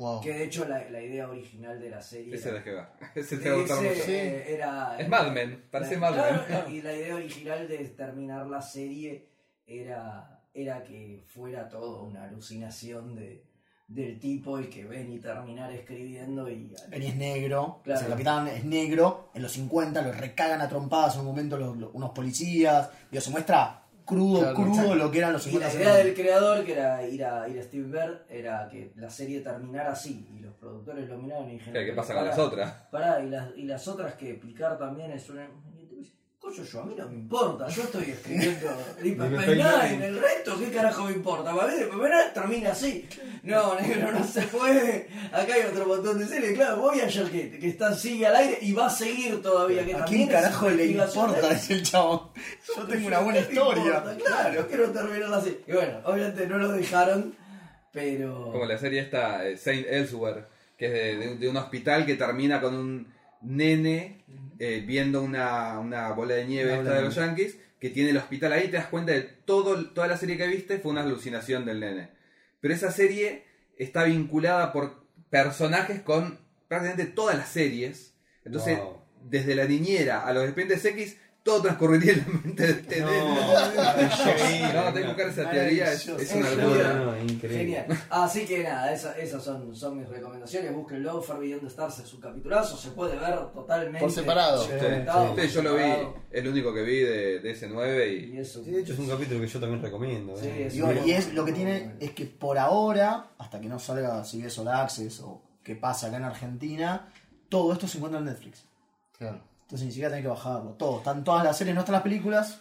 Speaker 1: Wow.
Speaker 3: Que de hecho la, la idea original de la serie
Speaker 2: Ese
Speaker 3: era-
Speaker 2: que va. Ese te va a gustar
Speaker 3: ese,
Speaker 2: mucho.
Speaker 3: eh, era,
Speaker 2: Es Mad Men, parece
Speaker 3: la-
Speaker 2: Mad Men.
Speaker 3: claro, Y la idea original de terminar la serie era, era que fuera todo una alucinación de, del tipo el que ven y terminar escribiendo y
Speaker 5: Benny es negro,
Speaker 3: Claro.
Speaker 5: o sea, el capitán es negro, en los 50 lo recagan a trompadas en un momento los- los- unos policías, digo, se muestra crudo,
Speaker 1: Claro,
Speaker 5: crudo
Speaker 1: exacto.
Speaker 5: lo que eran los
Speaker 3: Y
Speaker 5: 50
Speaker 3: la idea del creador, que era ir a, ir a Steve Bird, era que la serie terminara así. Y los productores lo miraron y dijeron...
Speaker 2: ¿Qué, pasa con
Speaker 3: "Pará,
Speaker 2: las otras?
Speaker 3: Pará, y las, y las otras que Picard también es una... yo a mí no me importa, yo estoy escribiendo Deep Space Nine, el resto, ¿qué carajo me importa? Para mí, Nine termina así. No, negro, no se puede. Acá hay otro montón de series, claro, Voyager que, que está, sigue al aire y va a seguir todavía. Que
Speaker 5: ¿A quién carajo le importa? Es el chabón. Yo tengo una buena
Speaker 3: ¿Qué me
Speaker 5: historia.
Speaker 3: importa? Claro, quiero terminarla así. Y bueno, obviamente no lo dejaron, pero.
Speaker 2: Como la serie esta, eh, Saint Elsewhere, que es de, de un- de un hospital que termina con un nene eh, viendo una, una bola de nieve esta de
Speaker 5: de
Speaker 2: los Yankees, que tiene el hospital ahí, te das cuenta de todo, toda la serie que viste fue una alucinación del nene. Pero esa serie está vinculada por personajes con prácticamente todas las series. Entonces,
Speaker 4: Wow.
Speaker 2: desde la niñera a los expedientes X, todo transcurriría en la mente de este nene. No, tengo que buscar esa teoría, es, es una
Speaker 3: Es
Speaker 2: locura.
Speaker 4: No, no, increíble.
Speaker 3: Genial. Así que nada, esa- esas son, son mis recomendaciones. Búsquenlo, Far Beyond the Stars es un capitulazo. Se puede ver totalmente.
Speaker 1: Por separado.
Speaker 2: Sí,
Speaker 3: Documentado,
Speaker 2: sí, yo lo vi,
Speaker 3: separado.
Speaker 2: es lo único que vi de, de ese 9 y
Speaker 3: Y eso.
Speaker 4: Sí, de hecho es un capítulo que yo también recomiendo.
Speaker 3: Sí,
Speaker 4: eh.
Speaker 3: es
Speaker 5: Y, bueno,
Speaker 3: muy
Speaker 5: y es lo que tiene es que por ahora, hasta que no salga si ves All Access o qué pasa acá en Argentina, todo esto se encuentra en Netflix.
Speaker 1: Claro.
Speaker 5: Entonces ni siquiera tenés que bajarlo. Todo. Están todas las series, no están las películas.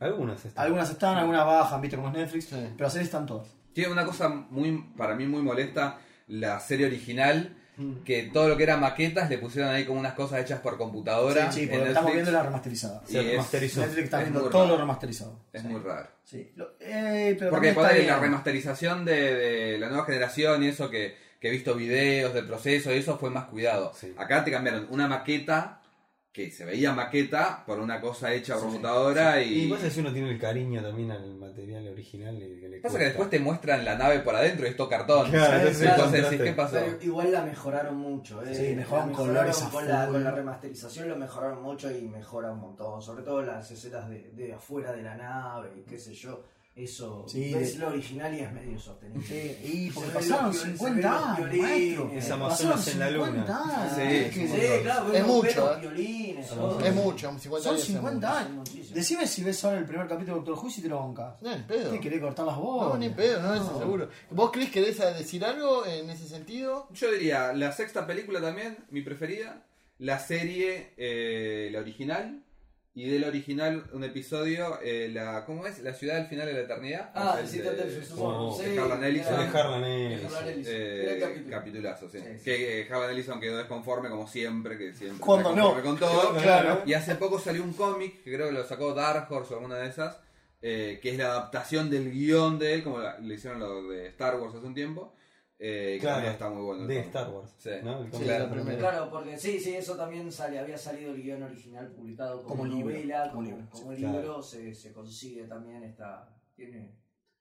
Speaker 4: Algunas están.
Speaker 5: Algunas están, algunas bajan, viste como es Netflix.
Speaker 1: Sí.
Speaker 5: Pero las series están todas.
Speaker 2: tiene una cosa muy para mí muy molesta, la serie original,
Speaker 5: Mm.
Speaker 2: que todo lo que era maquetas le pusieron ahí como unas cosas hechas por computadora.
Speaker 5: sí, sí, porque estamos viendo la remasterizada.
Speaker 2: Es-
Speaker 4: remasterizó.
Speaker 5: Netflix está
Speaker 2: es
Speaker 5: viendo
Speaker 2: muy
Speaker 5: todo
Speaker 2: raro.
Speaker 5: lo remasterizado.
Speaker 2: Es
Speaker 5: Sí.
Speaker 2: muy raro.
Speaker 5: Sí. Lo- eh, pero
Speaker 2: Porque de la remasterización de, de la nueva generación y eso que, que he visto videos del proceso y eso fue más cuidado.
Speaker 4: Sí.
Speaker 2: Acá te cambiaron una maqueta que se veía maqueta por una cosa hecha por computadora
Speaker 4: Y
Speaker 2: y...
Speaker 4: pasa si uno tiene el cariño también al material original. Y que le
Speaker 2: Pasa que después te muestran la nave por adentro y es todo cartón.
Speaker 4: Claro,
Speaker 3: entonces
Speaker 2: entonces. ¿qué pasó?
Speaker 3: Pero igual la mejoraron mucho, ¿eh?
Speaker 5: Sí, mejoraron colores
Speaker 3: con la, con la remasterización lo mejoraron mucho y mejora un montón. Sobre todo las escenas de, de afuera de la nave y qué sé yo. Eso
Speaker 5: Sí,
Speaker 3: ves
Speaker 5: de-
Speaker 3: lo original y es medio sostenible.
Speaker 5: Sí, y porque pasaron
Speaker 3: los viol- se
Speaker 5: 50
Speaker 3: ven los
Speaker 5: años,
Speaker 3: violines.
Speaker 5: maestro.
Speaker 4: Es
Speaker 5: Pasaron
Speaker 4: Amazonas en la
Speaker 5: 50
Speaker 4: luna.
Speaker 5: años.
Speaker 2: Sí,
Speaker 5: Es
Speaker 3: Sí, claro,
Speaker 1: Es mucho,
Speaker 3: vemos
Speaker 1: ¿eh?
Speaker 3: violines.
Speaker 4: Es
Speaker 3: todo.
Speaker 1: Es mucho, 50
Speaker 5: Son
Speaker 1: años es
Speaker 5: 50
Speaker 1: mucho.
Speaker 5: años. Decime si ves ahora el primer capítulo de Doctor Who y si te lo bancas.
Speaker 1: No, ni pedo.
Speaker 5: ¿Te querés cortar las voces?
Speaker 1: No, ni pedo, no, eso seguro. ¿Vos, Chris, querés decir algo en ese sentido?
Speaker 2: Yo diría, la sexta película también, mi preferida. La serie, eh, la original. Y de la original, un episodio, eh, la ¿cómo es? La ciudad del final de la eternidad.
Speaker 3: Ah,
Speaker 2: El
Speaker 3: el citante del
Speaker 2: de-
Speaker 3: Susurro.
Speaker 4: Oh,
Speaker 3: Sí,
Speaker 2: de Harlan Ellison.
Speaker 4: De Harlan Ellison.
Speaker 2: Eh, capitulazo, sí.
Speaker 3: Sí, sí.
Speaker 2: Que eh, Harlan Ellison quedó desconforme como siempre, que siempre
Speaker 5: Cuando no.
Speaker 2: con todo.
Speaker 5: Claro.
Speaker 2: Y hace poco salió un cómic, que creo que lo sacó Dark Horse o alguna de esas, eh, que es la adaptación del guion de él, como la- le hicieron lo de Star Wars hace un tiempo. Eh, que
Speaker 4: Claro,
Speaker 2: también está muy bueno.
Speaker 4: de. Star Wars.
Speaker 2: Sí.
Speaker 3: Claro, porque sí, sí, eso también sale, había salido el guion original publicado como,
Speaker 5: Como libro,
Speaker 3: novela,
Speaker 5: como
Speaker 3: como,
Speaker 5: libro,
Speaker 3: como
Speaker 4: sí,
Speaker 3: libro,
Speaker 4: claro.
Speaker 3: se, se consigue también, está, tiene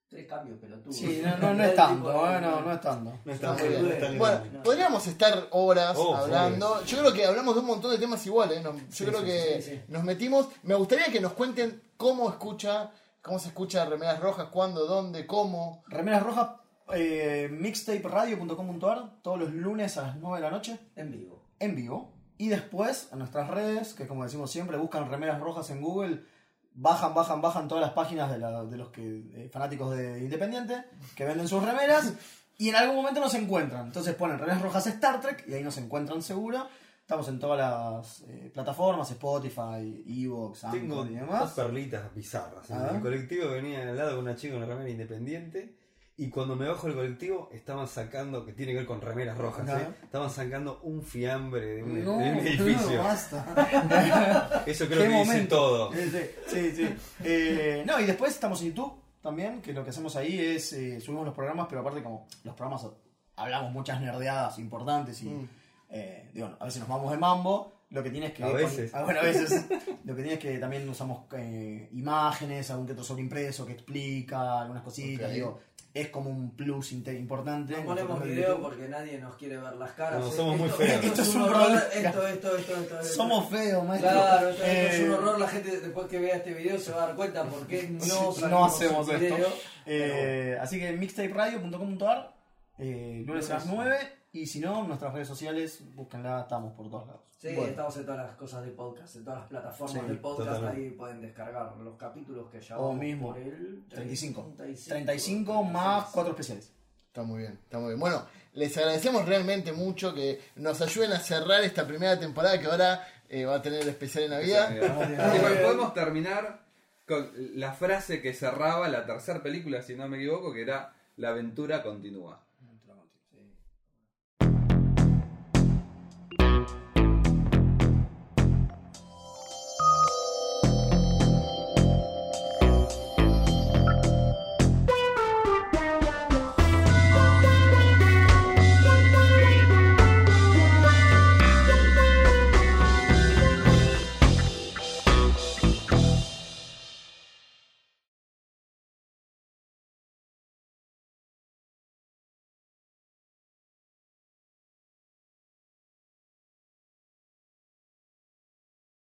Speaker 3: tres cambios pelotudos.
Speaker 5: Sí, no, no, no es tanto,
Speaker 3: de-
Speaker 5: eh, no, no es tanto.
Speaker 4: No
Speaker 1: Está
Speaker 4: está
Speaker 1: muy
Speaker 4: muy
Speaker 1: bien.
Speaker 4: bien. está lindo.
Speaker 1: Bueno,
Speaker 3: no.
Speaker 1: podríamos estar horas
Speaker 4: Oh,
Speaker 1: hablando. Yo creo que hablamos de un montón de temas iguales. ¿no? Yo creo
Speaker 4: sí,
Speaker 1: que
Speaker 3: sí, sí.
Speaker 1: nos metimos. Me gustaría que nos cuenten cómo escucha, cómo se escucha Remeras Rojas, cuándo, dónde, cómo.
Speaker 5: Remeras Rojas, eh, mixtaperadio.com.ar, todos los lunes a las 9 de la noche,
Speaker 3: En vivo.
Speaker 5: en vivo. Y después, en nuestras redes, que como decimos siempre, buscan remeras rojas en Google, bajan, bajan, bajan todas las páginas de, la- de los que eh, fanáticos de Independiente, que venden sus remeras, y en algún momento nos encuentran. Entonces ponen remeras rojas Star Trek, y ahí nos encuentran seguro. Estamos en todas las eh, plataformas, Spotify, Evox,
Speaker 4: Tengo
Speaker 5: y
Speaker 4: dos
Speaker 5: demás.
Speaker 4: perlitas bizarras. El colectivo venía al lado una chica con una remera independiente. Y cuando me bajo del colectivo, estaban sacando, que tiene que ver con remeras rojas. ¿eh? estaban sacando un fiambre de un,
Speaker 5: No,
Speaker 4: de un edificio.
Speaker 5: no, basta.
Speaker 4: Eso creo
Speaker 5: ¿Qué
Speaker 4: que dice
Speaker 5: momento?
Speaker 4: todo.
Speaker 5: Sí, sí. Eh, no, y después estamos en YouTube también, que lo que hacemos ahí es eh, subimos los programas, pero aparte como los programas hablamos muchas nerdeadas importantes y
Speaker 1: Mm.
Speaker 5: eh, digo, a veces nos vamos de mambo. Lo que tienes que
Speaker 4: A veces.
Speaker 5: ah, bueno, a veces. lo que tienes que también usamos eh, imágenes, algún que otro sobreimpreso que explica algunas cositas. Digo, es como un plus importante.
Speaker 3: No ponemos video
Speaker 5: YouTube.
Speaker 3: porque nadie nos quiere ver las caras.
Speaker 4: No,
Speaker 3: Eh,
Speaker 4: somos muy
Speaker 3: esto-
Speaker 4: feos.
Speaker 3: Esto,
Speaker 5: Esto
Speaker 3: es un horror.
Speaker 5: problema.
Speaker 3: Esto, esto, esto, esto, esto.
Speaker 5: Somos feos, maestro.
Speaker 3: Claro, esto, esto es
Speaker 5: Eh,
Speaker 3: un horror. La gente después que vea este video se va a dar cuenta por qué no,
Speaker 5: no hacemos
Speaker 3: en
Speaker 5: esto.
Speaker 3: video.
Speaker 5: Eh, así que mixtaperadio.com.ar, eh, lunes a las 9. Y si no, en nuestras redes sociales, búsquenla, estamos por todos lados.
Speaker 3: Sí,
Speaker 5: Bueno,
Speaker 3: estamos en todas las cosas de podcast, en todas las plataformas
Speaker 5: Sí,
Speaker 3: de podcast,
Speaker 4: totalmente.
Speaker 3: ahí pueden descargar los capítulos que ya
Speaker 5: O
Speaker 3: vamos
Speaker 5: mismo,
Speaker 3: por el
Speaker 5: 35.
Speaker 3: 35,
Speaker 5: 35 más 4 especiales.
Speaker 1: Está muy bien, está muy bien. Bueno, les agradecemos realmente mucho que nos ayuden a cerrar esta primera temporada que ahora eh, va a tener el especial de Navidad.
Speaker 2: Sí, pero podemos terminar con la frase que cerraba la tercera película, si no me equivoco, que era La aventura continúa.